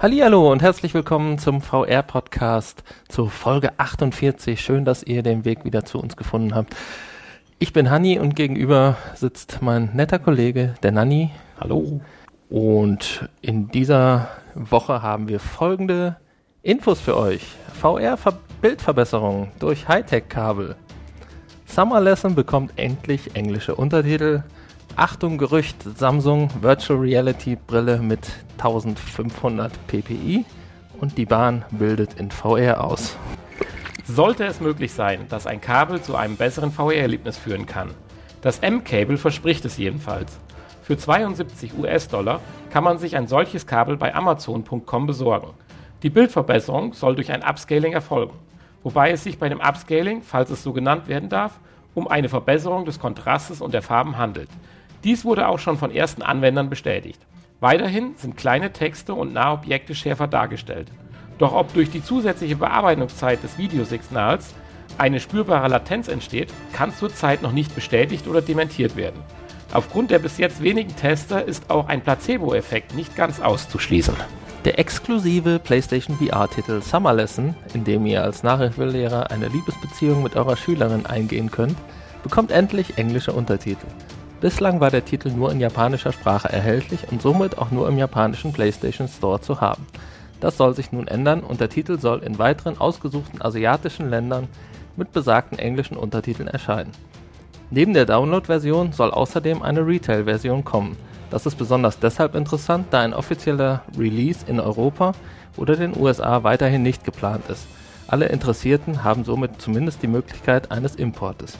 Hallihallo und herzlich willkommen zum VR Podcast zu Folge 48. Schön, dass ihr den Weg wieder zu uns gefunden habt. Ich bin Hanni und gegenüber sitzt mein netter Kollege, der Nanni. Hallo. Und in dieser Woche haben wir folgende Infos für euch. VR-Bildverbesserung durch Hightech-Kabel. Summer Lesson bekommt endlich englische Untertitel. Achtung Gerücht, Samsung Virtual Reality Brille mit 1500 ppi und die Bahn bildet in VR aus. Sollte es möglich sein, dass ein Kabel zu einem besseren VR-Erlebnis führen kann. Das M-Cable verspricht es jedenfalls. Für 72 US-Dollar kann man sich ein solches Kabel bei Amazon.com besorgen. Die Bildverbesserung soll durch ein Upscaling erfolgen, wobei es sich bei dem Upscaling, falls es so genannt werden darf, um eine Verbesserung des Kontrastes und der Farben handelt. Dies wurde auch schon von ersten Anwendern bestätigt. Weiterhin sind kleine Texte und Nahobjekte schärfer dargestellt. Doch ob durch die zusätzliche Bearbeitungszeit des Videosignals eine spürbare Latenz entsteht, kann zurzeit noch nicht bestätigt oder dementiert werden. Aufgrund der bis jetzt wenigen Tester ist auch ein Placebo-Effekt nicht ganz auszuschließen. Der exklusive PlayStation VR-Titel Summer Lesson, in dem ihr als Nachhilfelehrer eine Liebesbeziehung mit eurer Schülerin eingehen könnt, bekommt endlich englische Untertitel. Bislang war der Titel nur in japanischer Sprache erhältlich und somit auch nur im japanischen PlayStation Store zu haben. Das soll sich nun ändern und der Titel soll in weiteren ausgesuchten asiatischen Ländern mit besagten englischen Untertiteln erscheinen. Neben der Download-Version soll außerdem eine Retail-Version kommen. Das ist besonders deshalb interessant, da ein offizieller Release in Europa oder den USA weiterhin nicht geplant ist. Alle Interessierten haben somit zumindest die Möglichkeit eines Importes.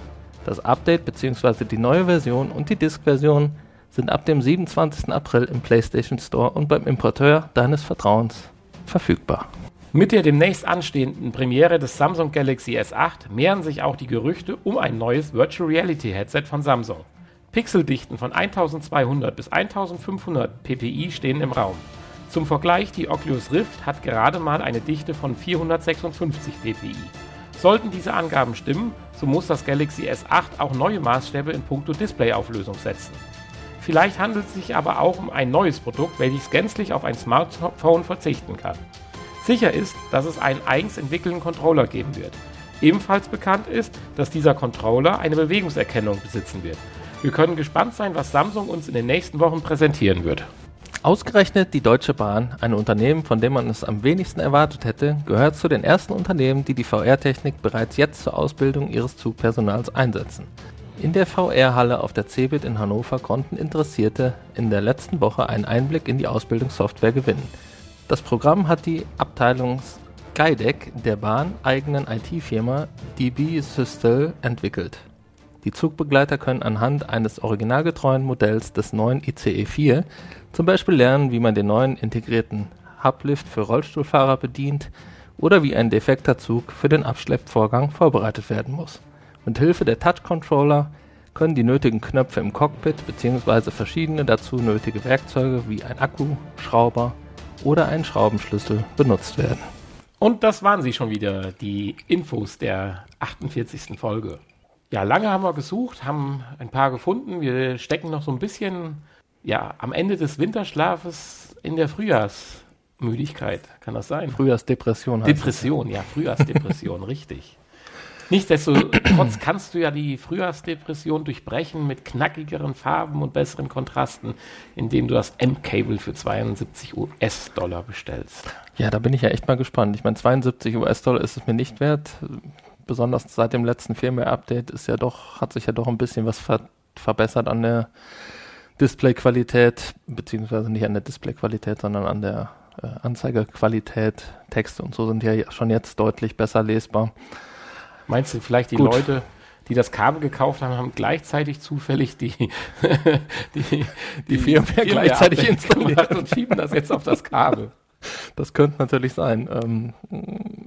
Das Update bzw. die neue Version und die Disk-Version sind ab dem 27. April im PlayStation Store und beim Importeur deines Vertrauens verfügbar. Mit der demnächst anstehenden Premiere des Samsung Galaxy S8 mehren sich auch die Gerüchte um ein neues Virtual Reality Headset von Samsung. Pixeldichten von 1200 bis 1500 ppi stehen im Raum. Zum Vergleich, die Oculus Rift hat gerade mal eine Dichte von 456 ppi. Sollten diese Angaben stimmen, so muss das Galaxy S8 auch neue Maßstäbe in puncto Displayauflösung setzen. Vielleicht handelt es sich aber auch um ein neues Produkt, welches gänzlich auf ein Smartphone verzichten kann. Sicher ist, dass es einen eigens entwickelten Controller geben wird. Ebenfalls bekannt ist, dass dieser Controller eine Bewegungserkennung besitzen wird. Wir können gespannt sein, was Samsung uns in den nächsten Wochen präsentieren wird. Ausgerechnet die Deutsche Bahn, ein Unternehmen, von dem man es am wenigsten erwartet hätte, gehört zu den ersten Unternehmen, die die VR-Technik bereits jetzt zur Ausbildung ihres Zugpersonals einsetzen. In der VR-Halle auf der CeBIT in Hannover konnten Interessierte in der letzten Woche einen Einblick in die Ausbildungssoftware gewinnen. Das Programm hat die Abteilung Skydeck der bahneigenen IT-Firma DB Systel entwickelt. Die Zugbegleiter können anhand eines originalgetreuen Modells des neuen ICE 4 zum Beispiel lernen, wie man den neuen integrierten Hublift für Rollstuhlfahrer bedient oder wie ein defekter Zug für den Abschleppvorgang vorbereitet werden muss. Mit Hilfe der Touch-Controller können die nötigen Knöpfe im Cockpit bzw. verschiedene dazu nötige Werkzeuge wie ein Akku, Schrauber oder ein Schraubenschlüssel benutzt werden. Und das waren sie schon wieder, die Infos der 48. Folge. Ja, lange haben wir gesucht, haben ein paar gefunden. Wir stecken noch so ein bisschen ja, am Ende des Winterschlafes in der Frühjahrsmüdigkeit. Kann das sein? Frühjahrsdepression. Depression, ja, Frühjahrsdepression, richtig. Nichtsdestotrotz kannst du ja die Frühjahrsdepression durchbrechen mit knackigeren Farben und besseren Kontrasten, indem du das M-Cable für 72 US-Dollar bestellst. Ja, da bin ich ja echt mal gespannt. Ich meine, 72 US-Dollar ist es mir nicht wert besonders seit dem letzten Firmware-Update ist ja doch, hat sich ja doch ein bisschen was ver verbessert an der Displayqualität, beziehungsweise nicht an der Displayqualität, sondern an der äh, Anzeigequalität. Texte und so sind ja schon jetzt deutlich besser lesbar. Meinst du vielleicht die Gut. Leute, die das Kabel gekauft haben, haben gleichzeitig zufällig die, die, die, die Firmware gleichzeitig installiert und schieben das jetzt auf das Kabel? Das könnte natürlich sein. Ähm,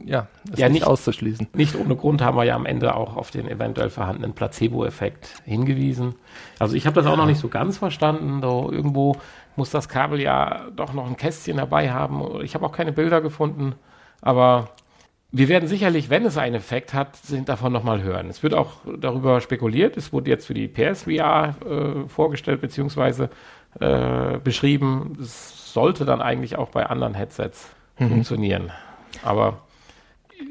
ja, ist ja, nicht, nicht auszuschließen. Nicht ohne Grund haben wir ja am Ende auch auf den eventuell vorhandenen Placebo-Effekt hingewiesen. Also ich habe das ja. auch noch nicht so ganz verstanden. So irgendwo muss das Kabel ja doch noch ein Kästchen dabei haben. Ich habe auch keine Bilder gefunden, aber wir werden sicherlich, wenn es einen Effekt hat, sind davon nochmal hören. Es wird auch darüber spekuliert. Es wurde jetzt für die PSVR äh, vorgestellt, beziehungsweise äh, beschrieben. Es sollte dann eigentlich auch bei anderen Headsets Mhm. funktionieren. Aber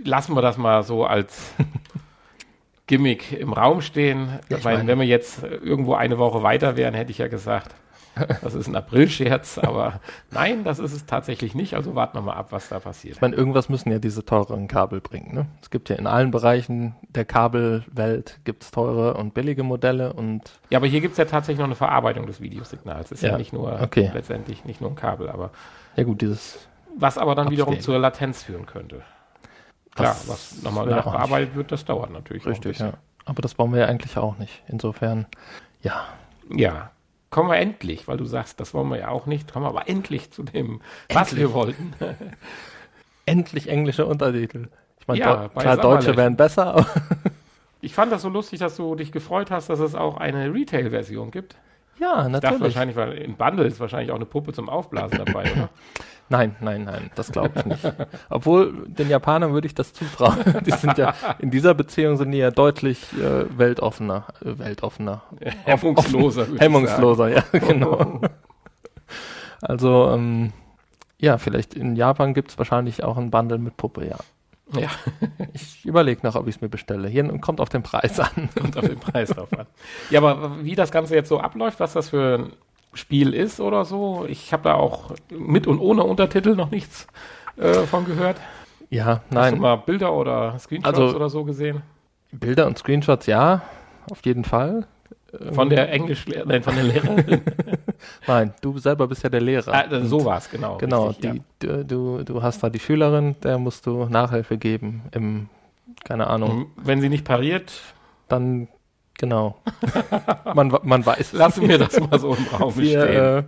lassen wir das mal so als Gimmick im Raum stehen. Ja, ich meine- wenn wir jetzt irgendwo eine Woche weiter wären, hätte ich ja gesagt, das ist ein April-Scherz, aber nein, das ist es tatsächlich nicht. Also warten wir mal ab, was da passiert. Ich meine, irgendwas müssen ja diese teureren Kabel bringen. Ne? Es gibt ja in allen Bereichen der Kabelwelt gibt's teure und billige Modelle und Ja, aber hier gibt es ja tatsächlich noch eine Verarbeitung des Videosignals. Ist ja, Ja, nicht nur okay. letztendlich nicht nur ein Kabel, aber ja gut, dieses was aber dann wiederum Abstehen. zur Latenz führen könnte. Klar, Das was nochmal nachbearbeitet wird, das dauert natürlich. richtig, ja. Aber das wollen wir ja eigentlich auch nicht. Insofern, ja, Ja, kommen wir endlich, weil du sagst, das wollen wir ja auch nicht, kommen wir aber endlich zu dem, was wir wollten. endlich englische Untertitel. Ich meine, Ja, klar, Deutsche wären besser, Ich fand das so lustig, dass du dich gefreut hast, dass es auch eine Retail-Version gibt. Ja, Ich dachte natürlich. wahrscheinlich, weil in Bundle ist wahrscheinlich auch eine Puppe zum Aufblasen dabei, oder? Nein, nein, nein, das glaube ich nicht. Obwohl, den Japanern würde ich das zutrauen. Die sind ja, in dieser Beziehung sind die ja deutlich äh, weltoffener, äh, weltoffener, Hemmungsloser. ich hemmungsloser, ja, genau. Also, ähm, ja, vielleicht in Japan gibt es wahrscheinlich auch ein Bundle mit Puppe, ja. Ja, Ich überlege noch, ob ich es mir bestelle. Hier kommt auf den Preis an. kommt auf den Preis drauf an. Ja, aber wie das Ganze jetzt so abläuft, was das für ein Spiel ist oder so, ich habe da auch mit und ohne Untertitel noch nichts äh, von gehört. Ja, Hast du nein, mal Bilder oder Screenshots Also- oder so gesehen? Bilder und Screenshots, ja, auf jeden Fall. Von der Englisch, nein, von der Lehrerin. Nein, du selber bist ja der Lehrer. ah, so war es, genau. Genau, richtig, die, du, du, du hast da die Schülerin, der musst du Nachhilfe geben im, keine ja. Ahnung, Wenn sie nicht pariert, dann, genau. man, man weiß. es lassen wir das mal so im Raum Wir, stehen. äh,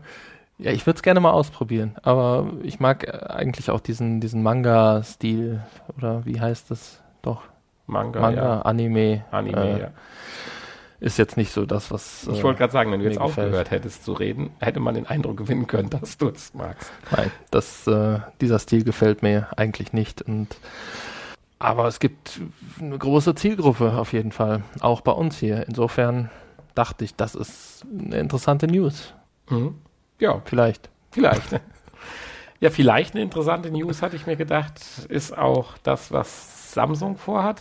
ja, ich würde es gerne mal ausprobieren, aber ich mag äh, eigentlich auch diesen, diesen Manga-Stil, oder wie heißt das? Doch, Manga, Manga, ja. Anime. Anime, äh, ja. Ist jetzt nicht so das, was. Ich äh, wollte gerade sagen, wenn du jetzt gefällt. aufgehört hättest zu reden, hätte man den Eindruck gewinnen können, dass du es magst. Nein, das, äh, dieser Stil gefällt mir eigentlich nicht. Und, aber es gibt eine große Zielgruppe auf jeden Fall, auch bei uns hier. Insofern dachte ich, das ist eine interessante News. Mhm. Ja, Vielleicht. vielleicht. ja, vielleicht eine interessante News, hatte ich mir gedacht, ist auch das, was Samsung vorhat.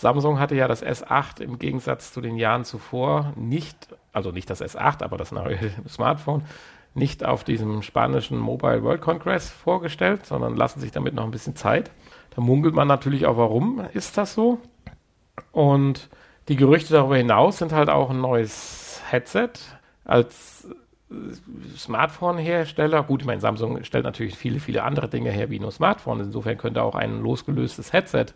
Samsung hatte ja das S8 im Gegensatz zu den Jahren zuvor nicht, also nicht das S8, aber das neue Smartphone, nicht auf diesem spanischen Mobile World Congress vorgestellt, sondern lassen sich damit noch ein bisschen Zeit. Da munkelt man natürlich auch, warum ist das so? Und die Gerüchte darüber hinaus sind halt auch ein neues Headset als äh, Smartphone-Hersteller. Gut, ich meine, Samsung stellt natürlich viele, viele andere Dinge her wie nur Smartphone. Insofern könnte auch ein losgelöstes Headset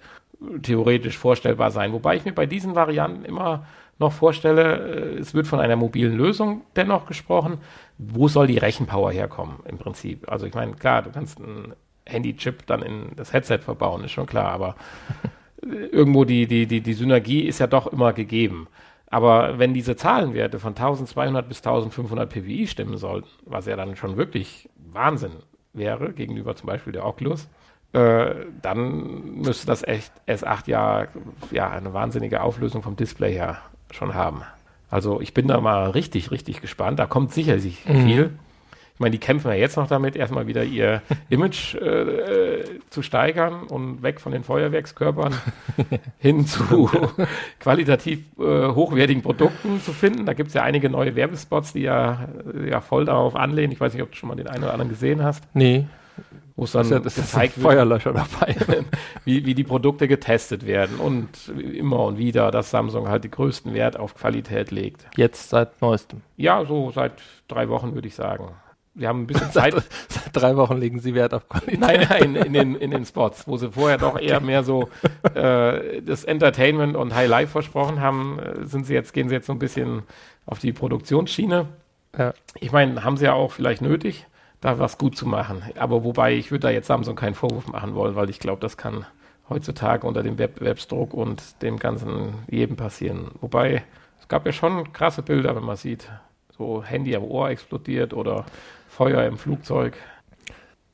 theoretisch vorstellbar sein. Wobei ich mir bei diesen Varianten immer noch vorstelle, äh, es wird von einer mobilen Lösung dennoch gesprochen. Wo soll die Rechenpower herkommen im Prinzip? Also ich meine, klar, du kannst einen Handy-Chip dann in das Headset verbauen, ist schon klar, aber irgendwo die, die, die, die Synergie ist ja doch immer gegeben. Aber wenn diese Zahlenwerte von 1200 bis 1500 PWI stimmen sollten, was ja dann schon wirklich Wahnsinn wäre gegenüber zum Beispiel der Oculus, äh, dann müsste das echt S8 ja, ja eine wahnsinnige Auflösung vom Display her schon haben. Also ich bin da mal richtig, richtig gespannt. Da kommt sicherlich viel. Ich meine, die kämpfen ja jetzt noch damit, erstmal wieder ihr Image äh, zu steigern und weg von den Feuerwerkskörpern hin zu qualitativ äh, hochwertigen Produkten zu finden. Da gibt es ja einige neue Werbespots, die ja, ja voll darauf anlehnen. Ich weiß nicht, ob du schon mal den einen oder anderen gesehen hast, Nee, wo es dann ja, gezeigt wird, Feuerlöscher dabei. wie, wie die Produkte getestet werden und immer und wieder, dass Samsung halt den größten Wert auf Qualität legt. Jetzt seit neuestem. Ja, so seit drei Wochen würde ich sagen. Wir haben ein bisschen Zeit. Seit, seit drei Wochen legen sie Wert auf Qualität. Nein, nein, in den, in den Spots, wo sie vorher doch eher mehr so äh, das Entertainment und High Life versprochen haben, äh, sind sie jetzt, gehen sie jetzt so ein bisschen auf die Produktionsschiene. Ja. Ich meine, haben sie ja auch vielleicht nötig, da was gut zu machen. Aber wobei, ich würde da jetzt Samsung keinen Vorwurf machen wollen, weil ich glaube, das kann heutzutage unter dem Wettbewerbsdruck und dem ganzen jedem passieren. Wobei, es gab ja schon krasse Bilder, wenn man sieht, so Handy am Ohr explodiert oder Feuer im Flugzeug.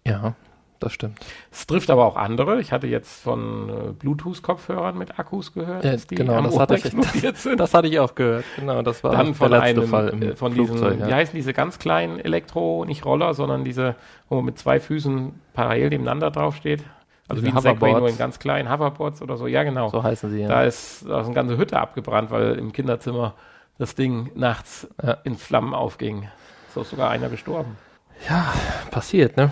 Ja, das stimmt. Es trifft aber auch andere. Ich hatte jetzt von äh, Bluetooth-Kopfhörern mit Akkus gehört, Ja, die genau, am das hatte ich- explodiert sind. Das hatte ich auch gehört. Genau, das war Dann von der letzte einem, Fall im äh, von diesen, Flugzeug. wie Ja. heißen diese ganz kleinen Elektro, nicht Roller, sondern diese, wo man mit zwei Füßen parallel nebeneinander draufsteht. Also wie ein Segway, nur in ganz kleinen Hoverboards oder so. Ja, genau. So heißen sie. Da Ja. ist, da ist eine ganze Hütte abgebrannt, weil im Kinderzimmer das Ding nachts Ja. in Flammen aufging. So ist sogar einer gestorben. ja, passiert, ne?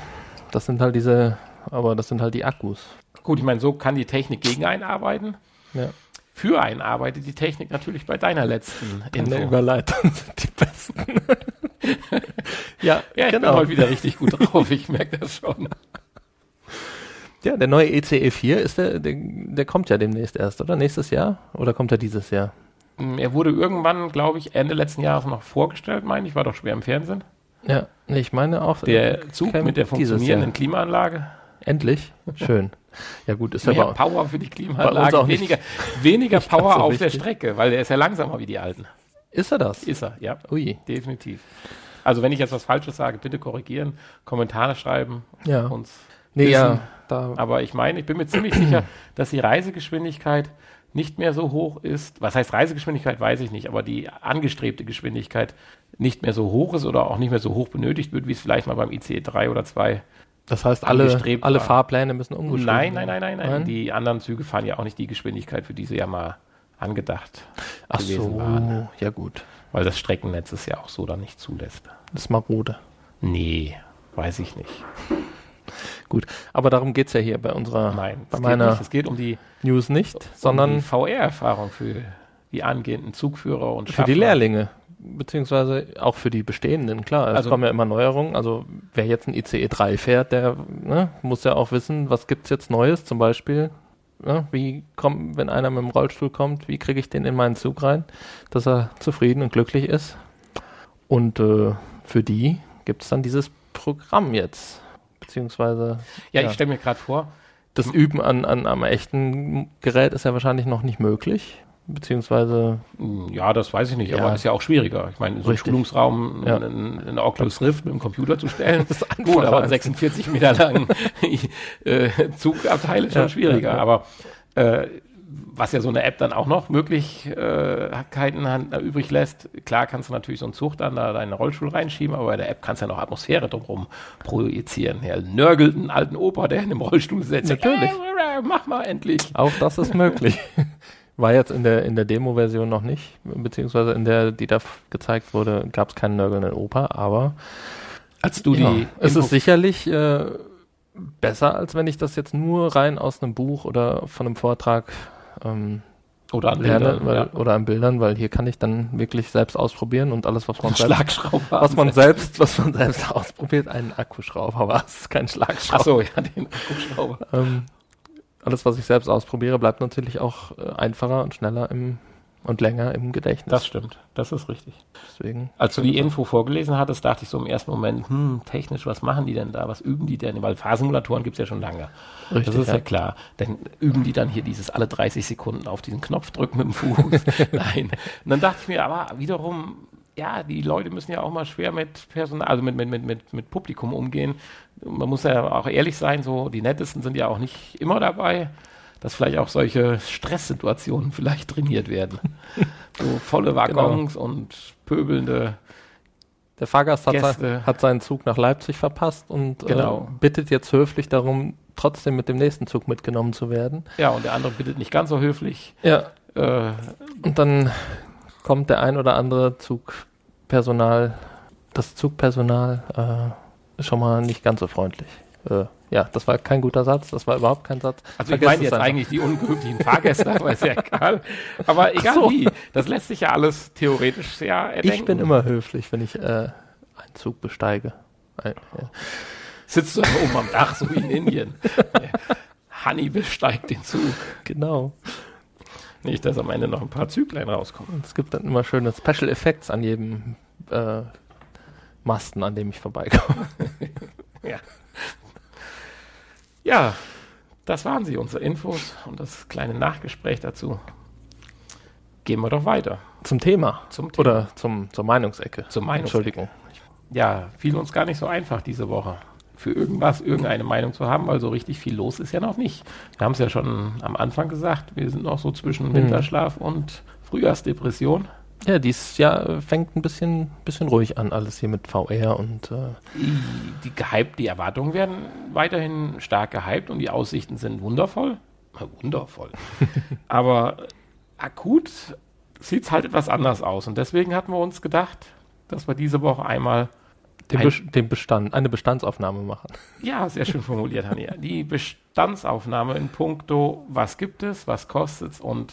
Das sind halt diese, aber das sind halt die Akkus. Gut, ich meine, so kann die Technik gegen einen arbeiten. Ja. Für einen arbeitet die Technik natürlich bei deiner letzten In der. Überleitung sind die besten. ja, Ja, ich bin genau. heute wieder richtig gut drauf, ich merke das schon. Ja, der neue ECE 4 ist der, der, der kommt ja demnächst erst, oder? Nächstes Jahr? Oder kommt er dieses Jahr? Mm, Er wurde irgendwann, glaube ich, Ende letzten Jahres noch vorgestellt, meine ich, war doch schwer im Fernsehen. Ja, nee, ich meine auch. Der Zug käme mit der funktionierenden. Klimaanlage. Endlich? Schön. Ja gut, ist Mehr aber Power für die Klimaanlage, weniger, weniger Power so auf der wichtig. Strecke, weil der ist ja langsamer wie die alten. Ist er das? Ist er, ja, Ui. definitiv. Also wenn ich jetzt was Falsches sage, bitte korrigieren, Kommentare schreiben, Ja. uns Nee, wissen. ja. Da, Aber ich meine, ich bin mir ziemlich sicher, dass die Reisegeschwindigkeit nicht mehr so hoch ist. Was heißt Reisegeschwindigkeit, weiß ich nicht, aber die angestrebte Geschwindigkeit nicht mehr so hoch ist oder auch nicht mehr so hoch benötigt wird, wie es vielleicht mal beim ICE 3 oder 2. das heißt, alle, alle war. Fahrpläne müssen umgeschrieben Nein, nein, nein, nein, nein, Nein? Die anderen Züge fahren ja auch nicht die Geschwindigkeit, für die sie ja mal angedacht Ach gewesen so, waren. ja gut. Weil das Streckennetz es ja auch so dann nicht zulässt. Das ist marode. Nee, weiß ich nicht. Gut, aber darum geht's ja hier bei unserer, Nein, bei es geht, meiner nicht. es geht um die, News nicht, um sondern VR-Erfahrung für die angehenden Zugführer und für die Schaffner. Lehrlinge, beziehungsweise auch für die bestehenden, klar. Es Also- kommen ja immer Neuerungen. Also wer jetzt ein ICE 3 fährt, der ne, muss ja auch wissen, was gibt's jetzt Neues, zum Beispiel. Ne, wie kommt, wenn einer mit dem Rollstuhl kommt, wie kriege ich den in meinen Zug rein, dass er zufrieden und glücklich ist. Und äh, für die gibt's dann dieses Programm jetzt. Beziehungsweise Ja, Ja. ich stelle mir gerade vor, das Üben an, an am echten Gerät ist ja wahrscheinlich noch nicht möglich. Beziehungsweise mh, ja, das weiß ich nicht, Ja. aber ist ja auch schwieriger. Ich meine, in so einem Richtig. Schulungsraum Ja. einen, einen Oculus Rift mit dem Computer zu stellen, Das ist gut, einfacher aber als- 46 Meter lang äh, Zugabteil ist schon Ja, schwieriger. ja. Aber äh, was ja so eine App dann auch noch Möglichkeiten han- äh, übrig lässt, klar kannst du natürlich so einen Zug dann da deinen Rollstuhl reinschieben, aber bei der App kannst du ja noch Atmosphäre drumherum projizieren. Ja, nörgelt einen alten Opa, der in dem Rollstuhl sitzt. Natürlich. Äh, mach mal endlich. Auch das ist möglich. War jetzt in der, in der Demo-Version noch nicht, beziehungsweise in der, die da gezeigt wurde, gab es keinen nörgelnden Opa, aber Als du ja, die es Info- ist sicherlich äh, besser, als wenn ich das jetzt nur rein aus einem Buch oder von einem Vortrag ähm, oder an lerne Bildern, weil, ja. oder an Bildern, weil hier kann ich dann wirklich selbst ausprobieren und alles, was man selbst, was man selbst, was man selbst ausprobiert, einen Akkuschrauber war es, kein Schlagschrauber. Achso, ja, den Akkuschrauber. Ähm, alles, was ich selbst ausprobiere, bleibt natürlich auch äh, einfacher und schneller im und länger im Gedächtnis. Das stimmt, das ist richtig. Deswegen. Als du die Info vorgelesen hattest, dachte ich so im ersten Moment, hm, technisch, was machen die denn da? Was üben die denn? Weil Fahrsimulatoren gibt es ja schon lange. Richtig, das ist ja. ja. klar. Dann üben die dann hier dieses alle 30 Sekunden auf diesen Knopf drücken mit dem Fuß. Nein. Und dann dachte ich mir, aber wiederum, ja, die Leute müssen ja auch mal schwer mit Personal, also mit, mit, mit, mit, mit Publikum umgehen. Man muss ja auch ehrlich sein, so die nettesten sind ja auch nicht immer dabei. Dass vielleicht auch solche Stresssituationen vielleicht trainiert werden. So volle Waggons und pöbelnde Der Fahrgast hat, sein, hat seinen Zug nach Leipzig verpasst und Genau. äh, bittet jetzt höflich darum, trotzdem mit dem nächsten Zug mitgenommen zu werden. Ja, und der andere bittet nicht ganz so höflich. Ja. Äh, Und dann kommt der ein oder andere Zugpersonal, das Zugpersonal äh, schon mal nicht ganz so freundlich. Äh, ja, das war kein guter Satz, das war überhaupt kein Satz. also ich Vergesst meine es jetzt einfach. eigentlich die unglücklichen Fahrgäste, aber ist ja egal. Aber egal so. wie, das lässt sich ja alles theoretisch sehr erdenken. Ich bin immer höflich, wenn ich äh, einen Zug besteige. Ein, ja. Sitzt du da oben am Dach, so wie in Indien. Honey besteigt den Zug. Genau. Nicht, dass am Ende noch ein paar Züglein rauskommen. Es gibt dann immer schöne Special Effects an jedem äh, Masten, an dem ich vorbeikomme. Ja. Ja, das waren sie, unsere Infos und das kleine Nachgespräch dazu. Gehen wir doch weiter Zum Thema. zum Thema. Oder zum, zur Meinungsecke. Zur Meinungsecke. Entschuldigung. Ja, fiel uns gar nicht so einfach diese Woche. Für irgendwas irgendeine Meinung zu haben, weil so richtig viel los ist ja noch nicht. Wir haben es ja schon am Anfang gesagt, wir sind noch so zwischen Winterschlaf und Frühjahrsdepression. Ja, dieses Jahr fängt ein bisschen, bisschen ruhig an, alles hier mit VR und äh, Die, die, gehypt, die Erwartungen werden weiterhin stark gehypt und die Aussichten sind wundervoll. Äh, Wundervoll. Aber akut sieht es halt etwas anders aus. Und deswegen hatten wir uns gedacht, dass wir diese Woche einmal den, Ein- den Bestand, eine Bestandsaufnahme machen. Ja, sehr schön formuliert, Hania. Die Bestandsaufnahme in puncto, was gibt es, was kostet es und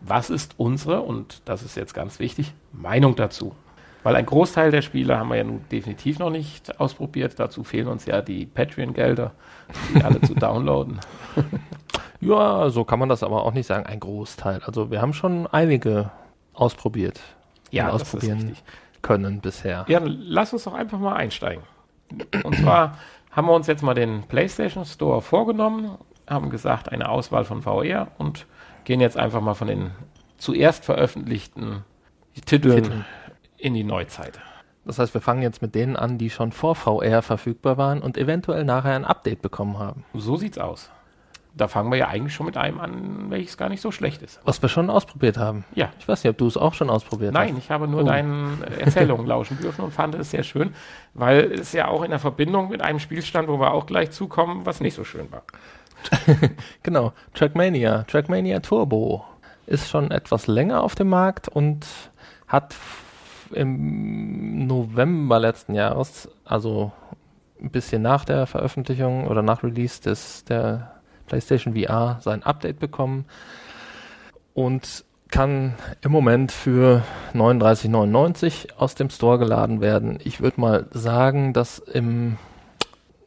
was ist unsere, und das ist jetzt ganz wichtig, Meinung dazu. Weil ein Großteil der Spiele haben wir ja nun definitiv noch nicht ausprobiert. Dazu fehlen uns ja die Patreon-Gelder, die alle zu downloaden. Ja, so kann man das aber auch nicht sagen, ein Großteil. Also wir haben schon einige ausprobiert Ja, das ist ausprobieren richtig. Können bisher. Ja, dann lass uns doch einfach mal einsteigen. Und zwar haben wir uns jetzt mal den PlayStation Store vorgenommen, haben gesagt, eine Auswahl von VR und gehen jetzt einfach mal von den zuerst veröffentlichten Titeln Titeln. in die Neuzeit. Das heißt, wir fangen jetzt mit denen an, die schon vor VR verfügbar waren und eventuell nachher ein Update bekommen haben. So sieht's aus. Da fangen wir ja eigentlich schon mit einem an, welches gar nicht so schlecht ist. Was wir schon ausprobiert haben. Ja. Ich weiß nicht, ob du es auch schon ausprobiert Nein, hast. ich habe nur Oh. deinen Erzählungen lauschen dürfen und fand es sehr schön, weil es ja auch in der Verbindung mit einem Spielstand, wo wir auch gleich zukommen, was nicht so schön war. Genau, Trackmania, Trackmania Turbo ist schon etwas länger auf dem Markt und hat im November letzten Jahres, also ein bisschen nach der Veröffentlichung oder nach Release des der PlayStation VR sein Update bekommen und kann im Moment für 39,99 aus dem Store geladen werden. Ich würde mal sagen, dass im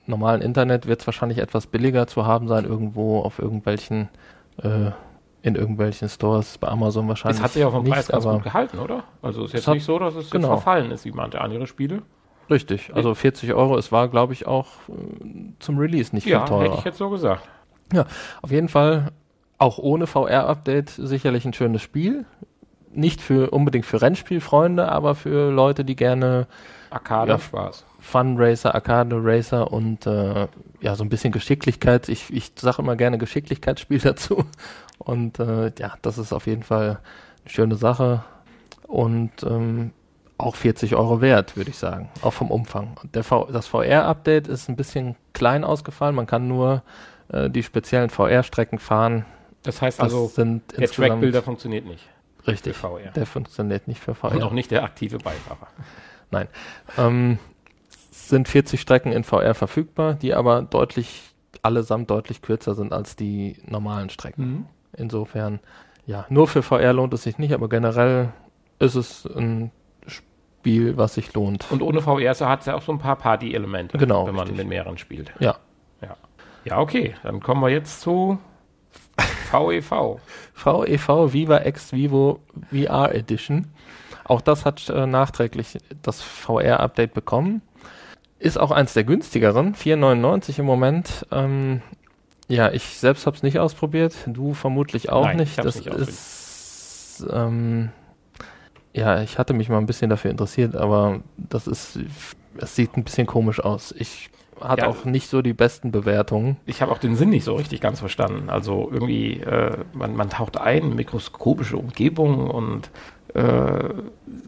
normalen Internet wird es wahrscheinlich etwas billiger zu haben sein, irgendwo auf irgendwelchen, äh, in irgendwelchen Stores, bei Amazon wahrscheinlich. Es hat sich auch vom nicht, Preis ganz gut gehalten, oder? Also es ist Es jetzt nicht so, dass es genau. verfallen ist, wie manche andere Spiele. Richtig, also 40 Euro, es war, glaube ich, auch äh, zum Release nicht viel Ja, teurer. hätte ich jetzt so gesagt. Auf jeden Fall auch ohne VR-Update sicherlich ein schönes Spiel. Nicht für unbedingt für Rennspielfreunde, aber für Leute, die gerne Arcade Ja. Spaß. Fun Racer, Arcade Racer und äh, ja, so ein bisschen Geschicklichkeit. Ich, ich sage immer gerne Geschicklichkeitsspiel dazu. Und äh, ja, das ist auf jeden Fall eine schöne Sache. Und ähm, auch 40 Euro wert, würde ich sagen. Auch vom Umfang. Der v das VR-Update ist ein bisschen klein ausgefallen. Man kann nur äh, die speziellen VR-Strecken fahren. Das heißt Das also, der insgesamt Trackbilder funktioniert nicht richtig. für VR. Der funktioniert nicht für VR. Und auch nicht der aktive Beifahrer. Ähm, es sind 40 Strecken in VR verfügbar, die aber deutlich, allesamt deutlich kürzer sind als die normalen Strecken. Insofern, ja, nur für VR lohnt es sich nicht, aber generell ist es ein Spiel, was sich lohnt. Und ohne VR so hat es ja auch so ein paar Party-Elemente, Genau, wenn man richtig. mit mehreren spielt. Ja, Ja, okay, dann kommen wir jetzt zu E VEV. VEV Viva X Vivo VR Edition. Auch das hat äh, nachträglich das VR-Update bekommen. Ist auch eins der günstigeren, 4,99 im Moment. Ähm, ja, ich selbst habe es nicht ausprobiert, du vermutlich auch Nein, ich nicht. Das nicht ist, ähm, ja, ich hatte mich mal ein bisschen dafür interessiert, aber das ist, es sieht ein bisschen komisch aus. Ich hat Ja. auch nicht so die besten Bewertungen. Ich habe auch den Sinn nicht so richtig ganz verstanden. Also irgendwie, äh, man, man taucht ein, mikroskopische Umgebung und äh,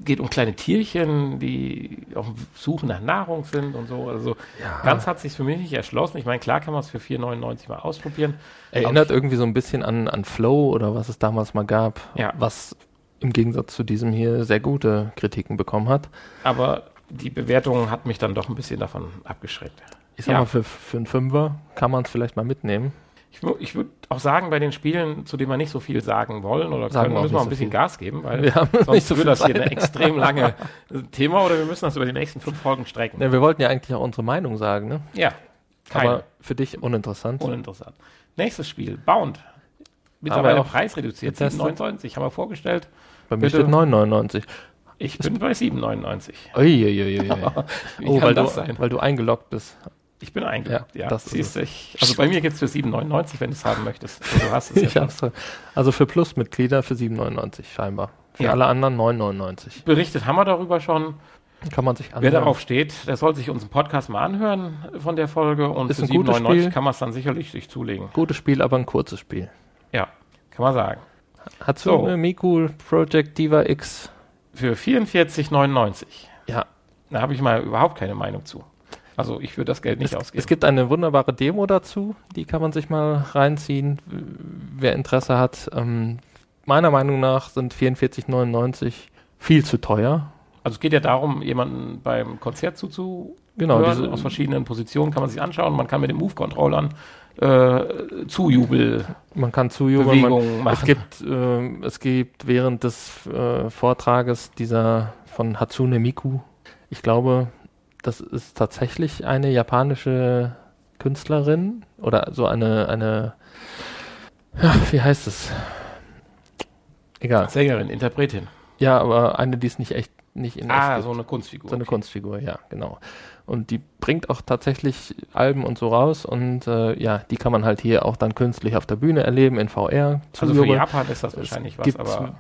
geht um kleine Tierchen, die auf Suche nach Nahrung sind und so. Also ganz hat sich für mich nicht erschlossen. Ich meine, klar kann man es für 4,99 mal ausprobieren. Erinnert irgendwie so ein bisschen an, an Flow oder was es damals mal gab, Ja. was im Gegensatz zu diesem hier sehr gute Kritiken bekommen hat. Aber die Bewertung hat mich dann doch ein bisschen davon abgeschreckt. Ich sag Ja. mal, für, für einen Fünfer kann man es vielleicht mal mitnehmen. Ich, ich würde auch sagen, bei den Spielen, zu denen wir nicht so viel sagen wollen oder Sagen können, wir müssen wir ein so bisschen viel. Gas geben, weil Wir haben sonst nicht so wird viel das hier eine extrem lange äh, Thema oder wir müssen das über die nächsten fünf Folgen strecken. Ja, wir wollten ja eigentlich auch unsere Meinung sagen, ne? Ja, keine. Aber für dich uninteressant. uninteressant. Nächstes Spiel, Bound. Mittlerweile preisreduziert, getestet. 7,99 haben wir vorgestellt. Bei mir bitte. steht 9,99. Ich bin bei 7,99. Uiuiuiui. Wie Oh, weil du, weil du eingeloggt bist. Ich bin eingeloggt, Ja, ja. das ist Siehst ich, also bei mir gibt es für 7,99, wenn du es haben möchtest. Du hast es ja Ich schon. hab's. Also für Plus-Mitglieder für 7,99 scheinbar. Für Ja. alle anderen 9,99. Berichtet haben wir darüber schon. Kann man sich Wer anhören. darauf steht, der soll sich unseren Podcast mal anhören von der Folge und Ist für ein gutes 7,99 Spiel. kann man es dann sicherlich sich zulegen. Gutes Spiel, aber ein kurzes Spiel. Ja, kann man sagen. Hatsune So. Miku Project Diva X. Für 44,99. Ja, Da habe ich mal überhaupt keine Meinung zu. Also ich würde das Geld nicht es, ausgeben. es gibt eine wunderbare Demo dazu, die kann man sich mal reinziehen, wer Interesse hat. Ähm, meiner Meinung nach sind 44,99 viel zu teuer. Also es geht ja darum, jemanden beim Konzert zuzuhören. Genau, diese- aus verschiedenen Positionen kann man sich anschauen. Man kann mit den Move-Controllern äh, Zujubel Man kann zujubeln. Man, machen. es, gibt, ähm, es gibt während des äh, Vortrages dieser von Hatsune Miku, ich glaube, das ist tatsächlich eine japanische Künstlerin oder so eine, eine ja, wie heißt es? Egal. Sängerin, Interpretin. Ja, aber eine, die es nicht echt, nicht in echt Ah, gibt. so eine Kunstfigur. So eine okay. Kunstfigur, ja, genau. Und die bringt auch tatsächlich Alben und so raus und äh, ja, die kann man halt hier auch dann künstlich auf der Bühne erleben in VR. Also für. Japan ist das Es wahrscheinlich was, gibt- aber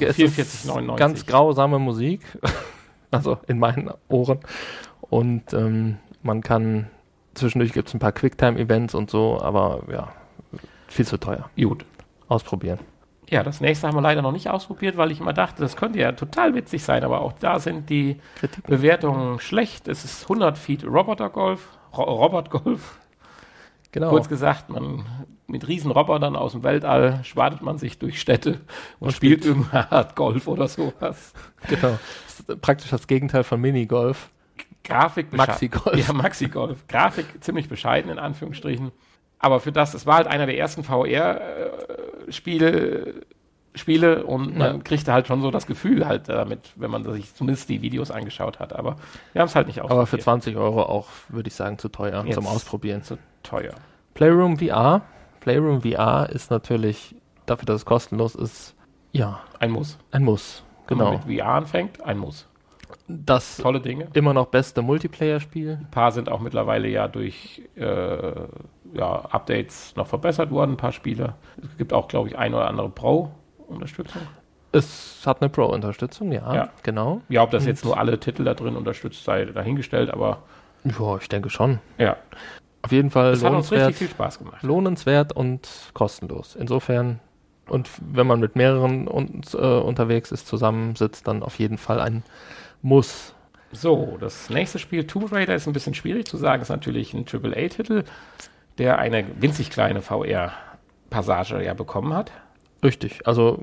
es ist 44,99. ganz grausame Musik, also in meinen Ohren. Und ähm, man kann, zwischendurch gibt es ein paar Quicktime-Events und so, aber ja, viel zu teuer. Gut. Ausprobieren. Ja, das nächste haben wir leider noch nicht ausprobiert, weil ich immer dachte, das könnte ja total witzig sein, aber auch da sind die Kritik. Bewertungen schlecht. Es ist 100 Feet Roboter-Golf, Ro Robot-Golf. Genau. Kurz gesagt, man mit Riesenrobotern aus dem Weltall schwadet man sich durch Städte und, Und spielt irgendeine Art Golf oder sowas. genau. Das ist praktisch das Gegenteil von Minigolf. Grafik besche- Maxi-Golf. Ja, Maxi-Golf. Grafik ziemlich bescheiden in Anführungsstrichen. Aber für das, es war halt einer der ersten VR-Spiele Spiele und man Ja. kriegte halt schon so das Gefühl halt damit, wenn man sich zumindest die Videos angeschaut hat. Aber wir haben es halt nicht Aber für ausprobiert. 20 Euro auch, würde ich sagen, zu teuer Jetzt. zum Ausprobieren. zu teuer. Playroom VR. Playroom VR ist natürlich, dafür, dass es kostenlos ist, ja, Ein Muss. ein Muss. Wenn Genau. man mit VR anfängt, ein Muss. Das Tolle Dinge. immer noch beste Multiplayer-Spiel. Ein paar sind auch mittlerweile ja durch äh, ja, Updates noch verbessert worden, ein paar Spiele. Es gibt auch, glaube ich, ein oder andere Pro-Unterstützung. Es hat eine Pro-Unterstützung, ja, Ja. genau. Ja, ob das Und- jetzt nur alle Titel da drin unterstützt, sei dahingestellt, aber Ja, ich denke schon. ja, Auf jeden Fall uns lohnenswert, richtig viel Spaß gemacht. lohnenswert und kostenlos. Insofern, und wenn man mit mehreren un äh, unterwegs ist, zusammensitzt, dann auf jeden Fall ein Muss. So, das nächste Spiel, Tomb Raider, ist ein bisschen schwierig zu sagen, ist natürlich ein AAA-Titel, der eine winzig kleine VR-Passage ja bekommen hat. Richtig, also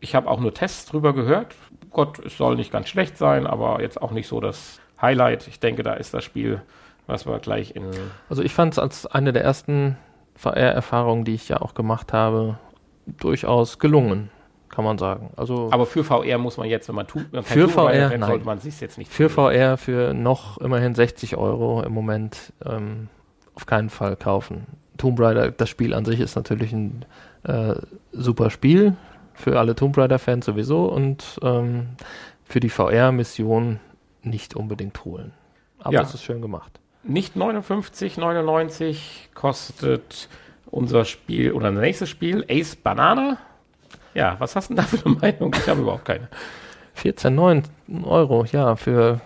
Ich habe auch nur Tests drüber gehört. Gott, es soll nicht ganz schlecht sein, aber jetzt auch nicht so das Highlight. Ich denke, da ist das Spiel, was wir gleich in. Also ich fand es als eine der ersten VR-Erfahrungen, die ich ja auch gemacht habe, durchaus gelungen, kann man sagen. Also Aber für VR muss man jetzt, wenn man tut, wenn Für VR, nein. sollte man sich jetzt nicht für zulegen. VR für noch immerhin 60 Euro im Moment ähm, auf keinen Fall kaufen. Tomb Raider, das Spiel an sich ist natürlich ein äh, super Spiel für alle Tomb Raider-Fans sowieso und ähm, für die VR-Mission nicht unbedingt holen. Aber Ja. es ist schön gemacht. Nicht 59,99 kostet unser Spiel oder nächstes Spiel Ace Banana. Ja, was hast du denn da für eine Meinung? Ich habe überhaupt keine. 14,9 Euro, ja, für,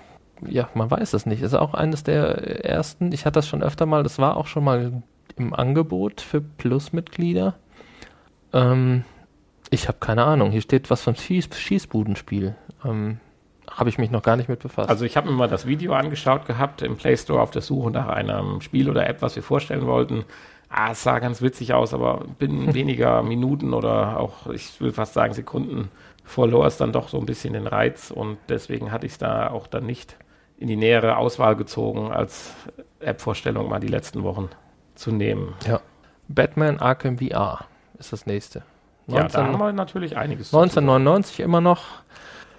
ja, man weiß es nicht. Ist auch eines der ersten, ich hatte das schon öfter mal, das war auch schon mal im Angebot für Plus-Mitglieder. Ähm, ich habe keine Ahnung, hier steht was von Schieß Schießbudenspiel. Ähm, habe ich mich noch gar nicht mit befasst. Also ich habe mir mal das Video angeschaut gehabt im Play Store auf der Suche nach einem Spiel oder App, was wir vorstellen wollten. Ah, es sah ganz witzig aus, aber binnen weniger Minuten oder auch, ich will fast sagen Sekunden, verlor es dann doch so ein bisschen den Reiz und deswegen hatte ich es da auch dann nicht in die nähere Auswahl gezogen, als App-Vorstellung mal die letzten Wochen zu nehmen. ja. Batman Arkham VR ist das nächste. Ja, 19, da haben wir natürlich einiges. zu sagen. 1999 immer noch,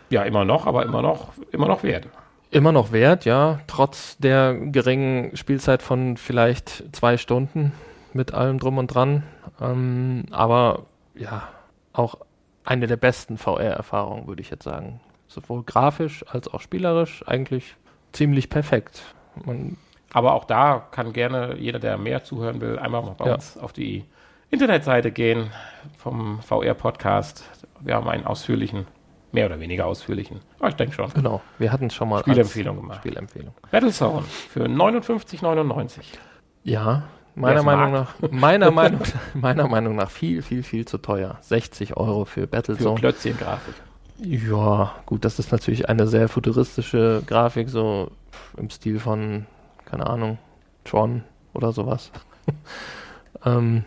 Ja, immer noch, aber immer noch, immer noch wert. immer noch wert, ja, trotz der geringen Spielzeit von vielleicht zwei Stunden mit allem drum und dran. Ähm, aber ja, auch eine der besten VR-Erfahrungen, würde ich jetzt sagen. Sowohl grafisch als auch spielerisch eigentlich ziemlich perfekt. Man, Aber auch da kann gerne jeder, der mehr zuhören will, einmal mal bei Ja. uns auf die Internetseite gehen vom VR-Podcast. Wir haben einen ausführlichen mehr oder weniger ausführlichen. Aber ich denke schon. Genau, wir hatten es schon mal Spielempfehlung gemacht. Spielempfehlung. Battlezone für 59,99. Ja, meiner Meinung mag. nach, meiner Meinung, meiner Meinung nach viel, viel, viel zu teuer. 60 Euro für Für Battlezone. Klötzchen-Grafik. Ja, gut, das ist natürlich eine sehr futuristische Grafik, so im Stil von, keine Ahnung, Tron oder sowas. ähm,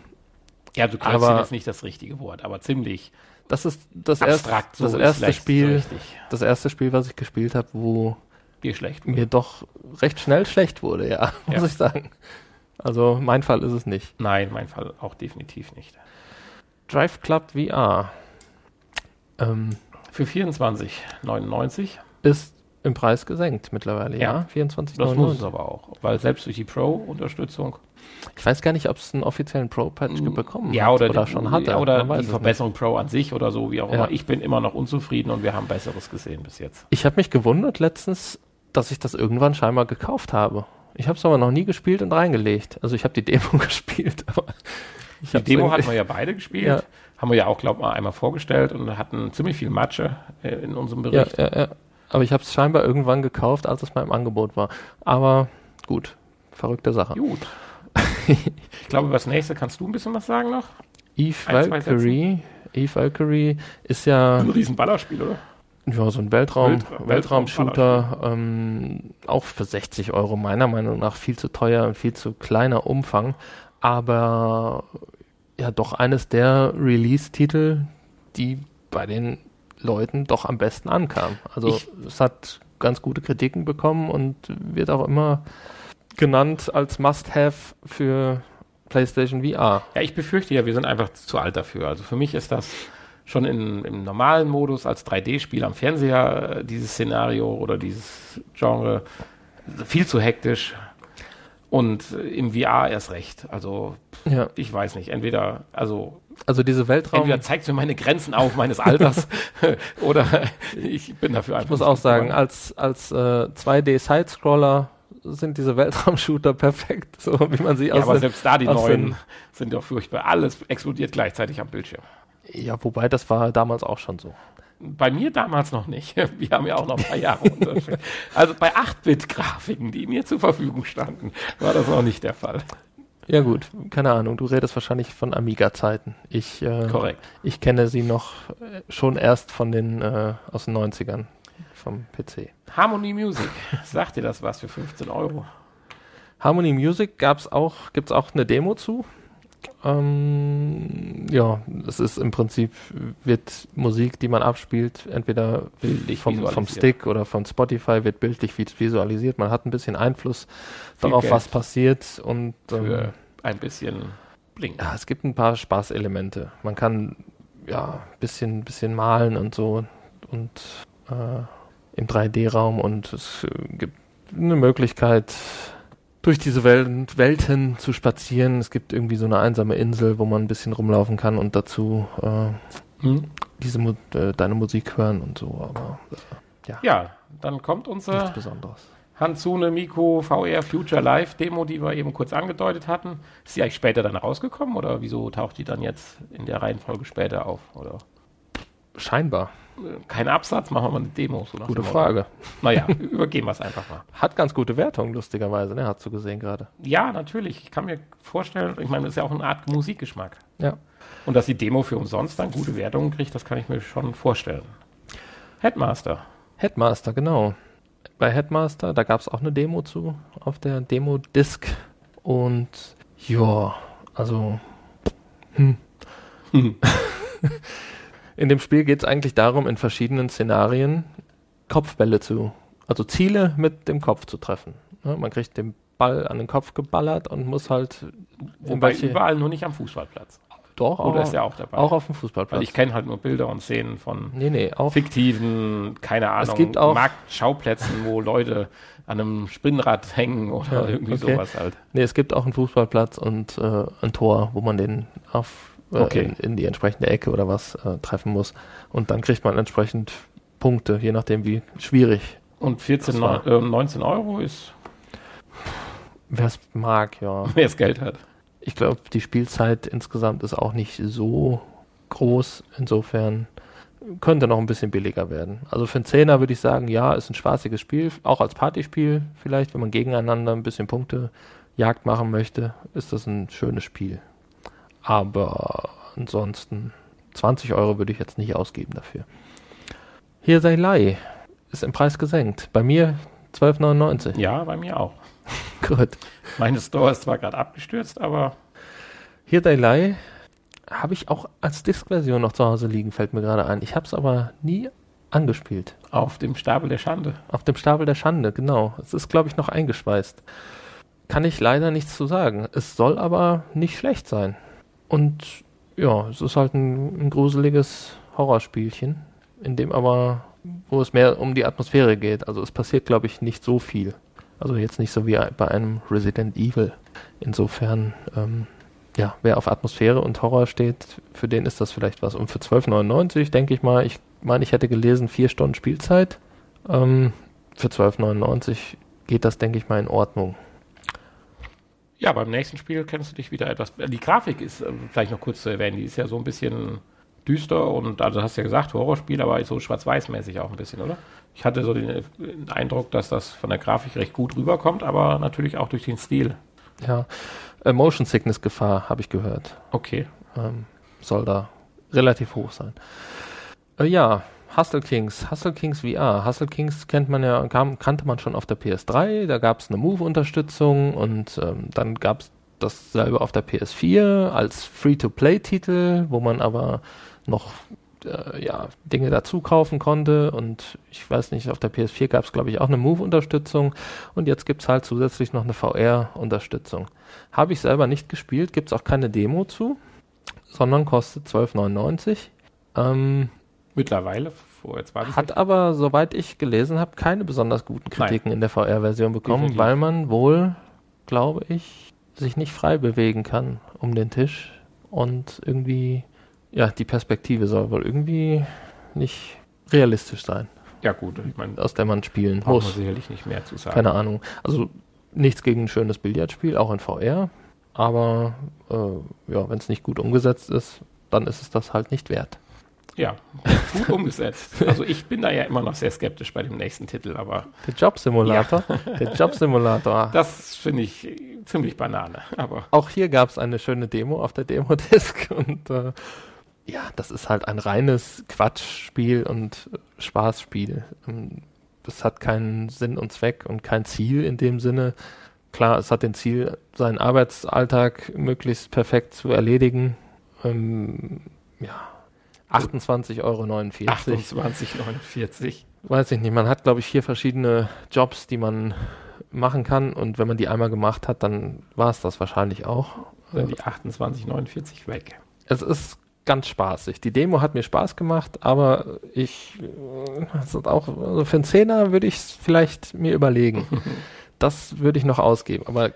Ja, du Klötzchen Aber- ist nicht das richtige Wort, aber ziemlich das ist das, erst, abstrakt. das erste so Spiel, richtig. das erste Spiel, was ich gespielt habe, wo Dir schlecht. mir doch recht schnell schlecht wurde, ja, muss Ja. ich sagen. Also mein Fall ist es nicht. Nein, mein Fall auch definitiv nicht. Drive Club VR ähm, Für 24,99. ist im Preis gesenkt mittlerweile, ja, Ja. 24,99. Das muss es aber auch, weil selbst durch die Pro-Unterstützung Ich weiß gar nicht, ob es einen offiziellen Pro-Patch bekommen Mm, ja, hat oder, oder die, schon hatte. ja, oder die es Verbesserung Pro an sich oder so, wie auch immer. Ich bin immer noch unzufrieden und wir haben Besseres gesehen bis jetzt. Ich habe mich gewundert letztens, dass ich das irgendwann scheinbar gekauft habe. Ich habe es aber noch nie gespielt und reingelegt. Also ich habe die Demo gespielt, aber ich Die Demo hatten wir ja beide gespielt. Ja. Haben wir ja auch, glaube ich, mal einmal vorgestellt und hatten ziemlich viel Matsche äh, in unserem Bericht. ja, ja. Aber ich habe es scheinbar irgendwann gekauft, als es mal im Angebot war. Aber gut, verrückte Sache. Gut. ich glaube, über das nächste kannst du ein bisschen was sagen noch? Eve Ein, Valkyrie, Eve Valkyrie ist ja Ein riesen Ballerspiel, oder? Ja, so ein Weltraum, Weltra- Weltraum-Shooter, ähm, auch für 60 Euro meiner Meinung nach viel zu teuer und viel zu kleiner Umfang, aber ja doch eines der Release-Titel, die bei den Leuten doch am besten ankam. Also Ich- es hat ganz gute Kritiken bekommen und wird auch immer genannt als Must-Have für PlayStation VR. Ja, ich befürchte ja, wir sind einfach zu alt dafür. Also für mich ist das schon in, im normalen Modus als 3D-Spiel am Fernseher äh, dieses Szenario oder dieses Genre viel zu hektisch und äh, im VR erst recht. Also Ja, ich weiß nicht, entweder also also diese Weltraum... entweder zeigt mir meine Grenzen auf meines Alters oder ich bin dafür einfach. Ich muss auch sagen, geworden. als, als äh, 2D-Sidescroller sind diese Weltraumshooter perfekt, so wie man sie ja, aus aber den, selbst da die neuen sind doch furchtbar. Alles explodiert gleichzeitig am Bildschirm. Ja, wobei das war damals auch schon so. Bei mir damals noch nicht. Wir haben ja auch noch ein paar Jahre Unterschied. Also bei 8-Bit-Grafiken, die mir zur Verfügung standen, war das noch nicht der Fall. Ja gut, keine Ahnung, du redest wahrscheinlich von Amiga-Zeiten. Ich, äh, Korrekt. ich kenne sie noch äh, schon erst von den äh, aus den 90ern vom PC. Harmony Music, sagt dir das was für 15 Euro? Harmony Music gab's auch, gibt's auch eine Demo zu. Ähm, ja, es ist im Prinzip, wird Musik, die man abspielt, entweder Bildlich vom, vom. Stick oder von Spotify wird bildlich vis- visualisiert. Man hat ein bisschen Einfluss Viel darauf, Geld was passiert und ähm, ein bisschen Bling. ja, es gibt ein paar Spaßelemente. Man kann ja ein bisschen, bisschen malen und so und äh, im 3D-Raum und es äh, gibt eine Möglichkeit, durch diese Wel Welten zu spazieren. Es gibt irgendwie so eine einsame Insel, wo man ein bisschen rumlaufen kann und dazu äh, Hm? diese äh, deine Musik hören und so, aber äh, Ja, dann kommt unsere Besonderes. Hansune Miko VR Future Live Demo, die wir eben kurz angedeutet hatten. Ist die eigentlich später dann rausgekommen oder wieso taucht die dann jetzt in der Reihenfolge später auf? Oder Scheinbar. Kein Absatz, machen wir mal eine Demo. So Gute. Frage. Naja, übergehen wir es einfach mal. Hat ganz gute Wertung, lustigerweise, ne? Hast du gesehen gerade. Ja, natürlich. Ich kann mir vorstellen, ich meine, das ist ja auch eine Art Musikgeschmack. Ja. Und dass die Demo für umsonst dann gute Wertungen kriegt, das kann ich mir schon vorstellen. Headmaster. Headmaster, genau. Bei Headmaster, da gab es auch eine Demo zu, auf der Demo-Disc. Und ja, also. Hm. in dem Spiel geht es eigentlich darum, in verschiedenen Szenarien Kopfbälle zu, also Ziele mit dem Kopf zu treffen. Ne, man kriegt den Ball an den Kopf geballert und muss halt Wobei überall nur nicht am Fußballplatz. doch Oder auch, ist er auch dabei? auch auf dem Fußballplatz. Weil ich kenne halt nur Bilder und Szenen von nee, nee, fiktiven, keine Ahnung, gibt auch- Marktschauplätzen, wo Leute an einem Spinnrad hängen oder Ja, irgendwie okay. sowas halt. Nee, es gibt auch einen Fußballplatz und äh, ein Tor, wo man den auf Okay. in, in die entsprechende Ecke oder was äh, treffen muss. Und dann kriegt man entsprechend Punkte, je nachdem wie schwierig. Und 14, Das war- äh, 19 Euro ist, Wer es mag, ja. wer das Geld hat. Ich glaube, die Spielzeit insgesamt ist auch nicht so groß. Insofern könnte noch ein bisschen billiger werden. Also für einen Zehner würde ich sagen, ja, ist ein spaßiges Spiel, auch als Partyspiel vielleicht, wenn man gegeneinander ein bisschen Punkte Jagd machen möchte, ist das ein schönes Spiel. Aber ansonsten 20 Euro würde ich jetzt nicht ausgeben dafür. Hier sei Lei ist im Preis gesenkt. Bei mir 12,99. Ja, bei mir auch. Gut. Meine Store ist zwar gerade abgestürzt, aber. Hier Lei habe ich auch als Disk-Version noch zu Hause liegen, fällt mir gerade ein. Ich habe es aber nie angespielt. Auf dem Stapel der Schande. Auf dem Stapel der Schande, genau. Es ist, glaube ich, noch eingeschweißt. Kann ich leider nichts zu sagen. Es soll aber nicht schlecht sein. Und ja, es ist halt ein, ein gruseliges Horrorspielchen, in dem aber, wo es mehr um die Atmosphäre geht. Also es passiert, glaube ich, nicht so viel. Also jetzt nicht so wie bei einem Resident Evil. Insofern ähm, ja, wer auf Atmosphäre und Horror steht, für den ist das vielleicht was. Und für 12,99 denke ich mal, ich meine, ich hätte gelesen, vier Stunden Spielzeit. Ähm, für 12,99 geht das, denke ich mal, in Ordnung. Ja, beim nächsten Spiel kennst du dich wieder etwas. Die Grafik ist äh, vielleicht noch kurz zu erwähnen, die ist ja so ein bisschen düster und also hast ja gesagt, Horrorspiel, aber so schwarz-weiß-mäßig auch ein bisschen, oder? Ich hatte so den, Eindruck, dass das von der Grafik recht gut rüberkommt, aber natürlich auch durch den Stil. Ja, Motion Sickness Gefahr, habe ich gehört. Okay. Ähm, soll da relativ hoch sein. Äh, ja, Hustle Kings, Hustle Kings VR. Hustle Kings kennt man ja, kam, kannte man schon auf der PS3, da gab es eine Move-Unterstützung und ähm, dann gab es dasselbe auf der PS4 als Free-to-Play-Titel, wo man aber noch äh, ja, Dinge dazu kaufen konnte. Und ich weiß nicht, auf der PS4 gab es, glaube ich, auch eine Move-Unterstützung. Und jetzt gibt es halt zusätzlich noch eine VR-Unterstützung. Habe ich selber nicht gespielt, gibt es auch keine Demo zu, sondern kostet 12,99. Ähm, Mittlerweile, vor zwei Hat aber, soweit ich gelesen habe, keine besonders guten Kritiken Nein. in der VR-Version bekommen, Definitiv. weil man wohl, glaube ich, sich nicht frei bewegen kann um den Tisch und irgendwie ja, die Perspektive soll wohl irgendwie nicht realistisch sein. Ja, gut, ich meine, aus der man spielen muss. Man sicherlich nicht mehr zu sagen. Keine Ahnung. Also nichts gegen ein schönes Billardspiel, auch in VR. Aber äh, ja, wenn es nicht gut umgesetzt ist, dann ist es das halt nicht wert. Ja, gut umgesetzt. Also ich bin da ja immer noch sehr skeptisch bei dem nächsten Titel, aber. Der Jobsimulator? Ja. Der Jobsimulator. Das finde ich ziemlich Banane. Aber auch hier gab es eine schöne Demo auf der Demo-Disc und äh, ja, das ist halt ein reines Quatschspiel und Spaßspiel. Das hat keinen Sinn und Zweck und kein Ziel in dem Sinne. Klar, es hat den Ziel, seinen Arbeitsalltag möglichst perfekt zu erledigen. Ähm, ja, 28,49 Euro. 28,49. Weiß ich nicht. Man hat, glaube ich, vier verschiedene Jobs, die man machen kann. Und wenn man die einmal gemacht hat, dann war es das wahrscheinlich auch. Sind die 28,49 weg. Es ist ganz spaßig. Die Demo hat mir Spaß gemacht, aber ich äh, auch also für einen Zehner würde ich es vielleicht mir überlegen. das würde ich noch ausgeben, aber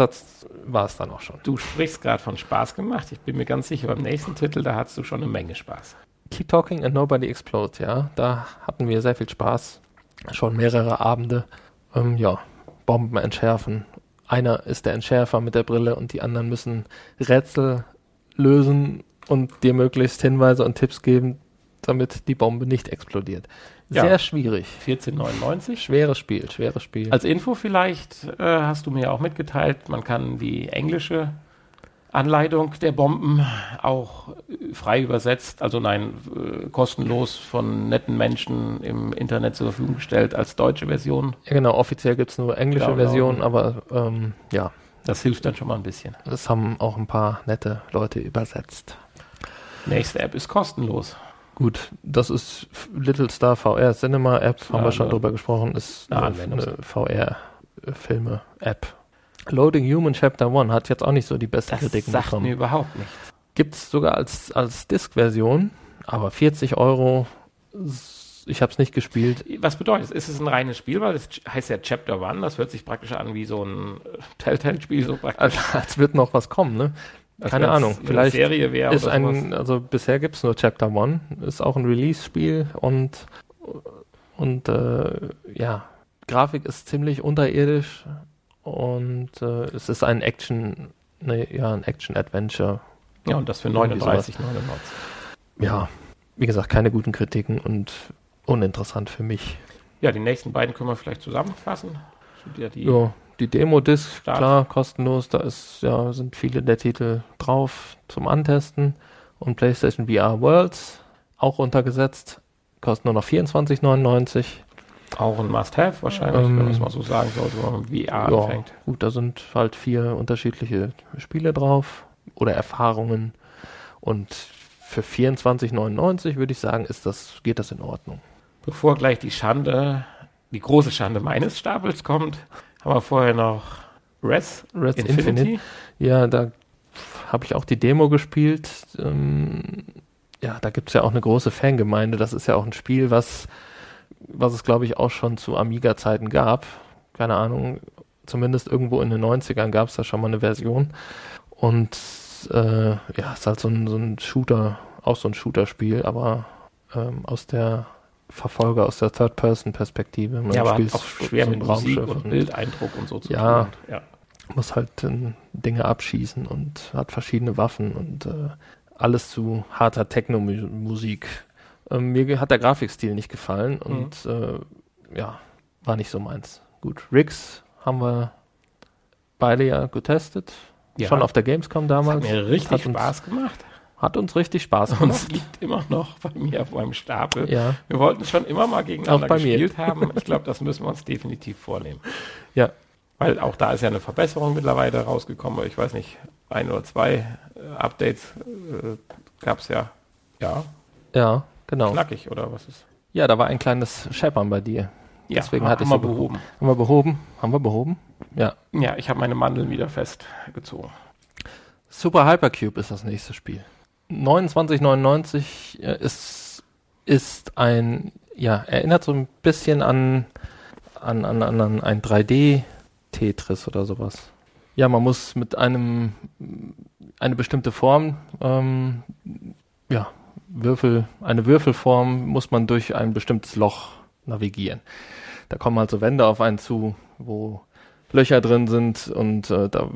das war es dann auch schon. Du sprichst gerade von Spaß gemacht. Ich bin mir ganz sicher, beim nächsten Titel, da hattest du schon eine Menge Spaß. Keep Talking and Nobody Explode, ja. Da hatten wir sehr viel Spaß. Schon mehrere Abende. Ähm, ja, Bomben entschärfen. Einer ist der Entschärfer mit der Brille und die anderen müssen Rätsel lösen und dir möglichst Hinweise und Tipps geben, damit die Bombe nicht explodiert. Sehr ja. schwierig. 14,99. Schweres Spiel, schweres Spiel. Als Info vielleicht äh, hast du mir auch mitgeteilt, man kann die englische Anleitung der Bomben auch frei übersetzt, also nein, äh, kostenlos von netten Menschen im Internet zur Verfügung gestellt als deutsche Version. Ja, genau, offiziell gibt es nur englische genau, Version, aber ähm, ja. Das hilft dann schon mal ein bisschen. Das haben auch ein paar nette Leute übersetzt. Nächste App ist kostenlos. Gut, das ist Little Star VR Cinema App, haben ja, wir schon ne. drüber gesprochen, ist eine, eine VR-Filme-App. Loading Human Chapter 1 hat jetzt auch nicht so die besten das Kritiken sagt bekommen. mir überhaupt nichts. Gibt es sogar als, als Disk-Version, aber 40 Euro, ich habe es nicht gespielt. Was bedeutet es? Ist es ein reines Spiel, weil es heißt ja Chapter 1, das hört sich praktisch an wie so ein Telltale-Spiel, so praktisch. Als, als wird noch was kommen, ne? Keine Ahnung, vielleicht Serie wäre ist ein, also bisher gibt es nur Chapter One, ist auch ein Release-Spiel und, und äh, ja, Grafik ist ziemlich unterirdisch und äh, es ist ein Action, ne, ja, ein Action-Adventure. Ja, und das für 39,99. Ja, wie gesagt, keine guten Kritiken und uninteressant für mich. Ja, die nächsten beiden können wir vielleicht zusammenfassen. Ja, die, ja, die Demo-Disc, klar, kostenlos, da ist, ja, sind viele der Titel drauf zum Antesten. Und PlayStation VR Worlds, auch untergesetzt, kostet nur noch 24,99. Auch ein Must-Have wahrscheinlich, ähm, wenn man es mal so sagen sollte, wenn man VR ja, anfängt. Gut, da sind halt vier unterschiedliche Spiele drauf oder Erfahrungen. Und für 24,99 würde ich sagen, ist das, geht das in Ordnung. Bevor gleich die Schande, die große Schande meines Stapels kommt, haben wir vorher noch Res, Res Infinity. Infinite. Ja, da habe ich auch die Demo gespielt. Ähm, ja, da gibt es ja auch eine große Fangemeinde. Das ist ja auch ein Spiel, was, was es, glaube ich, auch schon zu Amiga-Zeiten gab. Keine Ahnung, zumindest irgendwo in den 90ern gab es da schon mal eine Version. Und äh, ja, ist halt so ein, so ein Shooter, auch so ein Shooter-Spiel, aber ähm, aus der Verfolger aus der Third-Person-Perspektive. Ja, aber auch schwer so mit Musik und, Bildeindruck und so zu ja, tun. Ja, muss halt äh, Dinge abschießen und hat verschiedene Waffen und äh, alles zu harter Techno-Musik. Ähm, mir hat der Grafikstil nicht gefallen und mhm. äh, ja, war nicht so meins. Gut, Riggs haben wir beide ja getestet. Ja. Schon auf der Gamescom damals. Hat mir richtig hat Spaß gemacht. Hat uns richtig Spaß gemacht. Und es liegt immer noch bei mir auf meinem Stapel. Ja. Wir wollten schon immer mal gegeneinander gespielt mir. haben. Ich glaube, das müssen wir uns definitiv vornehmen. Ja. Weil auch da ist ja eine Verbesserung mittlerweile rausgekommen. Ich weiß nicht, ein oder zwei äh, Updates äh, gab es ja. Ja. Ja, genau. Knackig, oder was ist? Ja, da war ein kleines Scheppern bei dir. Ja, Deswegen hatte ich wir behoben. Haben wir behoben? Haben wir behoben? Ja. Ja, ich habe meine Mandeln wieder festgezogen. Super Hypercube ist das nächste Spiel. 2999 äh, ist, ist ein, ja, erinnert so ein bisschen an, an, an, an ein 3D-Tetris oder sowas. Ja, man muss mit einem, eine bestimmte Form, ähm, ja, Würfel, eine Würfelform muss man durch ein bestimmtes Loch navigieren. Da kommen also Wände auf einen zu, wo Löcher drin sind und äh, da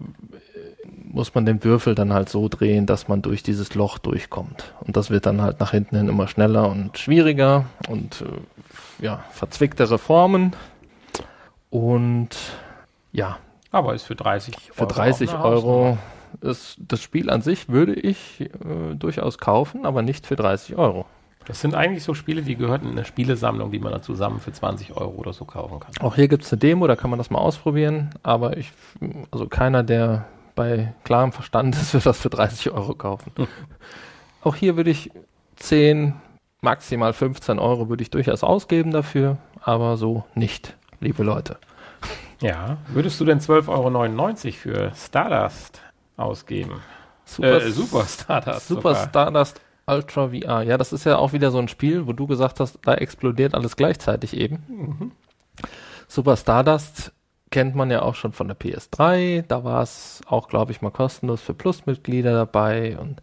muss man den Würfel dann halt so drehen, dass man durch dieses Loch durchkommt. Und das wird dann halt nach hinten hin immer schneller und schwieriger und äh, ja, verzwicktere Formen. Und ja. Aber ist für 30 Euro. Für 30 Euro ist das Spiel an sich würde ich äh, durchaus kaufen, aber nicht für 30 Euro. Das sind eigentlich so Spiele, die gehören in eine Spielesammlung, die man dann zusammen für 20 Euro oder so kaufen kann. Auch hier gibt es eine Demo, da kann man das mal ausprobieren, aber ich, also keiner, der bei klarem Verstand ist, wird das für 30 Euro kaufen. Auch hier würde ich 10, maximal 15 Euro würde ich durchaus ausgeben dafür, aber so nicht, liebe Leute. Ja, würdest du denn 12,99 Euro für Stardust ausgeben? Super, äh, Super Stardust. Super sogar. Stardust Ultra VR. Ja, das ist ja auch wieder so ein Spiel, wo du gesagt hast, da explodiert alles gleichzeitig eben. Mhm. Super Stardust kennt man ja auch schon von der PS3. Da war es auch, glaube ich, mal kostenlos für Plusmitglieder dabei. Und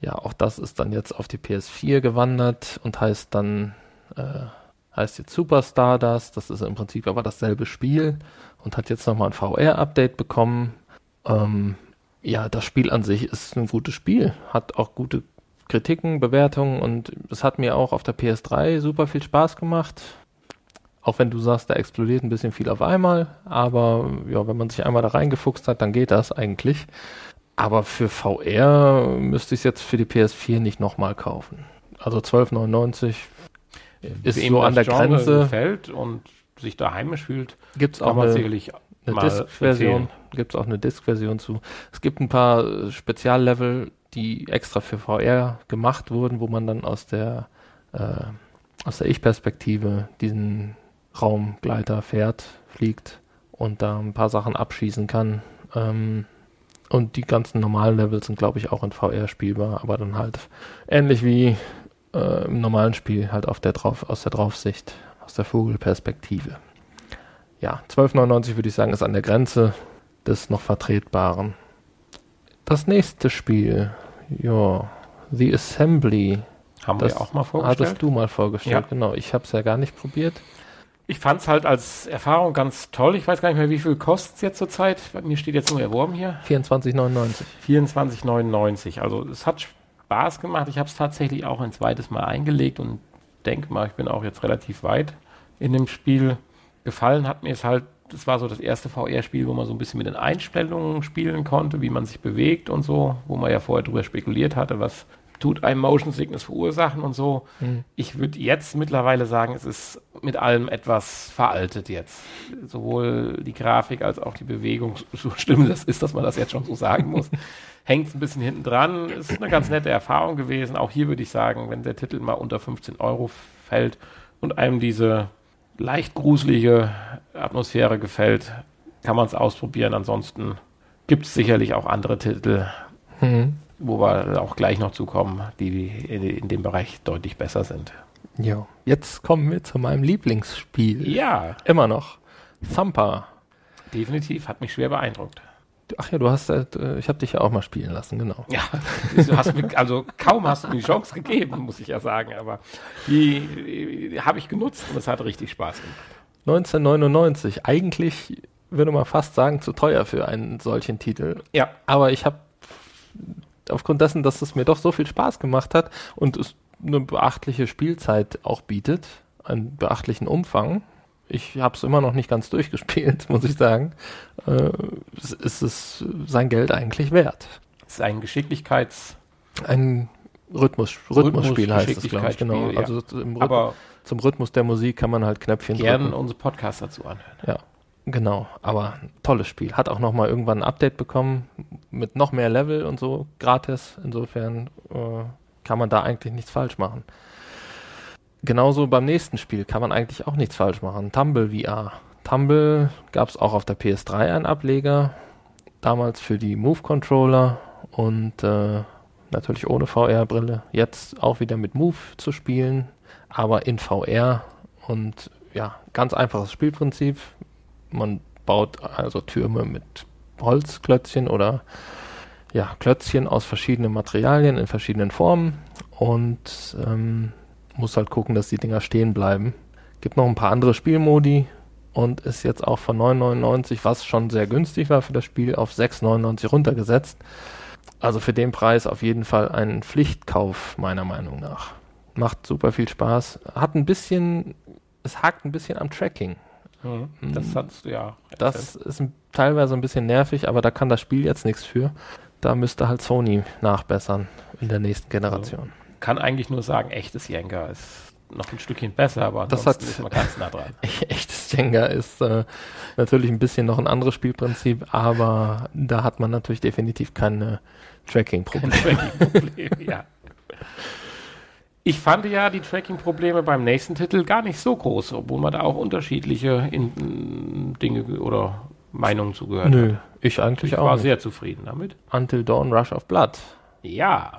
ja, auch das ist dann jetzt auf die PS4 gewandert und heißt dann, äh, heißt jetzt Super Stardust. Das ist im Prinzip aber dasselbe Spiel und hat jetzt nochmal ein VR-Update bekommen. Ähm, ja, das Spiel an sich ist ein gutes Spiel, hat auch gute Kritiken, Bewertungen und es hat mir auch auf der PS3 super viel Spaß gemacht. Auch wenn du sagst, da explodiert ein bisschen viel auf einmal, aber ja, wenn man sich einmal da reingefuchst hat, dann geht das eigentlich. Aber für VR müsste ich es jetzt für die PS4 nicht nochmal kaufen. Also 12,99 ist so an der Grenze. gefällt und sich da heimisch fühlt, gibt's auch eine, sicherlich eine Disk-Version. Gibt es auch eine Disk-Version zu. Es gibt ein paar Speziallevel, die extra für VR gemacht wurden, wo man dann aus der äh, aus der Ich-Perspektive diesen Raumgleiter fährt, fliegt und da ein paar Sachen abschießen kann. Ähm, und die ganzen normalen Levels sind, glaube ich, auch in VR spielbar, aber dann halt ähnlich wie äh, im normalen Spiel, halt auf der drauf, aus der Draufsicht, aus der Vogelperspektive. Ja, 12,99 würde ich sagen, ist an der Grenze des noch Vertretbaren. Das nächste Spiel, ja, The Assembly. Haben das wir auch mal vorgestellt? Hattest du mal vorgestellt, ja. genau. Ich habe es ja gar nicht probiert. Ich fand es halt als Erfahrung ganz toll. Ich weiß gar nicht mehr, wie viel kostet es jetzt zurzeit. Bei mir steht jetzt nur erworben hier. 24,99. 24,99. Also es hat Spaß gemacht. Ich habe es tatsächlich auch ein zweites Mal eingelegt und denke mal, ich bin auch jetzt relativ weit in dem Spiel. Gefallen hat mir es halt, das war so das erste VR-Spiel, wo man so ein bisschen mit den Einstellungen spielen konnte, wie man sich bewegt und so, wo man ja vorher drüber spekuliert hatte, was tut einem Motion Sickness verursachen und so. Mhm. Ich würde jetzt mittlerweile sagen, es ist mit allem etwas veraltet jetzt. Sowohl die Grafik als auch die Bewegung, so schlimm das ist, dass man das jetzt schon so sagen muss, hängt ein bisschen hinten dran. Ist eine ganz nette Erfahrung gewesen. Auch hier würde ich sagen, wenn der Titel mal unter 15 Euro fällt und einem diese leicht gruselige Atmosphäre gefällt, kann man es ausprobieren. Ansonsten gibt es sicherlich auch andere Titel. Mhm wo wir auch gleich noch zukommen, die in, dem Bereich deutlich besser sind. Ja, jetzt kommen wir zu meinem Lieblingsspiel. Ja. Immer noch. Thumper. Definitiv, hat mich schwer beeindruckt. Ach ja, du hast, äh, ich habe dich ja auch mal spielen lassen, genau. Ja, du hast mir, also kaum hast du mir die Chance gegeben, muss ich ja sagen, aber die, die habe ich genutzt und es hat richtig Spaß gemacht. 1999, eigentlich würde man fast sagen, zu teuer für einen solchen Titel. Ja. Aber ich habe aufgrund dessen, dass es mir doch so viel Spaß gemacht hat und es eine beachtliche Spielzeit auch bietet, einen beachtlichen Umfang. Ich habe es immer noch nicht ganz durchgespielt, muss ich sagen. Äh, ist es sein Geld eigentlich wert? Es ist ein Geschicklichkeits... Ein Rhythmus, Rhythmusspiel heißt es, glaube ich, genau. Ja. Also Aber zum Rhythmus der Musik kann man halt Knöpfchen gerne drücken. unsere Podcast dazu anhören. Ja. Genau, aber tolles Spiel. Hat auch nochmal irgendwann ein Update bekommen mit noch mehr Level und so gratis. Insofern äh, kann man da eigentlich nichts falsch machen. Genauso beim nächsten Spiel kann man eigentlich auch nichts falsch machen. Tumble VR. Tumble gab es auch auf der PS3 einen Ableger. Damals für die Move Controller und äh, natürlich ohne VR-Brille. Jetzt auch wieder mit Move zu spielen, aber in VR und ja, ganz einfaches Spielprinzip man baut also Türme mit Holzklötzchen oder ja, Klötzchen aus verschiedenen Materialien in verschiedenen Formen und ähm, muss halt gucken, dass die Dinger stehen bleiben. Gibt noch ein paar andere Spielmodi und ist jetzt auch von 9,99, was schon sehr günstig war für das Spiel, auf 6,99 runtergesetzt. Also für den Preis auf jeden Fall ein Pflichtkauf, meiner Meinung nach. Macht super viel Spaß. Hat ein bisschen, es hakt ein bisschen am Tracking. Mhm. Das hast du ja. Das ist teilweise ein bisschen nervig, aber da kann das Spiel jetzt nichts für. Da müsste halt Sony nachbessern in der nächsten Generation. Also, kann eigentlich nur sagen, echtes Jenga ist noch ein Stückchen besser, aber das hat, ist man ganz nah dran. echtes Jenga ist äh, natürlich ein bisschen noch ein anderes Spielprinzip, aber da hat man natürlich definitiv keine Tracking-Probleme. Tracking-Probleme, ja. Ich fand ja die Tracking-Probleme beim nächsten Titel gar nicht so groß, obwohl man da auch unterschiedliche in, Dinge oder Meinungen zugehört Nö, hat. ich eigentlich ich auch. Ich war nicht. sehr zufrieden damit. Until Dawn Rush of Blood. Ja.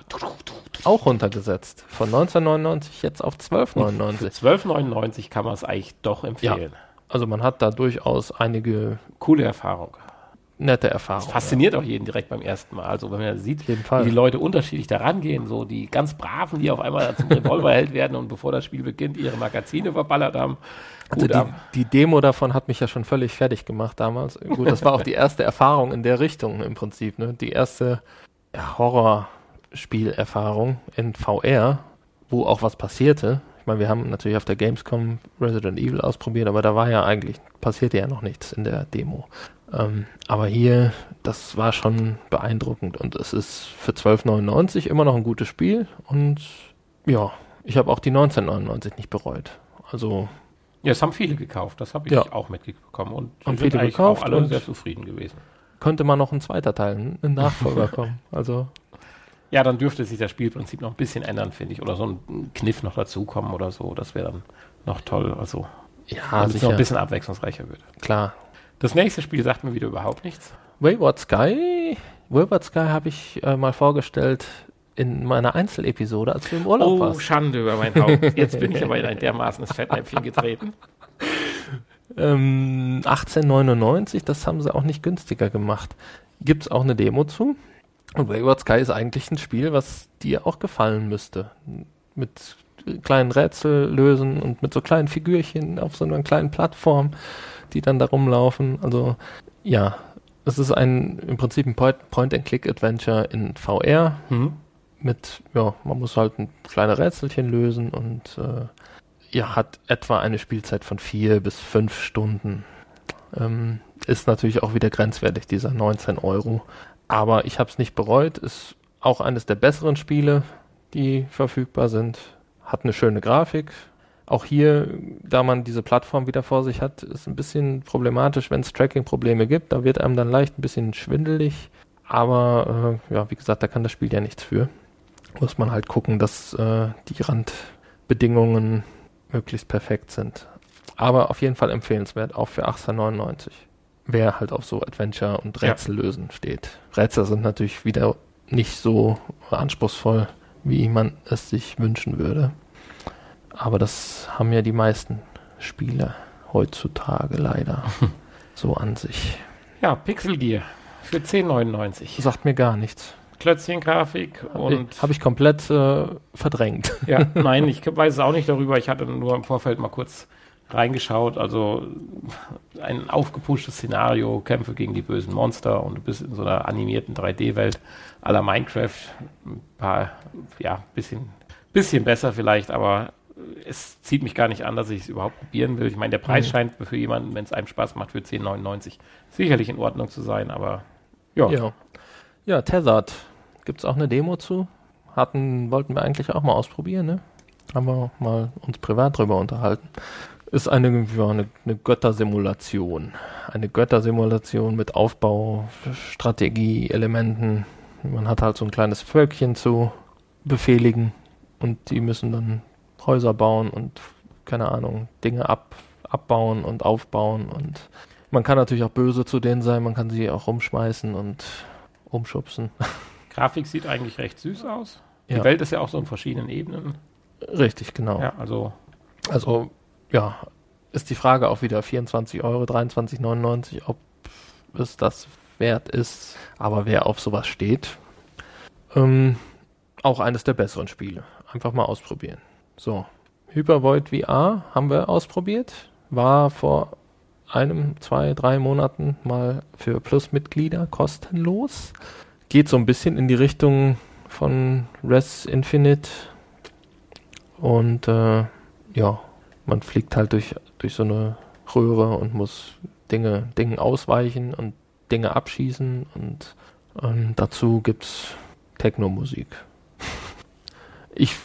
Auch runtergesetzt. Von 1999 jetzt auf 12,99. 12,99 kann man es eigentlich doch empfehlen. Ja. Also man hat da durchaus einige coole Erfahrungen nette Erfahrung. Das fasziniert ja. auch jeden direkt beim ersten Mal. Also wenn man sieht, wie die Leute unterschiedlich da rangehen, so die ganz Braven, die auf einmal zum Revolverheld werden und bevor das Spiel beginnt, ihre Magazine verballert haben. Also die, die, Demo davon hat mich ja schon völlig fertig gemacht damals. Gut, das war auch die erste Erfahrung in der Richtung im Prinzip. Ne? Die erste Horrorspielerfahrung in VR, wo auch was passierte. Ich meine, wir haben natürlich auf der Gamescom Resident Evil ausprobiert, aber da war ja eigentlich, passierte ja noch nichts in der Demo. Ähm, aber hier, das war schon beeindruckend und es ist für 12,99 immer noch ein gutes Spiel und ja, ich habe auch die 1999 nicht bereut. Also ja, es haben viele gekauft, das habe ich ja. auch mitbekommen und haben viele gekauft auch alle sehr zufrieden gewesen. Könnte mal noch ein zweiter Teil, ein Nachfolger kommen. Also ja, dann dürfte sich das Spielprinzip noch ein bisschen ändern, finde ich, oder so ein Kniff noch dazukommen oder so. Das wäre dann noch toll. Also ja, damit es noch ein bisschen abwechslungsreicher wird. Klar, das nächste Spiel sagt mir wieder überhaupt nichts. Wayward Sky. Wayward Sky habe ich äh, mal vorgestellt in meiner Einzelepisode, als wir im Urlaub oh, waren. Oh, Schande über mein Haupt. Jetzt bin ich aber in ein dermaßenes Fettnäpfchen getreten. Ähm, 1899, das haben sie auch nicht günstiger gemacht. Gibt es auch eine Demo zu? Und Wayward Sky ist eigentlich ein Spiel, was dir auch gefallen müsste. Mit kleinen Rätsel lösen und mit so kleinen Figürchen auf so einer kleinen Plattform die dann da rumlaufen. Also ja, es ist ein im Prinzip ein Point-and-Click-Adventure in VR mhm. mit, ja, man muss halt ein kleine Rätselchen lösen und äh, ja, hat etwa eine Spielzeit von vier bis fünf Stunden. Ähm, ist natürlich auch wieder grenzwertig, dieser 19 Euro. Aber ich habe es nicht bereut. Ist auch eines der besseren Spiele, die verfügbar sind. Hat eine schöne Grafik. Auch hier, da man diese Plattform wieder vor sich hat, ist ein bisschen problematisch, wenn es Tracking-Probleme gibt. Da wird einem dann leicht ein bisschen schwindelig. Aber äh, ja, wie gesagt, da kann das Spiel ja nichts für. Muss man halt gucken, dass äh, die Randbedingungen möglichst perfekt sind. Aber auf jeden Fall empfehlenswert, auch für 1899. Wer halt auf so Adventure und Rätsel lösen ja. steht. Rätsel sind natürlich wieder nicht so anspruchsvoll, wie man es sich wünschen würde. Aber das haben ja die meisten Spiele heutzutage leider so an sich. Ja, Pixel Gear für 10,99. Sagt mir gar nichts. Klötzchen-Grafik und. Habe ich komplett äh, verdrängt. Ja, nein, ich weiß es auch nicht darüber. Ich hatte nur im Vorfeld mal kurz reingeschaut. Also ein aufgepushtes Szenario, Kämpfe gegen die bösen Monster und du bist in so einer animierten 3D-Welt aller Minecraft. Ein paar, ja, bisschen, bisschen besser vielleicht, aber es zieht mich gar nicht an, dass ich es überhaupt probieren will. Ich meine, der Preis mhm. scheint für jemanden, wenn es einem Spaß macht, für 10,99 sicherlich in Ordnung zu sein, aber ja. Ja, ja Tethered Gibt es auch eine Demo zu? Hatten, wollten wir eigentlich auch mal ausprobieren, ne? Haben wir mal uns privat drüber unterhalten. Ist eine, ja, eine, eine Göttersimulation. Eine Göttersimulation mit Aufbau, Strategie, Elementen. Man hat halt so ein kleines Völkchen zu befehligen und die müssen dann Häuser bauen und keine Ahnung, Dinge ab, abbauen und aufbauen und man kann natürlich auch böse zu denen sein, man kann sie auch rumschmeißen und umschubsen. Grafik sieht eigentlich recht süß aus. Die ja. Welt ist ja auch so in verschiedenen Ebenen. Richtig, genau. Ja, also. Also, ja, ist die Frage auch wieder 24 Euro, 23,99, ob es das wert ist. Aber wer auf sowas steht, ähm, auch eines der besseren Spiele. Einfach mal ausprobieren. So, Hypervoid VR haben wir ausprobiert. War vor einem, zwei, drei Monaten mal für Plus-Mitglieder kostenlos geht so ein bisschen in die Richtung von Res Infinite. Und äh, ja, man fliegt halt durch, durch so eine Röhre und muss Dinge, Dinge ausweichen und Dinge abschießen und ähm, dazu gibt's Techno-Musik. ich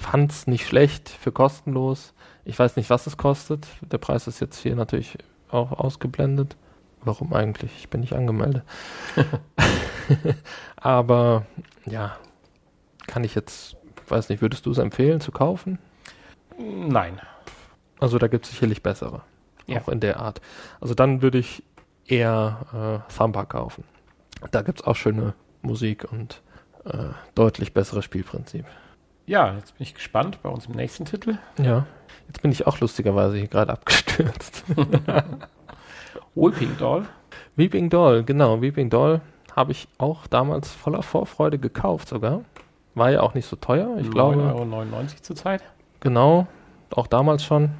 fand's nicht schlecht für kostenlos. Ich weiß nicht, was es kostet. Der Preis ist jetzt hier natürlich auch ausgeblendet. Warum eigentlich? Ich bin nicht angemeldet. Aber ja, kann ich jetzt, weiß nicht, würdest du es empfehlen zu kaufen? Nein. Also da gibt es sicherlich bessere. Ja. Auch in der Art. Also dann würde ich eher äh, Thumper kaufen. Da gibt es auch schöne Musik und äh, deutlich besseres Spielprinzip. Ja, jetzt bin ich gespannt bei uns im nächsten Titel. Ja, jetzt bin ich auch lustigerweise hier gerade abgestürzt. Weeping Doll. Weeping Doll, genau. Weeping Doll habe ich auch damals voller Vorfreude gekauft sogar. War ja auch nicht so teuer. Ich 9,99 glaube. 9,99 Euro zurzeit. Genau, auch damals schon.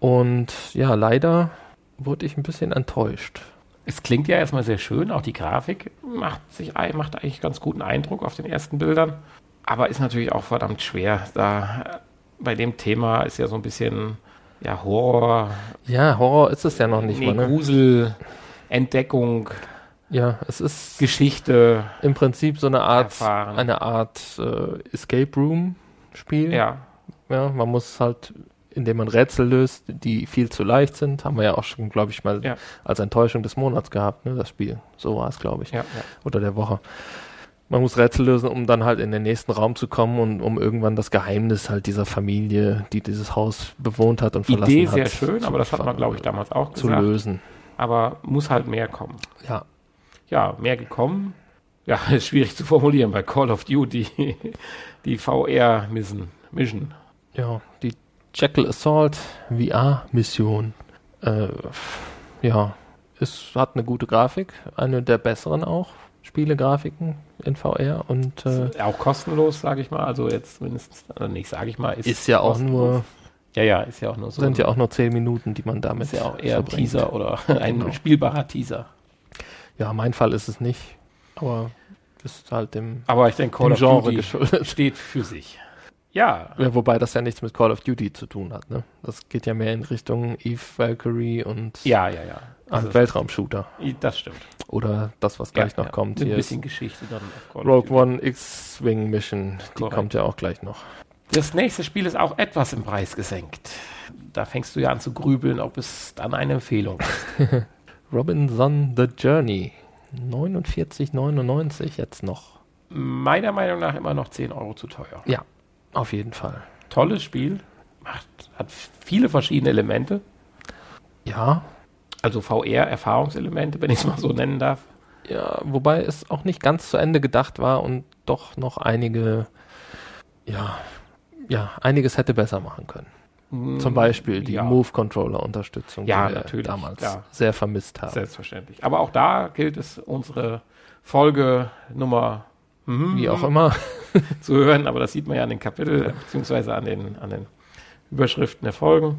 Und ja, leider wurde ich ein bisschen enttäuscht. Es klingt ja erstmal sehr schön, auch die Grafik macht, sich, macht eigentlich ganz guten Eindruck auf den ersten Bildern, aber ist natürlich auch verdammt schwer. Da bei dem Thema ist ja so ein bisschen ja, Horror. Ja, Horror ist es ja noch nicht nee, mal. Ne? Grusel, Entdeckung. Ja, es ist Geschichte. Im Prinzip so eine Art, erfahren. eine Art äh, Escape Room Spiel. Ja. Ja, man muss halt, indem man Rätsel löst, die viel zu leicht sind, haben wir ja auch schon, glaube ich, mal ja. als Enttäuschung des Monats gehabt, ne, das Spiel. So war es, glaube ich. Ja, ja. Oder der Woche. Man muss Rätsel lösen, um dann halt in den nächsten Raum zu kommen und um irgendwann das Geheimnis halt dieser Familie, die dieses Haus bewohnt hat und verlassen Idee hat. Idee sehr schön, aber das hat man, glaube ich, damals auch zu gesagt. lösen. Aber muss halt mehr kommen. Ja. Ja, mehr gekommen. Ja, ist schwierig zu formulieren bei Call of Duty. die VR-Mission. Mission. Ja, die Jackal Assault VR-Mission. Äh, ja, es hat eine gute Grafik, eine der besseren auch. Spielegrafiken in VR und äh, auch kostenlos, sage ich mal. Also jetzt mindestens, also nicht sage ich mal, ist, ist ja auch nur ja, ja, ist ja auch nur so. Sind ja auch nur zehn Minuten, die man damit. Ist ja auch eher verbringt. Teaser oder ein genau. spielbarer Teaser. Ja, mein Fall ist es nicht. Aber ist halt dem, Aber ich denke, Call dem of Genre Duty geschuldet. steht für sich. Ja, Ja, wobei das ja nichts mit Call of Duty zu tun hat. Ne? Das geht ja mehr in Richtung Eve Valkyrie und ja, ja, ja. Also, Weltraumshooter. das stimmt. Oder das, was gleich ja, noch ja. kommt. Ein Hier bisschen Geschichte dann auf Call of Rogue. One X-Wing Mission. Die Korrekt. kommt ja auch gleich noch. Das nächste Spiel ist auch etwas im Preis gesenkt. Da fängst du ja an zu grübeln, ob es dann eine Empfehlung ist. Robinson The Journey. 49,99 jetzt noch. Meiner Meinung nach immer noch 10 Euro zu teuer. Ja, auf jeden Fall. Tolles Spiel, macht, hat viele verschiedene Elemente, Ja, also VR-Erfahrungselemente, wenn ich es mal so nennen darf. ja, wobei es auch nicht ganz zu Ende gedacht war und doch noch einige, ja, ja, einiges hätte besser machen können. Zum Beispiel die ja. Move-Controller-Unterstützung, Ja, die wir natürlich, damals klar. sehr vermisst haben. Selbstverständlich. Aber auch da gilt es, unsere Folge Nummer mhm, Wie auch immer. zu hören, aber das sieht man ja an den Kapiteln, beziehungsweise an den, an den Überschriften der Folgen.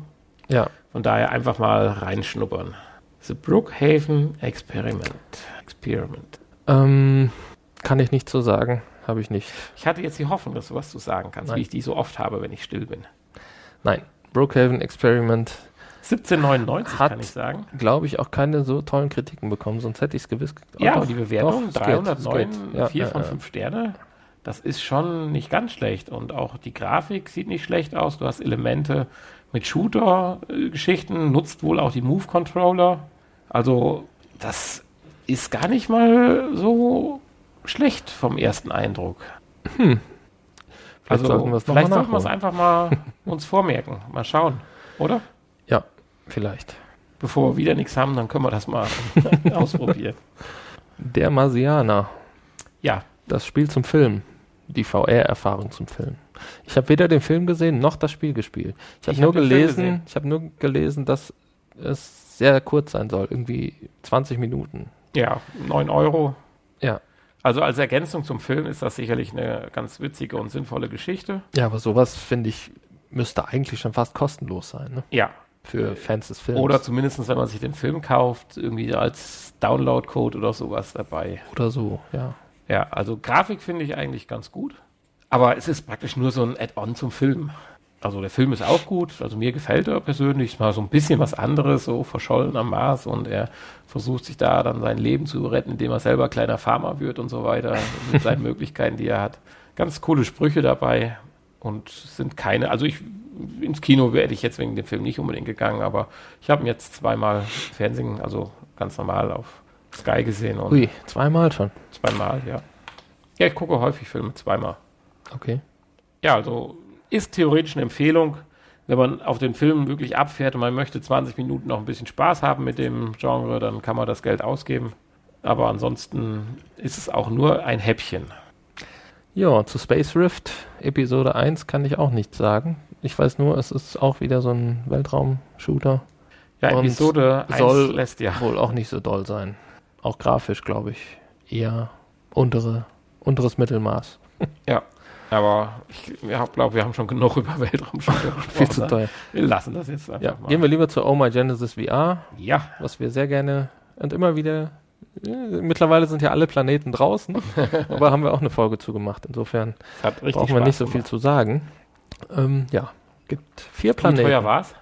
Ja, Von daher einfach mal reinschnuppern. The Brookhaven Experiment. Experiment. ähm, kann ich nicht so sagen. Habe ich nicht. Ich hatte jetzt die Hoffnung, dass du was zu sagen kannst, Nein. wie ich die so oft habe, wenn ich still bin. Nein, Brookhaven Experiment 1799 Hat- kann ich sagen. glaube ich, auch keine so tollen Kritiken bekommen, sonst hätte ich es gewiss. Ja, doch, die Bewertung doch, es geht, 309, es geht. Ja, 4 ja, von ja. 5 Sterne. Das ist schon nicht ganz schlecht. Und auch die Grafik sieht nicht schlecht aus. Du hast Elemente mit Shooter-Geschichten, nutzt wohl auch die Move-Controller. Also, das ist gar nicht mal so schlecht vom ersten Eindruck. Vielleicht Also, sollten wir es noch vielleicht sollten wir es einfach mal uns vormerken. Mal schauen, oder? Vielleicht. Bevor wir wieder nichts haben, dann können wir das mal ausprobieren. Der Marsianer, Ja, das Spiel zum Film. Die VR-Erfahrung zum Film. Ich habe weder den Film gesehen noch das Spiel gespielt. Ich habe nur gelesen, ich habe nur gelesen, dass es sehr kurz sein soll, irgendwie 20 Minuten. ja, 9 Euro. Ja. Also als Ergänzung zum Film ist das sicherlich eine ganz witzige und sinnvolle Geschichte. Ja, aber sowas finde ich müsste eigentlich schon fast kostenlos sein, ne? Ja. Für Fans des Films. Oder zumindest, wenn man sich den Film kauft, irgendwie als Download-Code oder sowas dabei. oder so, ja. Ja, also Grafik finde ich eigentlich ganz gut. Aber es ist praktisch nur so ein Add-on zum Film. Also der Film ist auch gut, also mir gefällt er persönlich, ist mal so ein bisschen was anderes, so verschollen am Mars und er versucht sich da dann sein Leben zu retten, indem er selber kleiner Farmer wird und so weiter, mit seinen Möglichkeiten, die er hat. Ganz coole Sprüche dabei und sind keine, also ich, ins Kino wäre ich jetzt wegen dem Film nicht unbedingt gegangen, aber ich habe ihn jetzt zweimal im Fernsehen, also ganz normal auf Sky gesehen und Ui, zweimal schon. zweimal, ja. Ja, ich gucke häufig Filme zweimal. Okay. Ja, also ist theoretisch eine Empfehlung, wenn man auf den Film wirklich abfährt und man möchte 20 Minuten noch ein bisschen Spaß haben mit dem Genre, dann kann man das Geld ausgeben. Aber ansonsten ist es auch nur ein Häppchen. Ja, zu Space Rift Episode 1 kann ich auch nichts sagen. Ich weiß nur, es ist auch wieder so ein Weltraum-Shooter. Ja, Und Episode 1 soll lässt ja. Wohl auch nicht so doll sein. Auch grafisch, glaube ich. Eher untere, unteres Mittelmaß. Ja. Aber ich glaube, wir haben schon genug über Weltraumschooter gesprochen. Viel zu ne? teuer. Wir lassen das jetzt einfach Ja, mal. gehen wir lieber zu Oh My Genesis VR, ja, was wir sehr gerne und immer wieder. äh, Mittlerweile sind ja alle Planeten draußen, aber haben wir auch eine Folge zu gemacht. Insofern brauchen wir nicht so viel gemacht. zu sagen. Ähm, ja, gibt vier Wie Planeten. teuer war es?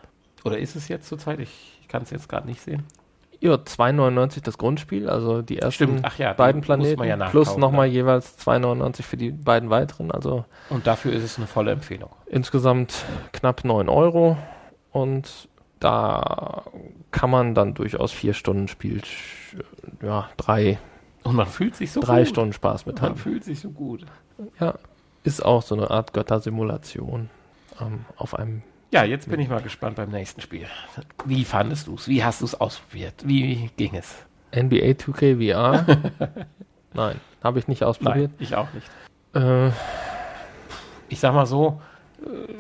Oder ist es jetzt zurzeit? Ich, ich kann es jetzt gerade nicht sehen. Ja, 2,99 das Grundspiel, also die ersten ja, beiden Planeten man ja plus nachkaufen, nochmal ne? jeweils 2,99 für die beiden weiteren, also Und dafür ist es eine volle Empfehlung. insgesamt knapp 9 Euro und da kann man dann durchaus vier Stunden Spiel, ja, drei, Und man fühlt sich so drei gut. Stunden Spaß mit Man haben. fühlt sich so gut. Ja, ist auch so eine Art Göttersimulation ähm, auf einem Ja, jetzt bin ich mal gespannt beim nächsten Spiel. Wie fandest du es? Wie hast du es ausprobiert? Wie ging es? NBA 2K VR. Nein, habe ich nicht ausprobiert. Nein, ich auch nicht. Äh, Ich sag mal so, äh,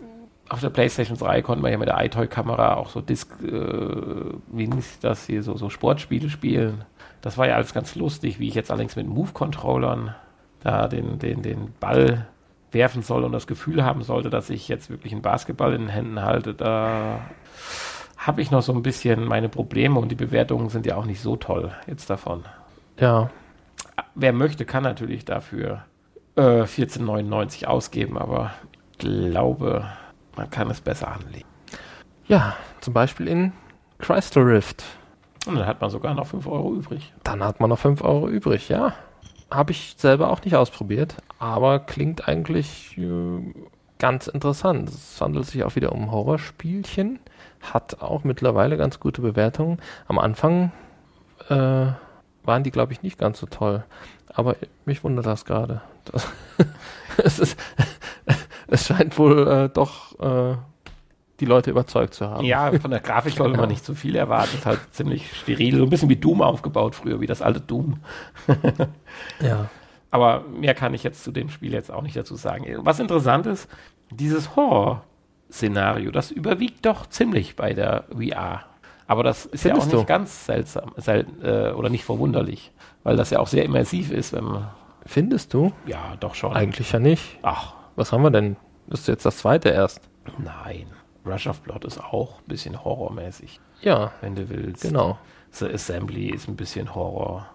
auf der PlayStation 3 konnte man ja mit der iToy-Kamera auch so Disc, äh, wie nennt das hier, so, so Sportspiele spielen. Das war ja alles ganz lustig, wie ich jetzt allerdings mit Move-Controllern da den, den, den Ball werfen soll und das Gefühl haben sollte, dass ich jetzt wirklich einen Basketball in den Händen halte. Da habe ich noch so ein bisschen meine Probleme und die Bewertungen sind ja auch nicht so toll jetzt davon. ja, wer möchte, kann natürlich dafür äh, 14,99 ausgeben, aber ich glaube, man kann es besser anlegen. Ja, zum Beispiel in Crystal Rift. Und dann hat man sogar noch 5 Euro übrig. Dann hat man noch 5 Euro übrig, ja. Habe ich selber auch nicht ausprobiert, aber klingt eigentlich äh, ganz interessant. Es handelt sich auch wieder um Horrorspielchen, hat auch mittlerweile ganz gute Bewertungen. Am Anfang äh, waren die, glaube ich, nicht ganz so toll. Aber mich wundert das gerade. es, es scheint wohl äh, doch äh, die Leute überzeugt zu haben. Ja, von der Grafik sollte genau. man nicht zu so viel erwarten. Ist halt ziemlich steril, so ein bisschen wie Doom aufgebaut früher, wie das alte Doom. ja. Aber mehr kann ich jetzt zu dem Spiel jetzt auch nicht dazu sagen. Was interessant ist, dieses Horror-Szenario, das überwiegt doch ziemlich bei der VR. Aber das ist Findest ja auch nicht du? ganz seltsam selten, äh, oder nicht verwunderlich, weil das ja auch sehr immersiv ist, wenn man. Findest du? Ja, doch schon. Eigentlich ja nicht. Ach. Was haben wir denn? Das ist jetzt das zweite erst. Nein. Rush of Blood ist auch ein bisschen horrormäßig. Ja. Wenn du willst. Genau. The Assembly ist ein bisschen Horror.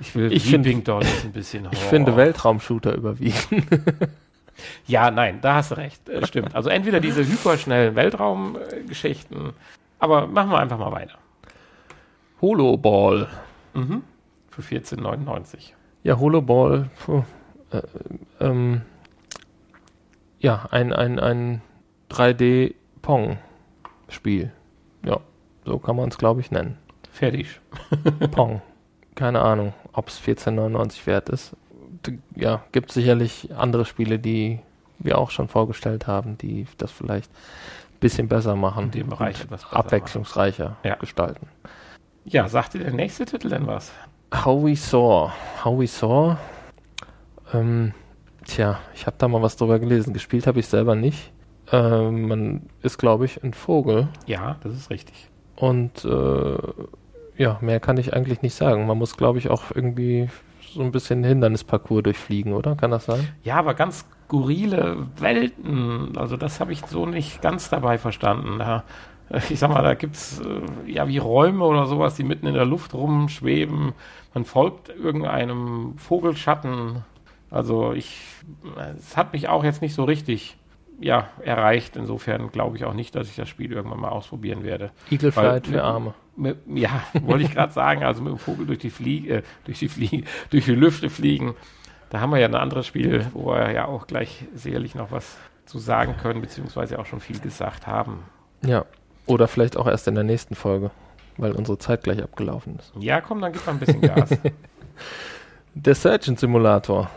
Ich will ich Weeping Doll ist ein bisschen Horror. Ich finde Weltraumshooter überwiegen. ja, nein, da hast du recht. Äh, stimmt. Also entweder diese hyperschnellen Weltraumgeschichten, aber machen wir einfach mal weiter. Holoball. Mhm. Für 14,99. Ja, Holoball. Äh, ähm, ja, ein, ein, ein 3D-Pong-Spiel. Ja, so kann man es, glaube ich, nennen. Fertig. Pong. Keine Ahnung, ob es 14,99 wert ist. Ja, gibt sicherlich andere Spiele, die wir auch schon vorgestellt haben, die das vielleicht ein bisschen besser machen. In dem Bereich etwas abwechslungsreicher ja. gestalten. Ja, sagt dir der nächste Titel denn was? How We Saw. How We Saw. Ähm, tja, ich habe da mal was drüber gelesen. Gespielt habe ich selber nicht. Ähm, man ist, glaube ich, ein Vogel. Ja, das ist richtig. Und äh, ja, mehr kann ich eigentlich nicht sagen. Man muss, glaube ich, auch irgendwie so ein bisschen Hindernisparcours durchfliegen, oder? Kann das sein? Ja, aber ganz skurrile Welten. Also das habe ich so nicht ganz dabei verstanden. Da, ich sag mal, da gibt es äh, ja wie Räume oder sowas, die mitten in der Luft rumschweben. Man folgt irgendeinem Vogelschatten. Also ich, es hat mich auch jetzt nicht so richtig ja, erreicht. Insofern glaube ich auch nicht, dass ich das Spiel irgendwann mal ausprobieren werde. Eagle Flight für Arme. Mit, ja, wollte ich gerade sagen, also mit dem Vogel durch die Fliege, äh, durch die Fliege, durch die Lüfte fliegen. Da haben wir ja ein anderes Spiel, wo wir ja auch gleich sicherlich noch was zu sagen können, beziehungsweise auch schon viel gesagt haben. Ja, oder vielleicht auch erst in der nächsten Folge, weil unsere Zeit gleich abgelaufen ist. Ja, komm, dann gib mal ein bisschen Gas. der Surgeon Simulator.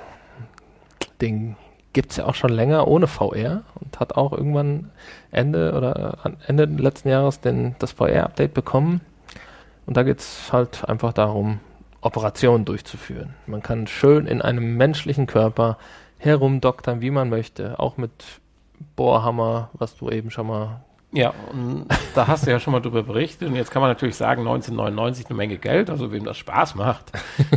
Den gibt es ja auch schon länger ohne VR und hat auch irgendwann Ende oder Ende letzten Jahres den, das VR-Update bekommen. Und da geht es halt einfach darum, Operationen durchzuführen. Man kann schön in einem menschlichen Körper herumdoktern, wie man möchte, auch mit Bohrhammer, was du eben schon mal. Ja, und da hast du ja schon mal drüber berichtet. Und jetzt kann man natürlich sagen, 1999 eine Menge Geld, also wem das Spaß macht,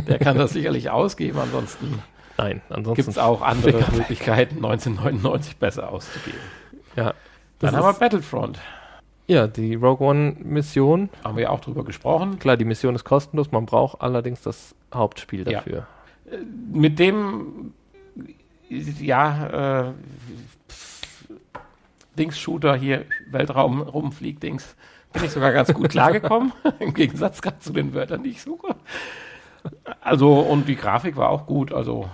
der kann das sicherlich ausgeben. Ansonsten Nein, ansonsten gibt es auch andere Möglichkeiten, 1999 besser auszugeben. Ja. Dann haben wir Battlefront. Ja, die Rogue One-Mission. Haben wir ja auch drüber gesprochen. Klar, die Mission ist kostenlos, man braucht allerdings das Hauptspiel dafür. Ja. Äh, mit dem, ja, äh, Dings-Shooter hier, Weltraum rumfliegt, Dings, bin ich sogar ganz gut klargekommen. Im Gegensatz gerade zu den Wörtern, die ich suche. Also, und die Grafik war auch gut. Also,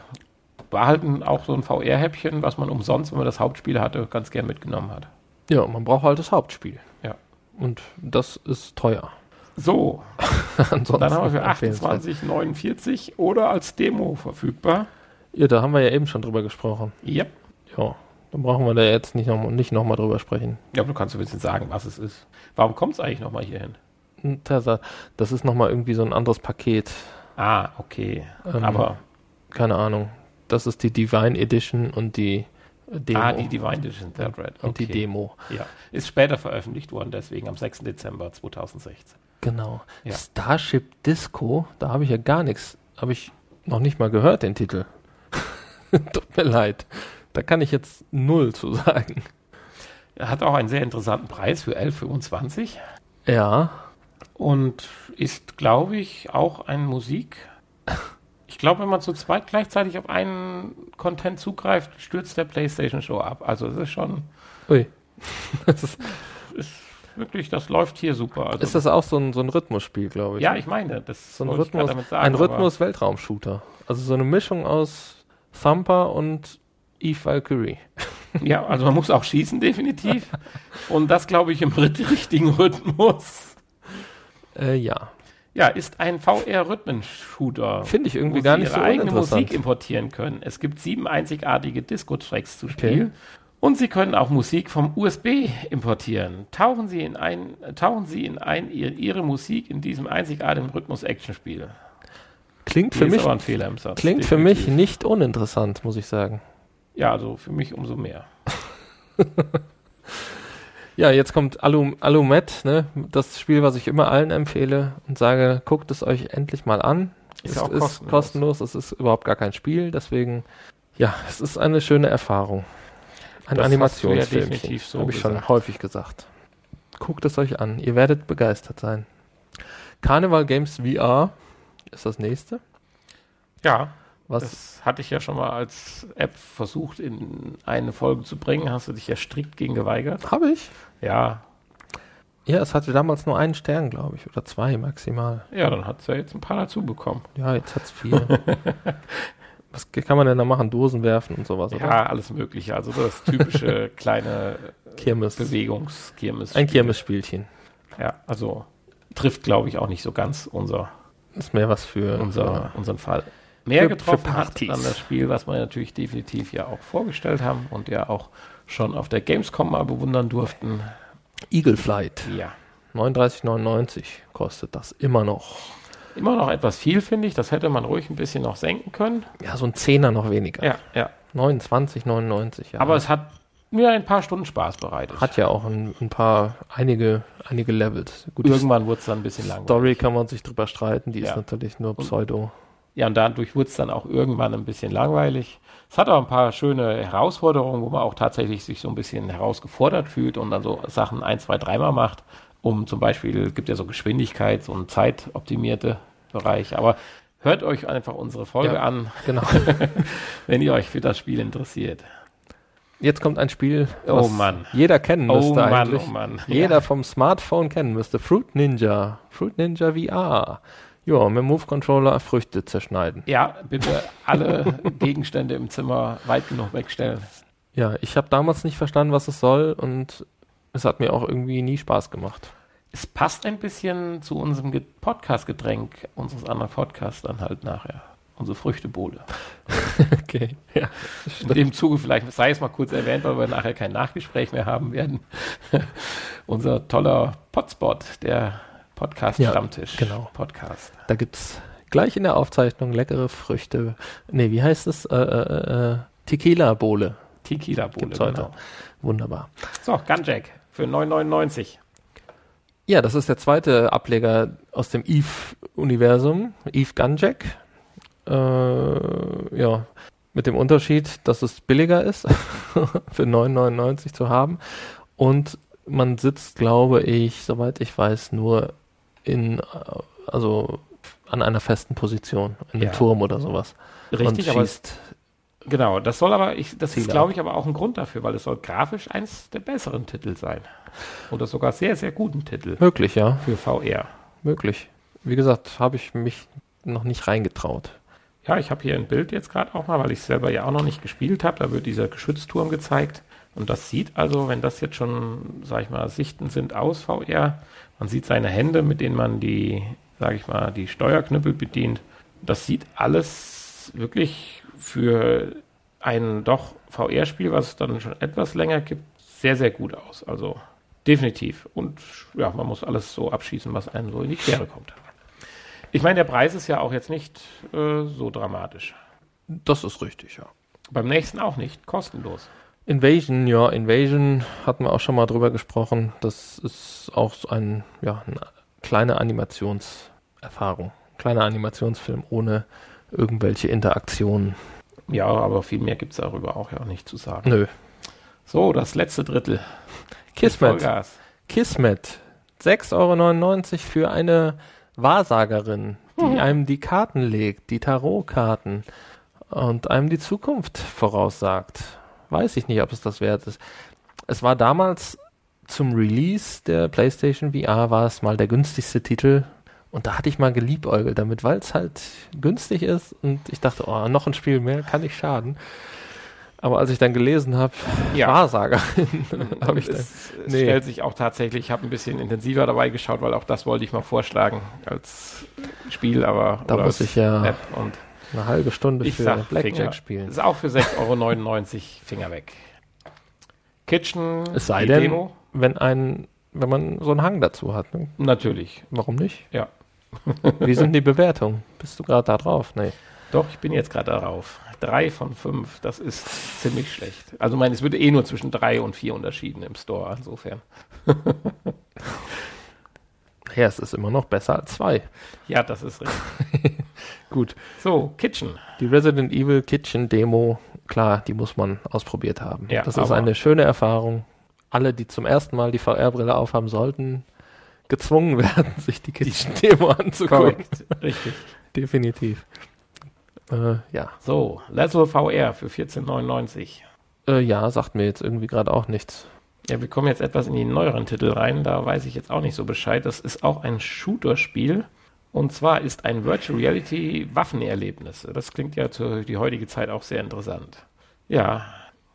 war halt auch so ein VR-Häppchen, was man umsonst, wenn man das Hauptspiel hatte, ganz gern mitgenommen hat. Ja, man braucht halt das Hauptspiel. Ja. Und das ist teuer. So. Ansonsten dann haben wir für 28,49 oder als Demo verfügbar. Ja, da haben wir ja eben schon drüber gesprochen. Ja. Ja. Dann brauchen wir da jetzt nicht nochmal nicht noch mal drüber sprechen. Ja, aber du kannst ein bisschen sagen, was es ist. Warum kommt es eigentlich nochmal hier hin? Hm, das ist nochmal irgendwie so ein anderes Paket. Ah, okay. Ähm, Aber. Keine Ahnung. Das ist die Divine Edition und die Demo. Ah, die Divine Edition, Third Red. Okay. Und die Demo. Ja. Ist später veröffentlicht worden, deswegen am 6. Dezember 2016. Genau. Ja. Starship Disco, da habe ich ja gar nichts, habe ich noch nicht mal gehört, den Titel. Tut mir leid. Da kann ich jetzt null zu sagen. Er hat auch einen sehr interessanten Preis für 11,25. Ja und ist, glaube ich, auch ein Musik. Ich glaube, wenn man zu zweit gleichzeitig auf einen Content zugreift, stürzt der PlayStation Show ab. Also es ist schon. Ui. das ist, ist wirklich, das läuft hier super. Also, ist das auch so ein, so ein Rhythmusspiel, glaube ich? Ja, ich meine, das so ein Rhythmus, sagen, ein Rhythmus-Weltraum-Shooter. Also so eine Mischung aus Thumper und Eve Valkyrie. Ja, also man muss auch schießen, definitiv. Und das, glaube ich, im richtigen Rhythmus. Äh, ja. Ja, ist ein VR-Rhythmen-Shooter. Finde ich irgendwie gar nicht so eigene Musik importieren können. Es gibt sieben einzigartige Disco-Tracks zu spielen. Okay. Und Sie können auch Musik vom USB importieren. Tauchen Sie in, ein, tauchen Sie in ein, Ihre Musik in diesem einzigartigen Rhythmus-Action-Spiel. Klingt, für mich, Satz, klingt für mich nicht uninteressant, muss ich sagen. Ja, also für mich umso mehr. ja, jetzt kommt Alu, Alumet, ne? das Spiel, was ich immer allen empfehle und sage, guckt es euch endlich mal an. Ist es auch ist kostenlos. kostenlos, es ist überhaupt gar kein Spiel, deswegen, ja, es ist eine schöne Erfahrung. Ein das Animationsfilm. Ja so Habe ich schon häufig gesagt. Guckt es euch an, ihr werdet begeistert sein. Carnival Games VR ist das nächste. Ja, was? Das hatte ich ja schon mal als App versucht, in eine Folge zu bringen. Hast du dich ja strikt gegen geweigert? Habe ich? Ja. Ja, es hatte damals nur einen Stern, glaube ich, oder zwei maximal. Ja, dann hat es ja jetzt ein paar dazu bekommen. Ja, jetzt hat es vier. Was kann man denn da machen? Dosen werfen und sowas, oder? Ja, alles Mögliche. Also das typische kleine Kirmes. Bewegungs Kirmes. Ein Kirmesspielchen. Ja, also trifft, glaube ich, auch nicht so ganz unser. Ist mehr was für unser, unseren Fall mehr für, getroffen für hat an das Spiel, was wir natürlich definitiv ja auch vorgestellt haben und ja auch schon auf der Gamescom mal bewundern durften. Eagle Flight. Ja. 39,99 kostet das immer noch. Immer noch etwas viel, finde ich. Das hätte man ruhig ein bisschen noch senken können. Ja, so ein Zehner noch weniger. Ja, ja. 29,99. Ja. Aber es hat mir ein paar Stunden Spaß bereitet. Hat ja auch ein, ein paar, einige, einige Levels. Gut, Irgendwann wurde es dann ein bisschen langweilig. Story kann man sich drüber streiten, die ja. ist natürlich nur Pseudo. Ja, und dadurch wurde es dann auch irgendwann ein bisschen langweilig. Es hat auch ein paar schöne Herausforderungen, wo man auch tatsächlich sich so ein bisschen herausgefordert fühlt und dann so Sachen ein, zwei, dreimal macht. Um zum Beispiel, gibt ja so Geschwindigkeits- und zeitoptimierte Bereiche. Aber hört euch einfach unsere Folge ja, an, genau. wenn ihr euch für das Spiel interessiert. Jetzt kommt ein Spiel, was oh Mann. jeder kennen oh müsste oh eigentlich. oh Mann. Jeder ja. vom Smartphone kennen müsste. Fruit Ninja. Fruit Ninja VR. Ja, mit dem Move-Controller Früchte zerschneiden. Ja, bitte alle Gegenstände im Zimmer weit genug wegstellen. Ja, ich habe damals nicht verstanden, was es soll und es hat mir auch irgendwie nie Spaß gemacht. Es passt ein bisschen zu unserem Podcast-Getränk unseres anderen Podcasts dann halt nachher. Unsere Früchtebowle. okay, ja. In dem Zuge vielleicht, sei es mal kurz erwähnt, weil wir nachher kein Nachgespräch mehr haben werden. Unser toller Potspot, der Podcast-Stammtisch. Ja, genau. Podcast. Da gibt es gleich in der Aufzeichnung leckere Früchte. Nee, wie heißt es? Äh, äh, äh, Tequila-Bohle. Tequila-Bohle, genau. Wunderbar. So, Gunjack für 9,99. Ja, das ist der zweite Ableger aus dem Eve-Universum. Eve Gunjack. Äh, ja, mit dem Unterschied, dass es billiger ist, für 9,99 zu haben. Und man sitzt, glaube ich, soweit ich weiß, nur in, also an einer festen Position, in einem ja. Turm oder sowas. Richtig, aber genau, das soll aber, ich, das Ziele ist, glaube ich, aber auch ein Grund dafür, weil es soll grafisch eins der besseren Titel sein. Oder sogar sehr, sehr guten Titel. Möglich, ja. Für VR. Möglich. Wie gesagt, habe ich mich noch nicht reingetraut. Ja, ich habe hier ein Bild jetzt gerade auch mal, weil ich selber ja auch noch nicht gespielt habe. Da wird dieser Geschützturm gezeigt. Und das sieht also, wenn das jetzt schon, sag ich mal, Sichten sind aus VR, man sieht seine Hände, mit denen man die, sag ich mal, die Steuerknüppel bedient. Das sieht alles wirklich für ein doch VR-Spiel, was es dann schon etwas länger gibt, sehr, sehr gut aus. Also definitiv. Und ja, man muss alles so abschießen, was einem so in die Quere kommt. Ich meine, der Preis ist ja auch jetzt nicht äh, so dramatisch. Das ist richtig, ja. Beim nächsten auch nicht, kostenlos. Invasion, ja, Invasion hatten wir auch schon mal drüber gesprochen. Das ist auch so ein, ja, eine kleine Animationserfahrung. Kleiner Animationsfilm ohne irgendwelche Interaktionen. Ja, aber viel mehr gibt es darüber auch ja nicht zu sagen. Nö. So, das letzte Drittel. Kismet. Kismet. 6,99 Euro für eine Wahrsagerin. die einem die Karten legt, die Tarotkarten und einem die Zukunft voraussagt. Weiß ich nicht, ob es das wert ist. Es war damals zum Release der PlayStation VR war es mal der günstigste Titel und da hatte ich mal geliebäugelt damit, weil es halt günstig ist und ich dachte, oh, noch ein Spiel mehr kann nicht schaden. Aber als ich dann gelesen habe, Ja. Wahrsager, habe ich dann, es, es nee. stellt sich auch tatsächlich, ich habe ein bisschen intensiver dabei geschaut, weil auch das wollte ich mal vorschlagen als Spiel, aber Da muss ich ja App und eine halbe Stunde ich für sag Blackjack Finger. spielen. Ist auch für 6,99 Euro Finger weg. Kitchen, Es sei denn, Demo, wenn ein, wenn man so einen Hang dazu hat. Ne? natürlich, Warum nicht? ja. Wie sind die Bewertungen? Bist du gerade da drauf? Nee. Doch, ich bin jetzt gerade darauf. Drei von fünf, das ist ziemlich schlecht. Also, ich meine, es wird eh nur zwischen drei und vier unterschieden im Store, insofern. Es ist immer noch besser als zwei. Ja, das ist richtig. Gut. So, Kitchen. Die Resident Evil Kitchen Demo, klar, die muss man ausprobiert haben. Ja, das ist eine schöne Erfahrung. Alle, die zum ersten Mal die VR-Brille aufhaben sollten, gezwungen werden, sich die Kitchen Demo anzugucken. Korrekt. Richtig. Definitiv. Äh, ja. So, Level VR für 14,99. Äh, ja, sagt mir jetzt irgendwie gerade auch nichts. Ja, wir kommen jetzt etwas in die neueren Titel rein. Da weiß ich jetzt auch nicht so Bescheid. Das ist auch ein Shooter-Spiel. Und zwar ist ein Virtual Reality Waffenerlebnis. Das klingt ja für die heutige Zeit auch sehr interessant. Ja,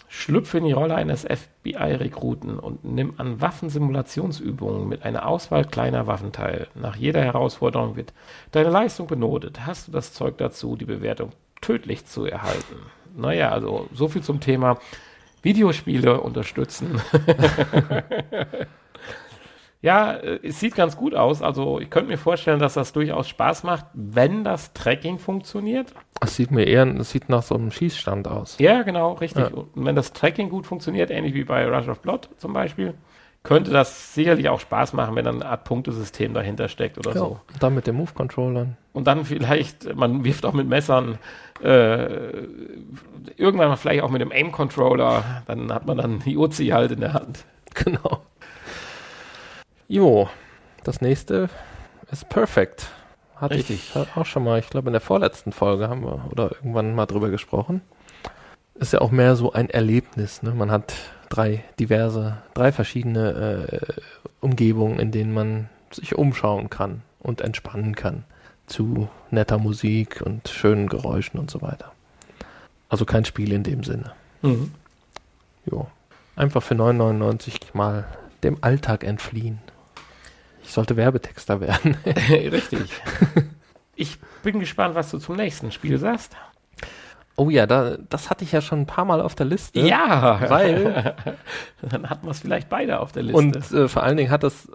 schlüpfe in die Rolle eines FBI-Rekruten und nimm an Waffensimulationsübungen mit einer Auswahl kleiner Waffen teil. Nach jeder Herausforderung wird deine Leistung benotet. Hast du das Zeug dazu, die Bewertung tödlich zu erhalten? Naja, also so viel zum Thema Videospiele unterstützen. ja, äh, es sieht ganz gut aus. Also ich könnte mir vorstellen, dass das durchaus Spaß macht, wenn das Tracking funktioniert. Es sieht mir eher, es sieht nach so einem Schießstand aus. Ja, genau, richtig. Ja. Und wenn das Tracking gut funktioniert, ähnlich wie bei Rush of Blood zum Beispiel, könnte das sicherlich auch Spaß machen, wenn dann eine Art Punktesystem dahinter steckt oder so. Und dann mit den Move-Controllern. Und dann vielleicht, man wirft auch mit Messern, äh, irgendwann mal vielleicht auch mit dem Aim-Controller, dann hat man dann die Uzi halt in der Hand. Genau. Jo, das nächste ist Perfect. Hatte Richtig. ich auch schon mal, ich glaube in der vorletzten Folge haben wir oder irgendwann mal drüber gesprochen. Ist ja auch mehr so ein Erlebnis. Ne? Man hat drei diverse, drei verschiedene äh, Umgebungen, in denen man sich umschauen kann und entspannen kann. Zu netter Musik und schönen Geräuschen und so weiter. Also kein Spiel in dem Sinne. Mhm. Jo. Einfach für 9,99 mal dem Alltag entfliehen. Ich sollte Werbetexter werden. Richtig. Ich bin gespannt, was du zum nächsten Spiel sagst. Oh ja, da, das hatte ich ja schon ein paar Mal auf der Liste. Ja, Weil, dann hatten wir es vielleicht beide auf der Liste. und äh, vor allen Dingen hat das,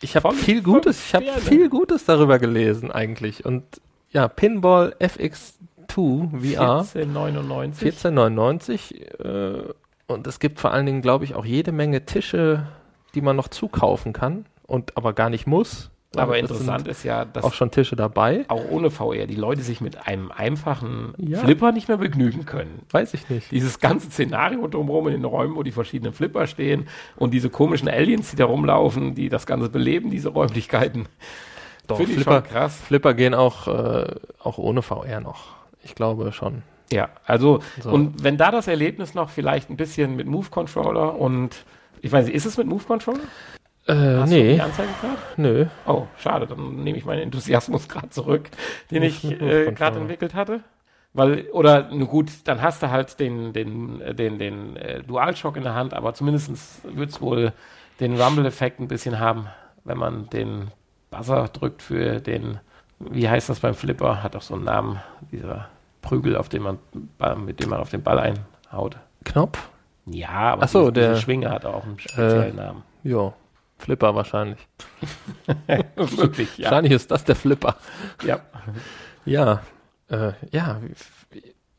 ich habe viel Gutes, ich habe viel Gutes darüber gelesen eigentlich. Und ja, Pinball FX2 VR. 1499. 1499 äh, und es gibt vor allen Dingen, glaube ich, auch jede Menge Tische, die man noch zukaufen kann und aber gar nicht muss. Aber Es interessant ist ja, dass auch schon Tische dabei. auch ohne VR die Leute sich mit einem einfachen Ja. Flipper nicht mehr begnügen können. Weiß ich nicht. Dieses ganze Szenario drumherum in den Räumen, wo die verschiedenen Flipper stehen und diese komischen Aliens, die da rumlaufen, die das Ganze beleben, diese Räumlichkeiten. Doch, Finde ich Flipper, schon krass. Flipper gehen auch, äh, auch ohne VR noch. Ich glaube schon. Ja, also, So. und wenn da das Erlebnis noch vielleicht ein bisschen mit Move-Controller und, ich weiß nicht, ist es mit Move-Controller? Äh, Hast du nee, die Anzeige gerade? nö. Oh, schade, dann nehme ich meinen Enthusiasmus gerade zurück, den ich mit äh, gerade entwickelt hatte. Weil, oder, nur gut, dann hast du halt den, den, äh, den, den äh, DualShock in der Hand, aber zumindest wird es wohl den Rumble-Effekt ein bisschen haben, wenn man den Buzzer drückt für den, wie heißt das beim Flipper, hat auch so einen Namen, dieser Prügel, auf den man, mit dem man auf den Ball einhaut. Knopf? Ja, aber Ach so, der- diese Schwinge hat auch einen speziellen Namen. Jo. Flipper wahrscheinlich. Wirklich, ja. Wahrscheinlich ist das der Flipper. ja. Ja. Äh, ja,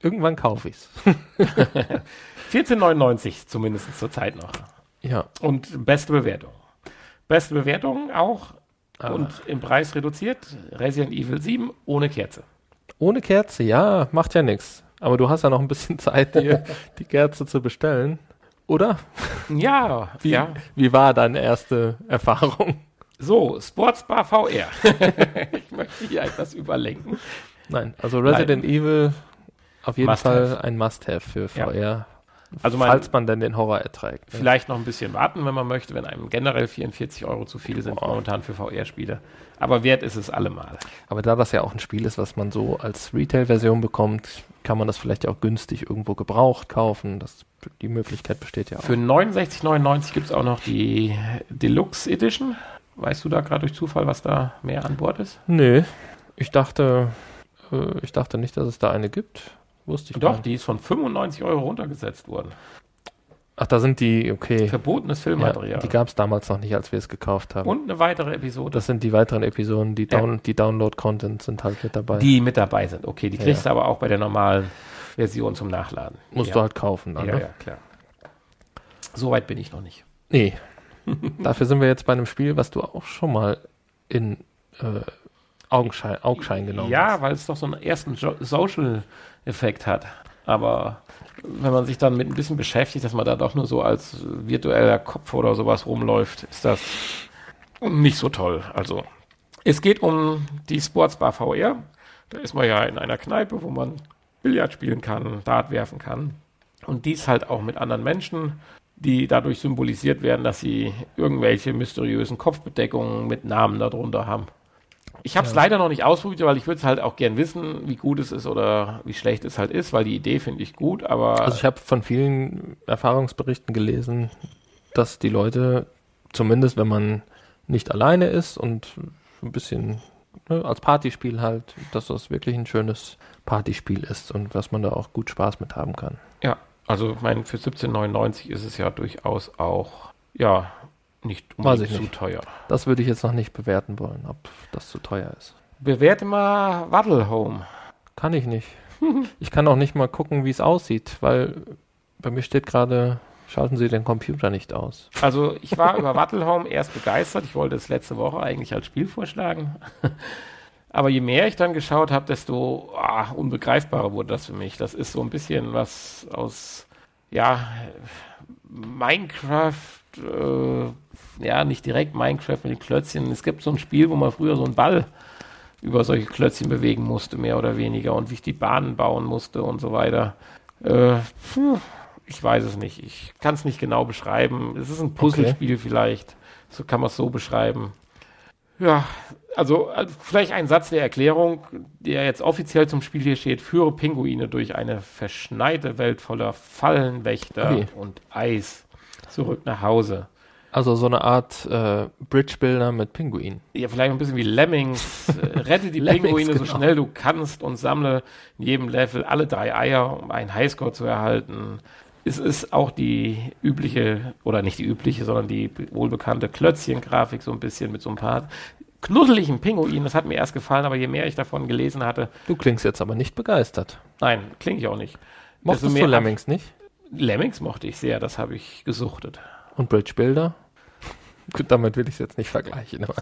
irgendwann kaufe ich's. 14,99 zumindest zur Zeit noch. Ja. Und beste Bewertung. Beste Bewertung auch Ah. und im Preis reduziert. Resident Evil 7 ohne Kerze. Ohne Kerze, ja, macht ja nichts. Aber du hast ja noch ein bisschen Zeit, dir die Kerze zu bestellen. Oder? Ja, Wie, ja. wie war deine erste Erfahrung? So, Sportsbar VR. ich möchte hier etwas überlenken. Nein, also Resident Nein. Evil auf jeden Must Fall have. ein Must-Have für VR. Ja. Also mein, falls man denn den Horror erträgt. Vielleicht noch ein bisschen warten, wenn man möchte, wenn einem generell 44 Euro zu viele sind oh. momentan für VR-Spiele. Aber wert ist es allemal. Aber da das ja auch ein Spiel ist, was man so als Retail-Version bekommt, kann man das vielleicht auch günstig irgendwo gebraucht kaufen. Das, die Möglichkeit besteht ja auch. Für 69,99 gibt es auch noch die Deluxe Edition. Weißt du da gerade durch Zufall, was da mehr an Bord ist? Nö. Ich dachte, äh, ich dachte nicht, dass es da eine gibt. Wusste ich Doch, die ist von 95 Euro runtergesetzt worden. Ach, da sind die, okay. Verbotenes Filmmaterial. Ja, die gab es damals noch nicht, als wir es gekauft haben. Und eine weitere Episode. Das sind die weiteren Episoden, die, Down, ja. die Download-Content sind halt mit dabei. Die mit dabei sind, okay. Die kriegst ja. du aber auch bei der normalen Version zum Nachladen. Musst ja. du halt kaufen dann, Ja, ne? ja, klar. Soweit bin ich noch nicht. Nee. Dafür sind wir jetzt bei einem Spiel, was du auch schon mal in äh, Augenschein, Augenschein genommen ja, hast. Ja, weil es doch so einen ersten Social-Effekt hat. Aber wenn man sich dann mit ein bisschen beschäftigt, dass man da doch nur so als virtueller Kopf oder sowas rumläuft, ist das nicht so toll. Also, es geht um die Sportsbar VR. Da ist man ja in einer Kneipe, wo man Billard spielen kann, Dart werfen kann. Und dies halt auch mit anderen Menschen, die dadurch symbolisiert werden, dass sie irgendwelche mysteriösen Kopfbedeckungen mit Namen darunter haben. Ich habe es ja. leider noch nicht ausprobiert, weil ich würde es halt auch gern wissen, wie gut es ist oder wie schlecht es halt ist, weil die Idee finde ich gut, aber. Also ich habe von vielen Erfahrungsberichten gelesen, dass die Leute, zumindest wenn man nicht alleine ist und ein bisschen ne, als Partyspiel halt, dass das wirklich ein schönes Partyspiel ist und dass man da auch gut Spaß mit haben kann. Ja, also ich meine, für 17,99 ist es ja durchaus auch, ja, nicht unbedingt zu nicht. teuer. Das würde ich jetzt noch nicht bewerten wollen, ob das zu teuer ist. Bewerte mal Waddle Home. Kann ich nicht. ich kann auch nicht mal gucken, wie es aussieht, weil bei mir steht gerade, schalten Sie den Computer nicht aus. Also ich war über Waddle Home erst begeistert. Ich wollte es letzte Woche eigentlich als Spiel vorschlagen. Aber je mehr ich dann geschaut habe, desto ah, unbegreifbarer wurde das für mich. Das ist so ein bisschen was aus, ja, Minecraft, äh, ja, nicht direkt Minecraft mit den Klötzchen. Es gibt so ein Spiel, wo man früher so einen Ball über solche Klötzchen bewegen musste, mehr oder weniger, und sich die Bahnen bauen musste und so weiter. Äh, ich weiß es nicht. Ich kann es nicht genau beschreiben. Es ist ein Puzzlespiel okay. vielleicht. So kann man es so beschreiben. Ja, also, also, vielleicht ein Satz der Erklärung, der jetzt offiziell zum Spiel hier steht: Führe Pinguine durch eine verschneite Welt voller Fallenwächter okay. und Eis zurück nach Hause. Also so eine Art äh, Bridge-Builder mit Pinguinen. Ja, vielleicht ein bisschen wie Lemmings. Äh, rette die Lemmings, Pinguine genau. so schnell du kannst und sammle in jedem Level alle drei Eier, um einen Highscore zu erhalten. Es ist auch die übliche, oder nicht die übliche, sondern die wohlbekannte Klötzchen-Grafik so ein bisschen mit so ein paar knuddeligen Pinguinen. Das hat mir erst gefallen, aber je mehr ich davon gelesen hatte. Du klingst jetzt aber nicht begeistert. Nein, klinge ich auch nicht. Mochtest du Lemmings nicht? Lemmings mochte ich sehr, das habe ich gesuchtet. Und Bridge Builder? Gut, damit will ich es jetzt nicht vergleichen, aber,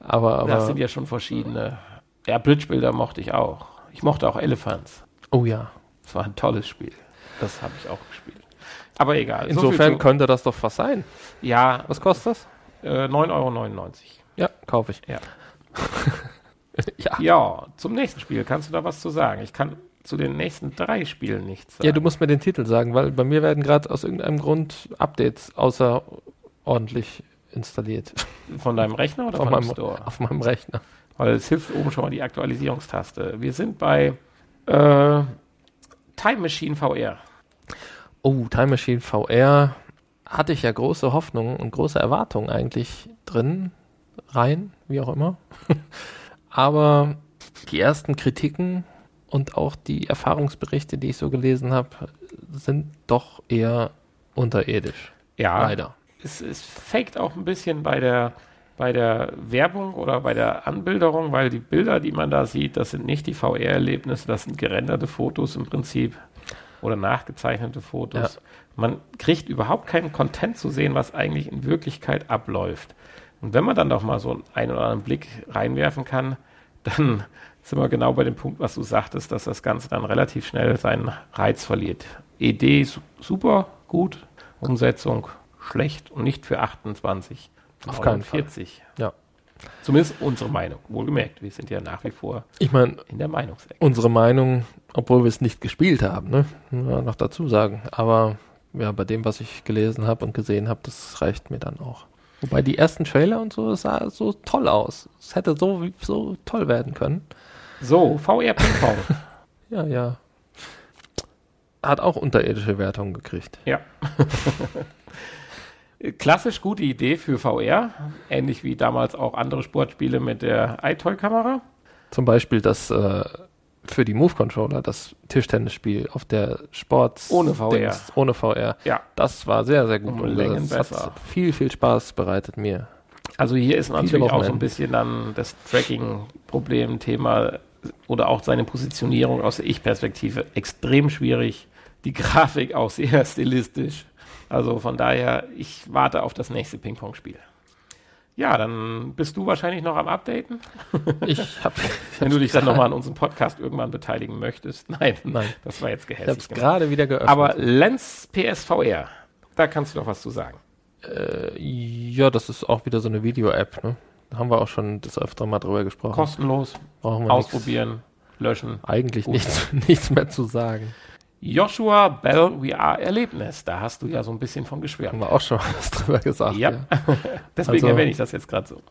aber, aber. Das sind ja schon verschiedene. Ja, Bridge Builder mochte ich auch. Ich mochte auch Elephants. Oh ja. Das war ein tolles Spiel. Das habe ich auch gespielt. Aber egal. Insofern so könnte das doch was sein. Ja. Was kostet das? Äh, 9,99 Euro. Ja, kaufe ich. Ja. ja. ja, zum nächsten Spiel. Kannst du da was zu sagen? Ich kann zu den nächsten drei Spielen nichts sagen. Ja, du musst mir den Titel sagen, weil bei mir werden gerade aus irgendeinem Grund Updates außerordentlich installiert. Von deinem Rechner oder von, von meinem Store? Auf meinem Rechner. Weil es hilft oben schon mal die Aktualisierungstaste. Wir sind bei äh, Time Machine VR. Oh, Time Machine VR hatte ich ja große Hoffnungen und große Erwartungen eigentlich drin, rein, wie auch immer. Aber die ersten Kritiken und auch die Erfahrungsberichte, die ich so gelesen habe, sind doch eher unterirdisch. Ja, leider. Es, es faked auch ein bisschen bei der, bei der Werbung oder bei der Anbilderung, weil die Bilder, die man da sieht, das sind nicht die VR-Erlebnisse, das sind gerenderte Fotos im Prinzip oder nachgezeichnete Fotos. Ja. Man kriegt überhaupt keinen Content zu sehen, was eigentlich in Wirklichkeit abläuft. Und wenn man dann doch mal so einen oder anderen Blick reinwerfen kann, dann sind wir genau bei dem Punkt, was du sagtest, dass das Ganze dann relativ schnell seinen Reiz verliert. Idee super, gut, Umsetzung schlecht und nicht für 28. Auf keinen 40. Ja. Zumindest unsere Meinung. Wohlgemerkt, wir sind ja nach wie vor Ich meine, in der Meinungsecke. unsere Meinung, obwohl wir es nicht gespielt haben, ne? Ja, noch dazu sagen. Aber ja, bei dem, was ich gelesen habe und gesehen habe, das reicht mir dann auch. Wobei die ersten Trailer und so, sah so toll aus. Es hätte so, so toll werden können. So, VR Ping-Pong. Ja, ja. Hat auch unterirdische Wertungen gekriegt. ja. Klassisch gute Idee für VR. Ähnlich wie damals auch andere Sportspiele mit der iToy-Kamera. Zum Beispiel das äh, für die Move-Controller, das Tischtennisspiel auf der Sports Ohne VR. Dings, ohne VR. Ja. Das war sehr, sehr gut. Um und Längen das besser. hat viel, viel Spaß bereitet mir. Also hier ist natürlich auch so ein bisschen dann das Tracking-Problem, Thema oder auch seine Positionierung aus der Ich-Perspektive extrem schwierig. Die Grafik auch sehr stilistisch. Also von daher, ich warte auf das nächste Ping-Pong-Spiel. Ja, dann bist du wahrscheinlich noch am Updaten, Ich habe wenn du dich dann nochmal an unserem Podcast irgendwann beteiligen möchtest. Nein, Nein. das war jetzt Ich habe gehässig. es gerade wieder geöffnet. Aber Lens PSVR, da kannst du doch was zu sagen. äh, ja, das ist auch wieder so eine Video-App. Ne? Haben wir auch schon das öfter mal drüber gesprochen. Kostenlos, Brauchen wir ausprobieren, löschen. Nichts, eigentlich Gut. nichts, nichts mehr zu sagen. Joshua Bell VR Erlebnis, da hast du ja so ein bisschen von geschwärmt. Haben wir auch schon was drüber gesagt. Ja, deswegen Also- erwähne ich das jetzt gerade so.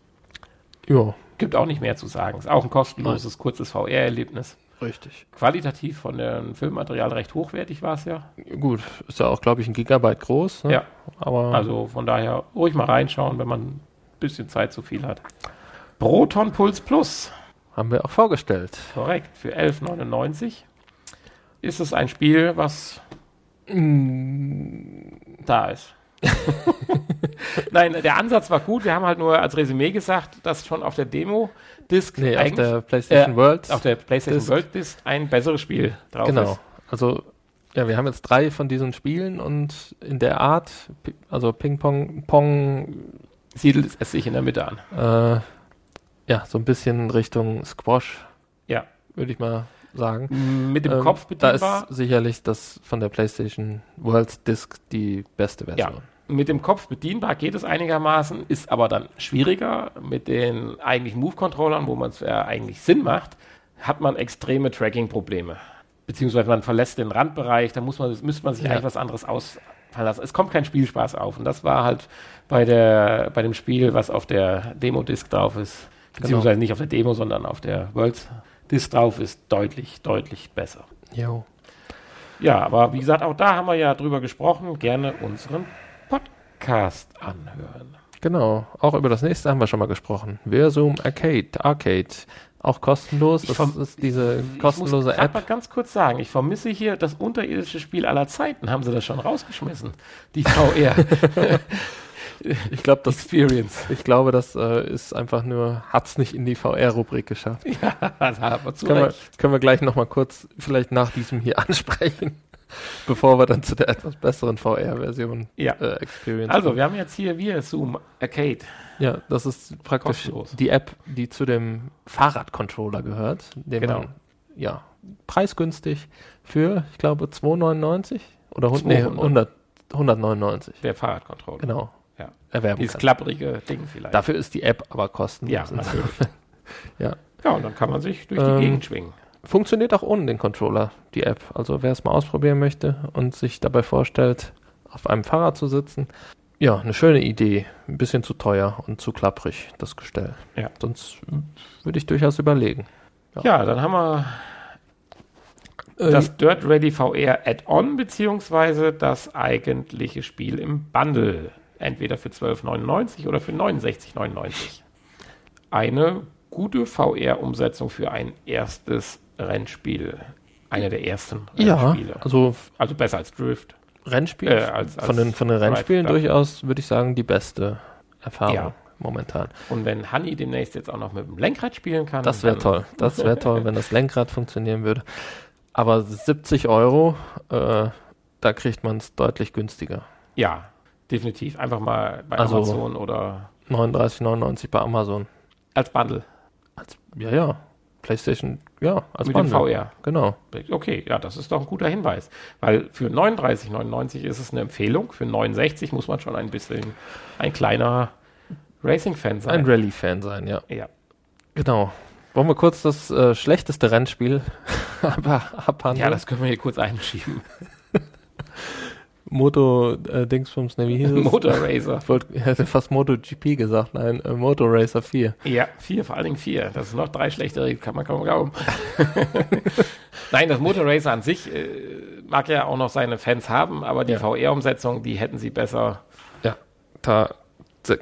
Ja, Gibt auch nicht mehr zu sagen. Ist auch ein kostenloses, kurzes VR-Erlebnis. richtig. Qualitativ von dem Filmmaterial recht hochwertig war es ja. Gut, ist ja auch, glaube ich, ein Gigabyte groß. Ne? Ja, Aber also von daher ruhig mal reinschauen, wenn man bisschen Zeit zu viel hat. Proton Puls Plus, haben wir auch vorgestellt. korrekt, für 11,99 ist es ein Spiel, was da ist. Nein, der Ansatz war gut. Wir haben halt nur als Resümee gesagt, dass schon auf der Demo-Disc Nee, auf der PlayStation äh, World. auf der PlayStation Disc. World Disc ein besseres Spiel drauf genau. ist. Also, ja, wir haben jetzt drei von diesen Spielen und in der Art, also Ping-Pong, Pong, Siedelt es sich in der Mitte an. äh, ja, so ein bisschen Richtung Squash, Ja. würde ich mal sagen. Mit dem Ähm, Kopf Da bedienbar. ist sicherlich das von der PlayStation World Disc die beste Version. Mit dem Kopf bedienbar geht es einigermaßen, ist aber dann schwieriger. Mit den eigentlichen Move-Controllern, wo man es ja eigentlich Sinn macht, hat man extreme Tracking-Probleme. Beziehungsweise man verlässt den Randbereich, da muss man, müsste man sich Ja. eigentlich was anderes ausfallen lassen. Es kommt kein Spielspaß auf. Und das war halt bei, der, bei dem Spiel, was auf der Demo-Disc drauf ist, beziehungsweise nicht auf der Demo, sondern auf der World-Disc drauf ist, deutlich, deutlich besser. Jo. Ja, aber wie gesagt, auch da haben wir ja drüber gesprochen. Gerne unseren Podcast anhören. Genau. Auch über das nächste haben wir schon mal gesprochen. Versum Arcade. Arcade. Auch kostenlos. Ich Das ist diese Ich kostenlose muss grad App. mal ganz kurz sagen, ich vermisse hier das unterirdische Spiel aller Zeiten. Haben sie das schon rausgeschmissen? Die VR Ich glaube, das Experience. Ich glaube, das äh, ist einfach nur, hat's nicht in die VR-Rubrik geschafft. Das aber zu Können wir, können wir gleich nochmal kurz, vielleicht nach diesem hier ansprechen, bevor wir dann zu der etwas besseren VR-Version Ja. äh, Experience Also, kommen. wir haben jetzt hier wir Zoom Arcade. Ja, das ist praktisch Kostenlos. die App, die zu dem Fahrradcontroller gehört, den Genau. man, ja, preisgünstig für, ich glaube, 2,99 oder hund- nee, 200. 100, 199. Der Fahrradcontroller. Genau. Ja. Erwerben Dieses kann. klapprige Ding vielleicht. Dafür ist die App aber kostenlos. ja, natürlich. Ja. ja, und dann kann man sich durch die Ähm, Gegend schwingen. Funktioniert auch ohne den Controller, die App. Also wer es mal ausprobieren möchte und sich dabei vorstellt, auf einem Fahrrad zu sitzen. Ja, eine schöne Idee. Ein bisschen zu teuer und zu klapprig, das Gestell. Ja. Sonst würde ich durchaus überlegen. Ja, dann haben wir Äh, das Dirt Ready VR Add-on beziehungsweise das eigentliche Spiel im Bundle. Entweder für 12,99 oder für 69,99. Eine gute VR-Umsetzung für ein erstes Rennspiel. Eine der ersten ja, Rennspiele. also Also besser als Drift. Rennspiel, Äh, als- als von, den, von den Rennspielen ja. durchaus, würde ich sagen, die beste Erfahrung Ja. momentan. Und wenn Honey demnächst jetzt auch noch mit dem Lenkrad spielen kann. Das wäre toll. Das wäre toll, wenn das Lenkrad funktionieren würde. Aber 70 Euro, äh, da kriegt man es deutlich günstiger. Ja, definitiv. Einfach mal bei Also- Amazon oder 39,99 bei Amazon. als Bundle Als, ja, ja. PlayStation, ja, als mit dem Bundle. VR. Genau. Okay, ja, das ist doch ein guter Hinweis. Weil für 39,99 ist es eine Empfehlung. Für 69 muss man schon ein bisschen ein kleiner Racing-Fan sein. Ein Rallye-Fan sein, ja. Ja. Genau. Wollen wir kurz das äh, schlechteste Rennspiel abhandeln? ja, das können wir hier kurz einschieben. Moto äh, Dingsbums, ne, wie hieß es? Motor Racer. Ich, wollt, hätte fast Moto GP gesagt, nein, äh, Moto Racer 4. Ja, vier, vor allen Dingen vier. Das ist noch drei schlechtere, kann man kaum glauben. nein, das Motor Racer an sich äh, mag ja auch noch seine Fans haben, aber die Ja. VR-Umsetzung, die hätten sie besser. Ja, da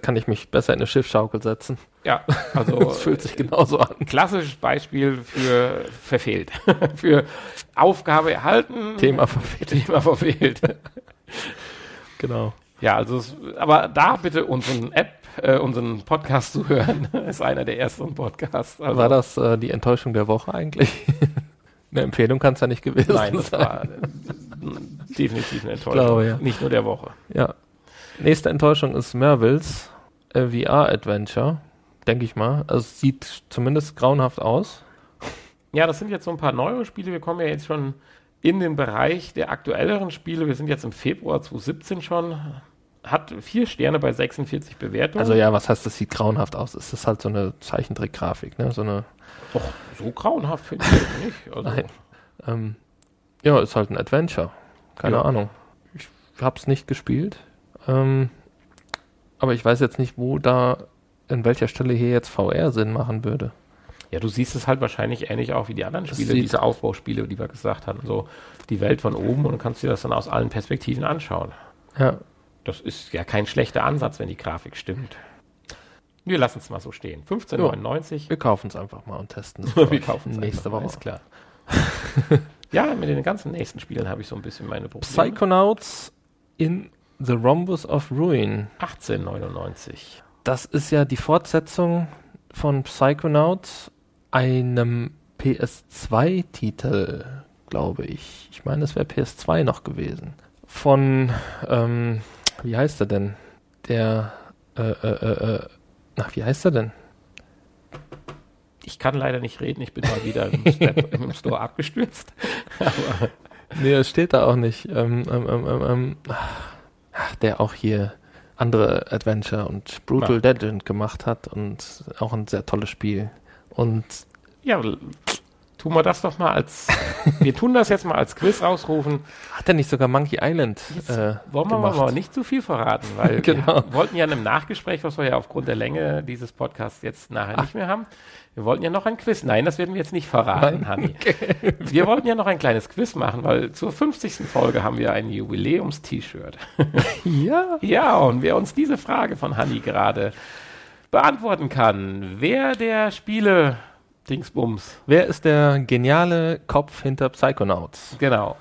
kann ich mich besser in eine Schiffschaukel setzen. Ja, also Das fühlt sich genauso an. klassisches Beispiel für verfehlt. für Aufgabe erhalten. Thema verfehlt. Thema verfehlt. Genau. Ja, also, es, aber da bitte unseren App, äh, unseren Podcast zu hören, ist einer der ersten Podcasts. Also, War das äh, die Enttäuschung der Woche eigentlich? eine Empfehlung kann es ja nicht gewesen Nein, das sein. war äh, definitiv eine Enttäuschung. glaube, ja. Nicht nur der Woche. Ja. Nächste Enttäuschung ist Mervilles äh, VR-Adventure, denke ich mal. Also es sieht zumindest grauenhaft aus. Ja, das sind jetzt so ein paar neuere Spiele. Wir kommen ja jetzt schon in den Bereich der aktuelleren Spiele. Wir sind jetzt im Februar 2017 schon. Hat vier Sterne bei 46 Bewertungen. Also ja, was heißt, das sieht grauenhaft aus? Es ist halt so eine Zeichentrick-Grafik, ne? So eine, Doch, so grauenhaft finde ich das nicht. Also, Nein. ähm, ja, ist halt ein Adventure. Keine Ja. Ahnung. Ich habe es nicht gespielt. Ähm, aber ich weiß jetzt nicht, wo da, in welcher Stelle hier jetzt VR Sinn machen würde. Ja, du siehst es halt wahrscheinlich ähnlich auch wie die anderen Spiele, diese Aufbauspiele, die wir gesagt hatten. So die Welt von oben und kannst dir das dann aus allen Perspektiven anschauen. Ja, Das ist ja kein schlechter Ansatz, wenn die Grafik stimmt. Wir lassen es mal so stehen. 15,99. wir kaufen es einfach mal und testen es. Wir kaufen es nächste Woche. Ist klar. ja, mit den ganzen nächsten Spielen habe ich so ein bisschen meine Probleme. Psychonauts in the Rhombus of Ruin. 18,99. Das ist ja die Fortsetzung von Psychonauts, einem PS2-Titel, glaube ich. Ich meine, es wäre PS2 noch gewesen. Von, ähm, wie heißt er denn? Der, äh, äh, äh, äh, ach, wie heißt er denn? Ich kann leider nicht reden, ich bin mal wieder im, Step, im Store abgestürzt. Aber Nee, es steht da auch nicht. Ähm, ähm, ähm, ähm, ähm, ach, der auch hier andere Adventure und Brutal Legend gemacht hat und auch ein sehr tolles Spiel. Und ja, tun wir das doch mal als. Wir tun das jetzt mal als Quiz ausrufen. hat er nicht sogar Monkey Island äh, wollen wir gemacht? mal nicht zu viel verraten, weil Genau. wir wollten ja in einem Nachgespräch, was wir ja aufgrund der Länge dieses Podcasts jetzt nachher nicht mehr haben, wir wollten ja noch ein Quiz. Nein, das werden wir jetzt nicht verraten, Nein. Hanni. Wir wollten ja noch ein kleines Quiz machen, weil zur 50. Folge haben wir ein Jubiläums-T-Shirt. Ja. Ja, und wer uns diese Frage von Hanni gerade beantworten kann, wer der Spiele Dingsbums, Wer ist der geniale Kopf hinter Psychonauts? genau,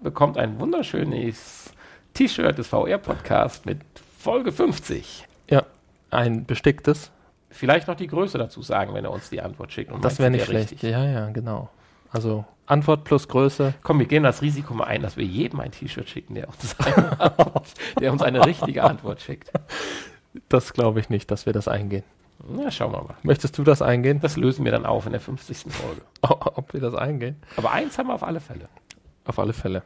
bekommt ein wunderschönes T-Shirt des VR-Podcasts mit Folge 50. Ja, ein besticktes. Vielleicht noch die Größe dazu sagen, wenn er uns die Antwort schickt. Und Das wäre nicht schlecht. richtig? Ja, ja, genau. Also Antwort plus Größe. Komm, wir gehen das Risiko mal ein, dass wir jedem ein T-Shirt schicken, der uns, der uns eine richtige Antwort schickt. Das glaube ich nicht, dass wir das eingehen. Na, schauen wir mal. Möchtest du das eingehen? Das lösen wir dann auf in der 50. Folge. Ob wir das eingehen? Aber eins haben wir auf alle Fälle. Auf alle Fälle.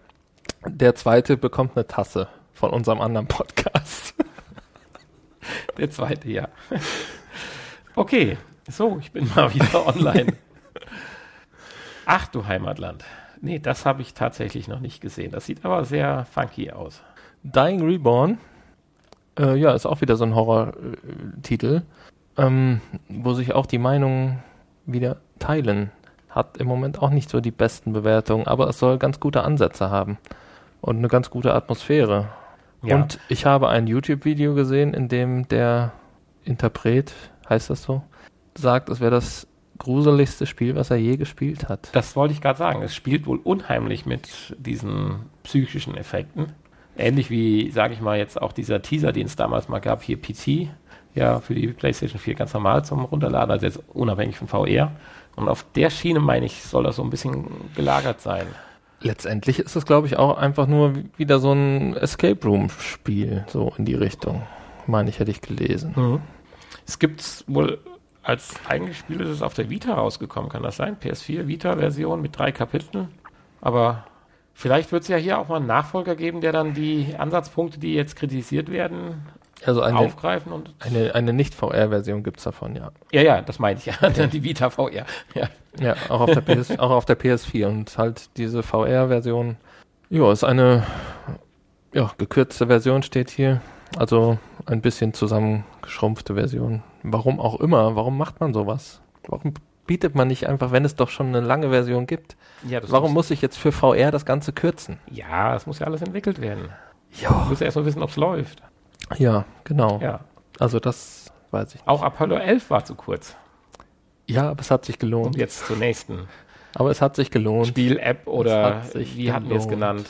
Der zweite bekommt eine Tasse von unserem anderen Podcast. Der zweite, ja. Okay, so, ich bin mal wieder online. Ach du Heimatland. Nee, das habe ich tatsächlich noch nicht gesehen. Das sieht aber sehr funky aus. Dying Reborn. Äh, ja, ist auch wieder so ein Horror-Titel, ähm, wo sich auch die Meinungen wieder teilen. Hat im Moment auch nicht so die besten Bewertungen, aber es soll ganz gute Ansätze haben und eine ganz gute Atmosphäre. Ja. Und ich habe ein YouTube-Video gesehen, in dem der Interpret, heißt das so, sagt, es wäre das gruseligste Spiel, was er je gespielt hat. Das wollte ich gerade sagen. Es spielt wohl unheimlich mit diesen psychischen Effekten. Ähnlich wie, sage ich mal, jetzt auch dieser Teaser, den es damals mal gab, hier PC, ja, für die PlayStation 4 ganz normal zum Runterladen, also jetzt unabhängig von VR. Und auf der Schiene, meine ich, soll das so ein bisschen gelagert sein. Letztendlich ist es, glaube ich, auch einfach nur wie- wieder so ein Escape Room-Spiel, so in die Richtung. Meine ich, hätte ich gelesen. Es gibt wohl als eigenes Spiel ist es auf der Vita rausgekommen, kann das sein? PS4 Vita-Version mit drei Kapiteln. Aber vielleicht wird es ja hier auch mal einen Nachfolger geben, der dann die Ansatzpunkte, die jetzt kritisiert werden, Also eine, aufgreifen und. eine, eine Nicht-VR-Version gibt's davon, ja. Ja, ja, das meine ich ja. Die Vita VR. Ja. Ja, auch auf der, PS, auch auf der PS4 und halt diese VR-Version. Ja, ist eine ja, gekürzte Version steht hier. Also ein bisschen zusammengeschrumpfte Version. Warum auch immer, warum macht man sowas? Warum bietet man nicht einfach, wenn es doch schon eine lange Version gibt? ja Warum muss ich jetzt für VR das Ganze kürzen? Ja, es muss ja alles entwickelt werden. Du Ja. musst ja erst mal wissen, ob es läuft. Ja, genau. Ja. Also das weiß ich. Auch Apollo 11 war zu kurz. Ja, aber es hat sich Und gelohnt. jetzt zur nächsten Aber es hat sich gelohnt. Spiel-App oder hat sich wie hatten wir es genannt?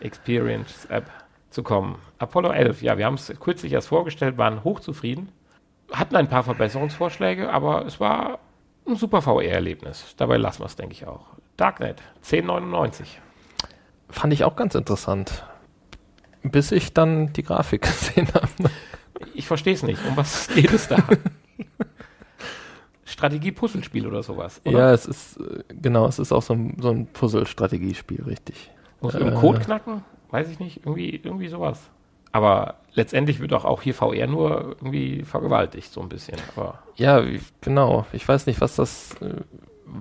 Experience-App zu kommen. Apollo 11, ja, wir haben es kürzlich erst vorgestellt, waren hochzufrieden, hatten ein paar Verbesserungsvorschläge, aber es war ein super VR-Erlebnis. Dabei lassen wir es, denke ich auch. Darknet, 10,99. Fand ich auch ganz interessant. Bis ich dann die Grafik gesehen habe. Ich verstehe es nicht. Um was geht es da? Strategie-Puzzlespiel oder sowas. Oder? Ja, es ist, äh, genau, es ist auch so ein, so ein Puzzle-Strategiespiel, richtig. Muss im Äh. Code knacken? Weiß ich nicht. Irgendwie, irgendwie sowas. Aber letztendlich wird auch, auch hier VR nur irgendwie vergewaltigt, so ein bisschen. Aber Ja, genau. Ich weiß nicht, was das, äh,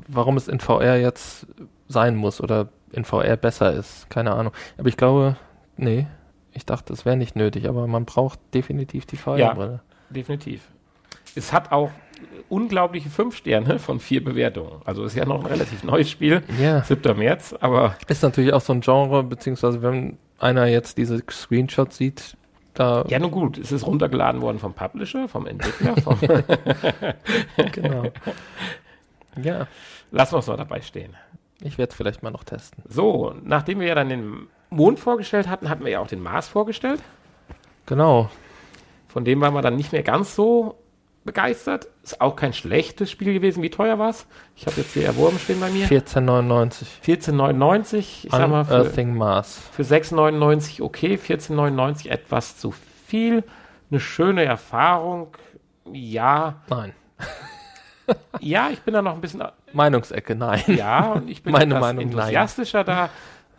warum es in VR jetzt sein muss oder in VR besser ist. Keine Ahnung. Aber ich glaube, nee, ich dachte, es wäre nicht nötig, aber man braucht definitiv die VR-Brille. definitiv. Es hat auch unglaubliche fünf Sterne von vier Bewertungen. Also ist ja noch ein relativ neues Spiel. Ja. 7. März, aber Ist natürlich auch so ein Genre, beziehungsweise wenn einer jetzt diese Screenshots sieht, da, ja, nun gut, es ist runtergeladen worden vom Publisher, vom Entwickler. Vom genau. ja, Lassen wir es mal dabei stehen. ich werde es vielleicht mal noch testen. So, nachdem wir ja dann den Mond vorgestellt hatten, hatten wir ja auch den Mars vorgestellt. Genau. Von dem waren wir dann nicht mehr ganz so begeistert. Ist auch kein schlechtes Spiel gewesen. Wie teuer war es? Ich habe jetzt hier erworben stehen bei mir. 14,99. 14,99. Ich sag mal, für, Mars. für 6,99 okay, 14,99 etwas zu viel. Eine schöne Erfahrung. Ja, Nein. ja, ich bin da noch ein bisschen, Meinungsecke, nein. ja, und ich bin Meine etwas Meinung, nein. enthusiastischer da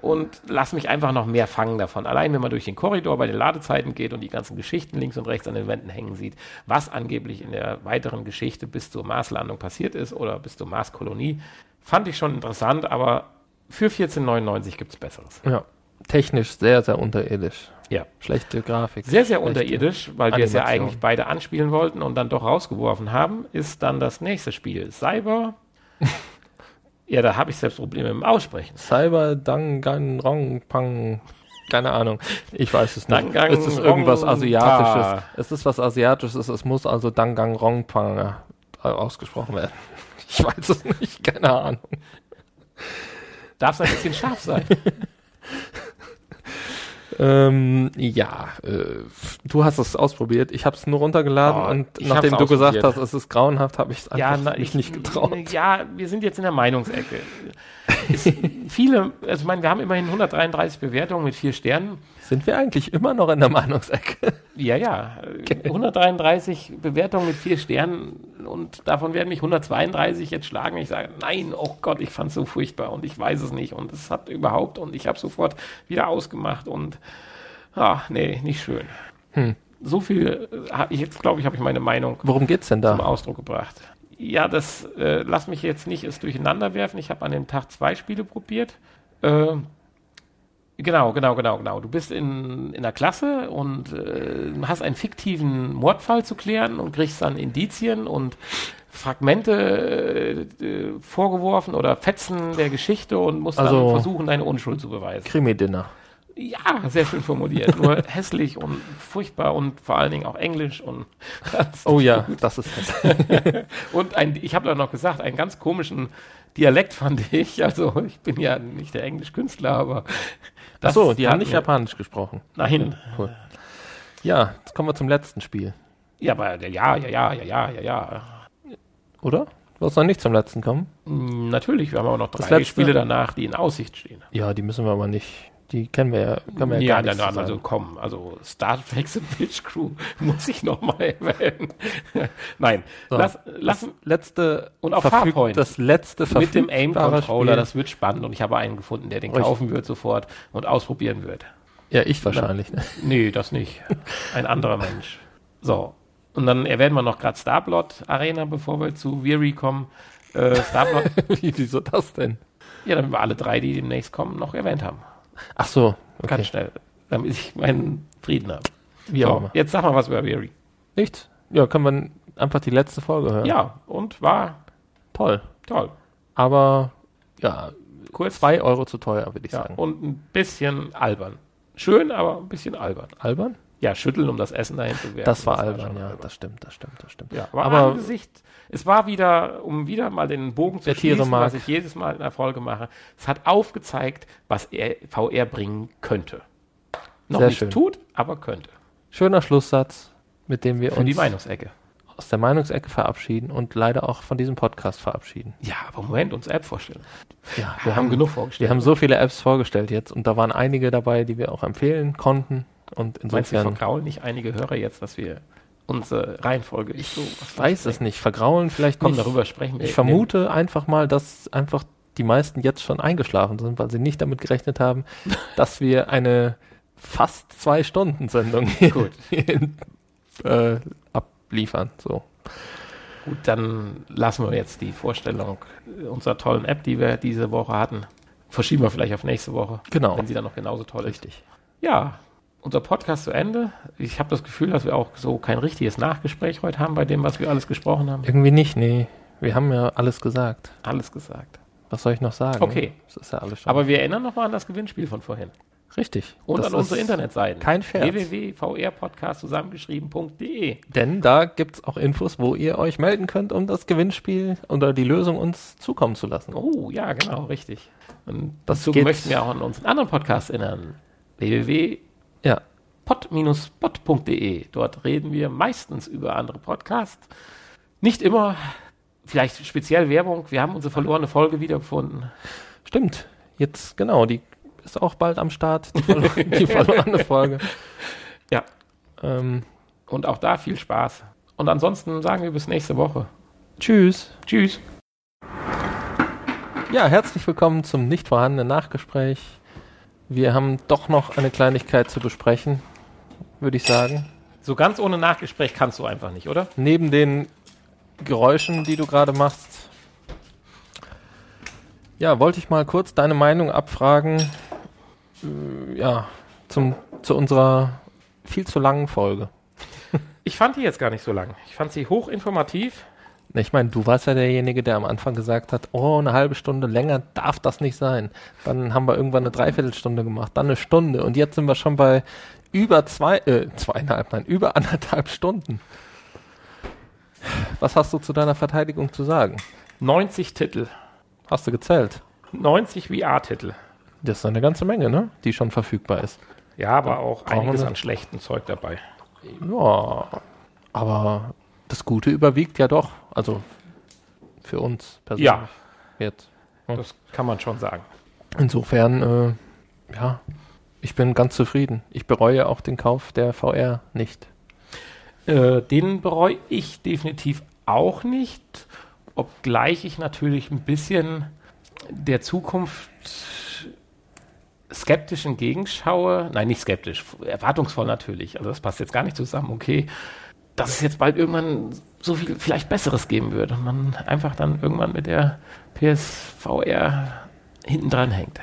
und lass mich einfach noch mehr fangen davon. Allein wenn man durch den Korridor bei den Ladezeiten geht und die ganzen Geschichten links und rechts an den Wänden hängen sieht, was angeblich in der weiteren Geschichte bis zur Marslandung passiert ist oder bis zur Marskolonie, fand ich schon interessant, aber für 14,99 gibt es Besseres. Ja. Technisch sehr, sehr unterirdisch. Ja. Schlechte Grafik. Sehr, sehr unterirdisch, weil wir es ja eigentlich beide anspielen wollten und dann doch rausgeworfen haben, ist dann das nächste Spiel. Cyber. ja, da habe ich selbst Probleme im Aussprechen. Cyber Danganronpang. Pang. Keine Ahnung. Ich weiß es nicht. Dangang es ist irgendwas Rong Asiatisches. Es ist was Asiatisches. Es muss also Danganronpang äh, ausgesprochen werden. Ich weiß es nicht. Keine Ahnung. Darf es ein bisschen scharf sein? Ähm, ja, äh, du hast es ausprobiert. Ich habe es nur runtergeladen Oh, und nachdem du gesagt hast, es ist grauenhaft, habe ich es einfach na, mich ich- nicht getraut. Ja, wir sind jetzt in der Meinungsecke. Viele, also ich meine, wir haben immerhin 133 Bewertungen mit vier Sternen. Sind wir eigentlich immer noch in der Meinungsecke? Ja, ja. äh, 133 Bewertungen mit vier Sternen und davon werden mich 132 jetzt schlagen. Ich sage, nein, oh Gott, ich fand es so furchtbar und ich weiß es nicht und es hat überhaupt und ich habe sofort wieder ausgemacht und ah, nee, nicht schön. Hm. So viel äh, habe ich jetzt, glaube ich, habe ich meine Meinung Worum geht's denn zum da? Ausdruck gebracht. Ja, das äh, lass mich jetzt nicht es durcheinander werfen. Ich habe an dem Tag zwei Spiele probiert. Äh, genau, genau, genau, genau. Du bist in, in der Klasse und äh, hast einen fiktiven Mordfall zu klären und kriegst dann Indizien und Fragmente äh, vorgeworfen oder Fetzen der Geschichte und musst Also- dann versuchen, deine Unschuld zu beweisen. Krimi-Dinner. Ja, sehr schön formuliert. Nur hässlich und furchtbar und vor allen Dingen auch Englisch und Oh ja, das ist es. Und ein, ich habe da noch gesagt, einen ganz komischen Dialekt fand ich. Also ich bin ja nicht der Englischkünstler, aber Ach so, die haben nicht Japanisch gesprochen. Nein. Cool. Ja, jetzt kommen wir zum letzten Spiel, Ja, aber ja, ja, ja, ja, ja, ja, ja. oder? Du wirst noch nicht zum letzten kommen? Mm, Natürlich, wir haben aber noch drei Spiele danach, die in Aussicht stehen. Ja, die müssen wir aber nicht. Die kennen wir ja, können wir ja, Ja, gar nein, nicht nein, also komm, also Star Trek The Bitch Crew muss ich noch mal erwähnen. nein, So, lass, lass Das letzte Und auf verfüg- Farpoint. Das letzte mit dem Aim-Controller, Spiel. das wird spannend und ich habe einen gefunden, der den kaufen wird sofort und ausprobieren wird. Ja, ich wahrscheinlich. Ne? Nee, das nicht. Ein anderer Mensch. So. Und dann erwähnen wir noch gerade Starblot Arena, bevor wir zu Weary kommen. Äh, Starblot. Wie, wieso das denn? Ja, damit wir alle drei, die demnächst kommen, noch erwähnt haben. Ach so, okay. Ganz schnell. Damit ich meinen Frieden habe. Wie auch So, immer. jetzt sag mal was über Weary. Nichts. Ja, können wir einfach die letzte Folge hören. Ja, und war Toll. toll. Aber, ja, Kurz zwei Euro zu teuer, würde ich ja, sagen. und ein bisschen albern. Schön, aber ein bisschen albern. Albern? Ja, schütteln, um das Essen dahin zu werfen. Das war schon albern, ja. Das stimmt, das stimmt, das stimmt. Ja, aber, Aber- angesichts, es war wieder, um wieder mal den Bogen zu Tiere schließen, mag. was ich jedes Mal in der Folge mache, es hat aufgezeigt, was VR bringen könnte. Noch Sehr nicht schön. tut, aber könnte. Schöner Schlusssatz, mit dem wir Für die uns Meinungsecke. aus der Meinungsecke verabschieden und leider auch von diesem Podcast verabschieden. Ja, aber Moment, uns App vorstellen. Ja, Wir haben genug vorgestellt. Wir haben so viele Apps vorgestellt jetzt und da waren einige dabei, die wir auch empfehlen konnten. Und Meinst du, wir insofern, vergraulen nicht einige Hörer jetzt, dass wir unsere Reihenfolge nicht so... ich weiß es nicht, vergraulen vielleicht Komm, nicht. darüber sprechen wir. Ich vermute einfach mal, dass einfach die meisten jetzt schon eingeschlafen sind, weil sie nicht damit gerechnet haben, dass wir eine fast zwei Stunden Sendung hierhin, äh, abliefern. So. Gut, dann lassen wir jetzt die Vorstellung unserer tollen App, die wir diese Woche hatten. Verschieben wir vielleicht auf nächste Woche, Genau. wenn sie dann noch genauso toll ist. Richtig. Ja, unser Podcast zu Ende. Ich habe das Gefühl, dass wir auch so kein richtiges Nachgespräch heute haben bei dem, was wir alles gesprochen haben. Irgendwie nicht, nee. Wir haben ja alles gesagt. Alles gesagt. Was soll ich noch sagen? Okay. Das ist ja alles schon. Aber wir erinnern nochmal an das Gewinnspiel von vorhin. richtig. Und an unsere Internetseiten. kein Scherz. www.vrpodcast zusammengeschrieben.de. Denn da gibt's auch Infos, wo ihr euch melden könnt, um das Gewinnspiel oder die Lösung uns zukommen zu lassen. Oh, ja, genau, richtig. Und Das dazu geht- möchten wir auch an unseren anderen Podcast erinnern. Ja, www.pod-spot.de. Dort reden wir meistens über andere Podcasts. Nicht immer, vielleicht speziell Werbung. Wir haben unsere verlorene Folge wiedergefunden. stimmt. Jetzt, genau, die ist auch bald am Start, die, verlo die verlorene Folge. Ja. Ähm, Und auch da viel Spaß. Und ansonsten sagen wir bis nächste Woche. tschüss. Tschüss. Ja, herzlich willkommen zum nicht vorhandenen Nachgespräch. Wir haben doch noch eine Kleinigkeit zu besprechen, würde ich sagen. So ganz ohne Nachgespräch kannst du einfach nicht, oder? Neben den Geräuschen, die du gerade machst. Ja, wollte ich mal kurz deine Meinung abfragen. Äh, ja, zum, zu unserer viel zu langen Folge. Ich fand die jetzt gar nicht so lang. Ich fand sie hochinformativ. Ich meine, du warst ja derjenige, der am Anfang gesagt hat, oh, eine halbe Stunde länger darf das nicht sein. Dann haben wir irgendwann eine Dreiviertelstunde gemacht, dann eine Stunde und jetzt sind wir schon bei über zwei, äh, zweieinhalb, nein, über anderthalb Stunden. Was hast du zu deiner Verteidigung zu sagen? 90 Titel. Hast du gezählt? 90 VR-Titel. Das ist eine ganze Menge, ne? Die schon verfügbar ist. Ja, aber auch einiges an schlechtem Zeug dabei. Ja, aber das Gute überwiegt ja doch. Also für uns persönlich. Ja. Jetzt. Das kann man schon sagen. Insofern, äh, ja, ich bin ganz zufrieden. Ich bereue auch den Kauf der VR nicht. Äh, den bereue ich definitiv auch nicht, obgleich ich natürlich ein bisschen der Zukunft skeptisch entgegenschaue. Nein, nicht skeptisch, erwartungsvoll natürlich. Also das passt jetzt gar nicht zusammen. Okay, dass es jetzt bald irgendwann so viel vielleicht Besseres geben wird und man einfach dann irgendwann mit der PSVR hinten dran hängt.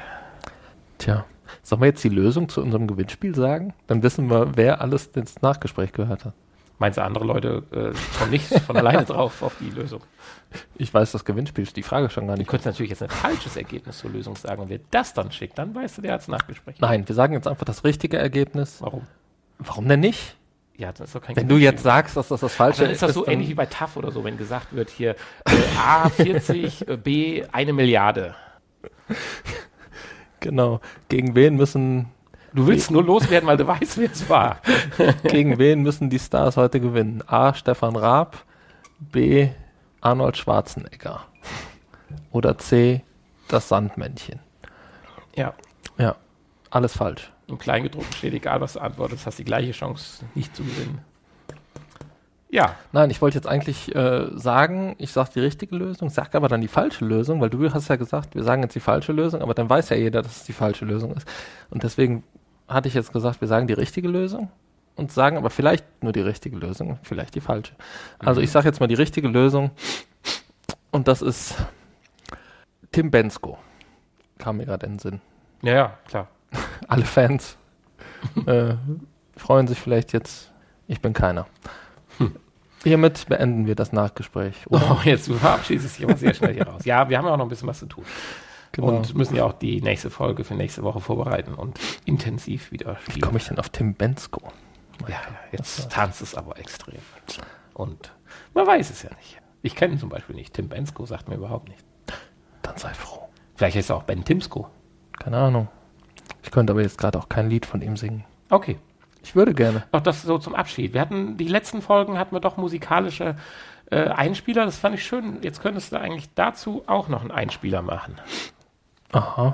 Tja, sollen wir jetzt die Lösung zu unserem Gewinnspiel sagen? Dann wissen wir, wer alles das Nachgespräch gehört hat. Meinst du, andere Leute äh, kommen nicht von alleine drauf auf die Lösung? Ich weiß das Gewinnspiel, ist die Frage schon gar Du nicht. könntest natürlich jetzt ein falsches Ergebnis zur Lösung sagen. Und wer das dann schickt, dann weißt du, der hat es nachgespräch. Nein, wir sagen jetzt einfach das richtige Ergebnis. Warum? Warum denn nicht? Ja, das ist doch kein Wenn du jetzt sagst, dass das das Falsche dann ist das so ähnlich wie bei TAF oder so, wenn gesagt wird hier äh, A 40, äh, B eine Milliarde. Genau. Gegen wen müssen, Du willst nur loswerden, weil du weißt, wer es war. gegen wen müssen die Stars heute gewinnen? A. Stefan Raab, B. Arnold Schwarzenegger oder C. Das Sandmännchen. Ja, Ja, alles falsch. Im Kleingedruckten steht, egal was du antwortest, hast die gleiche Chance, nicht zu gewinnen. Ja, Nein, ich wollte jetzt eigentlich äh, sagen, ich sage die richtige Lösung, sag aber dann die falsche Lösung, weil du hast ja gesagt, wir sagen jetzt die falsche Lösung, aber dann weiß ja jeder, dass es die falsche Lösung ist. Und deswegen hatte ich jetzt gesagt, wir sagen die richtige Lösung und sagen aber vielleicht nur die richtige Lösung, vielleicht die falsche. Also ich sage jetzt mal die richtige Lösung und das ist Tim Bensko. Kam mir gerade in den Sinn. Ja, ja, klar. Alle Fans äh, freuen sich vielleicht jetzt. Ich bin keiner. Hiermit beenden wir das Nachgespräch. oder? Oh, jetzt verabschiedest du dich aber sehr schnell hier raus. Ja, wir haben ja auch noch ein bisschen was zu tun. Genau. Und müssen ja auch die nächste Folge für nächste Woche vorbereiten und intensiv wieder Wie spielen. komme ich denn auf Tim Bensko? Ja, ja, jetzt tanzt es aber extrem. Und man weiß es ja nicht. Ich kenne ihn zum Beispiel nicht. Tim Bensko sagt mir überhaupt nicht. Dann sei froh. Vielleicht ist er auch Ben Timsko. Keine Ahnung. Ich könnte aber jetzt gerade auch kein Lied von ihm singen. Okay. Ich würde gerne. Auch das so zum Abschied. Wir hatten, die letzten Folgen hatten wir doch musikalische äh, Einspieler. Das fand ich schön. Jetzt könntest du eigentlich dazu auch noch einen Einspieler machen. Aha.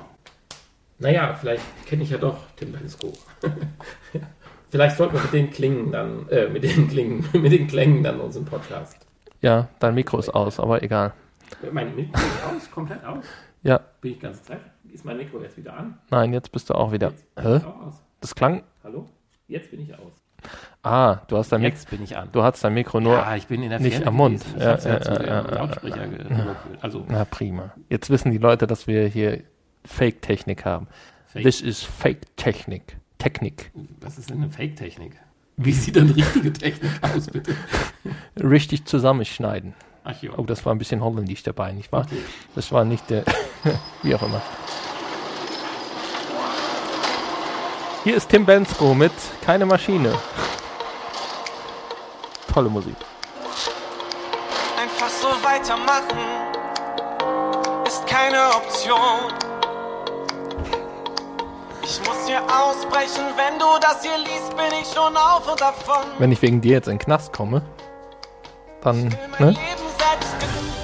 Naja, vielleicht kenne ich ja doch Tim Bensko. vielleicht sollten wir mit den Klingen dann, äh, mit den Klingen, mit den Klängen dann unseren Podcast. Ja, dein Mikro ist aus, aber egal. Mein Mikro ist aus, komplett aus. Ja, Bin ich die ganze Zeit? Ist mein Mikro jetzt wieder an? nein, jetzt bist du auch wieder. Jetzt bin Hä? ich auch aus. Das klang. Hallo? Jetzt bin ich aus. Ah, du hast dein Mikro. Jetzt bin ich an. Du hast dein Mikro nur. ja, ich bin in der nicht Ferne am Mund. gewesen. Ich Ja, ja. Also Na prima. Jetzt wissen die Leute, dass wir hier Fake-Technik haben. Fake. This is Fake-Technik. Technik. Was ist denn eine Fake-Technik? Wie sieht denn richtige Technik aus, bitte? Richtig zusammenschneiden. Ach ja. Oh, das war ein bisschen holländisch dabei, nicht wahr? Okay. Das war nicht der. Wie auch immer. Hier ist Tim Bensko mit Keine Maschine. Tolle Musik. Einfach so weitermachen ist keine Option. Ich muss hier ausbrechen, wenn du das hier liest, bin ich schon auf und davon. Wenn ich wegen dir jetzt in den Knast komme, dann. Will mein Ne? Leben selbst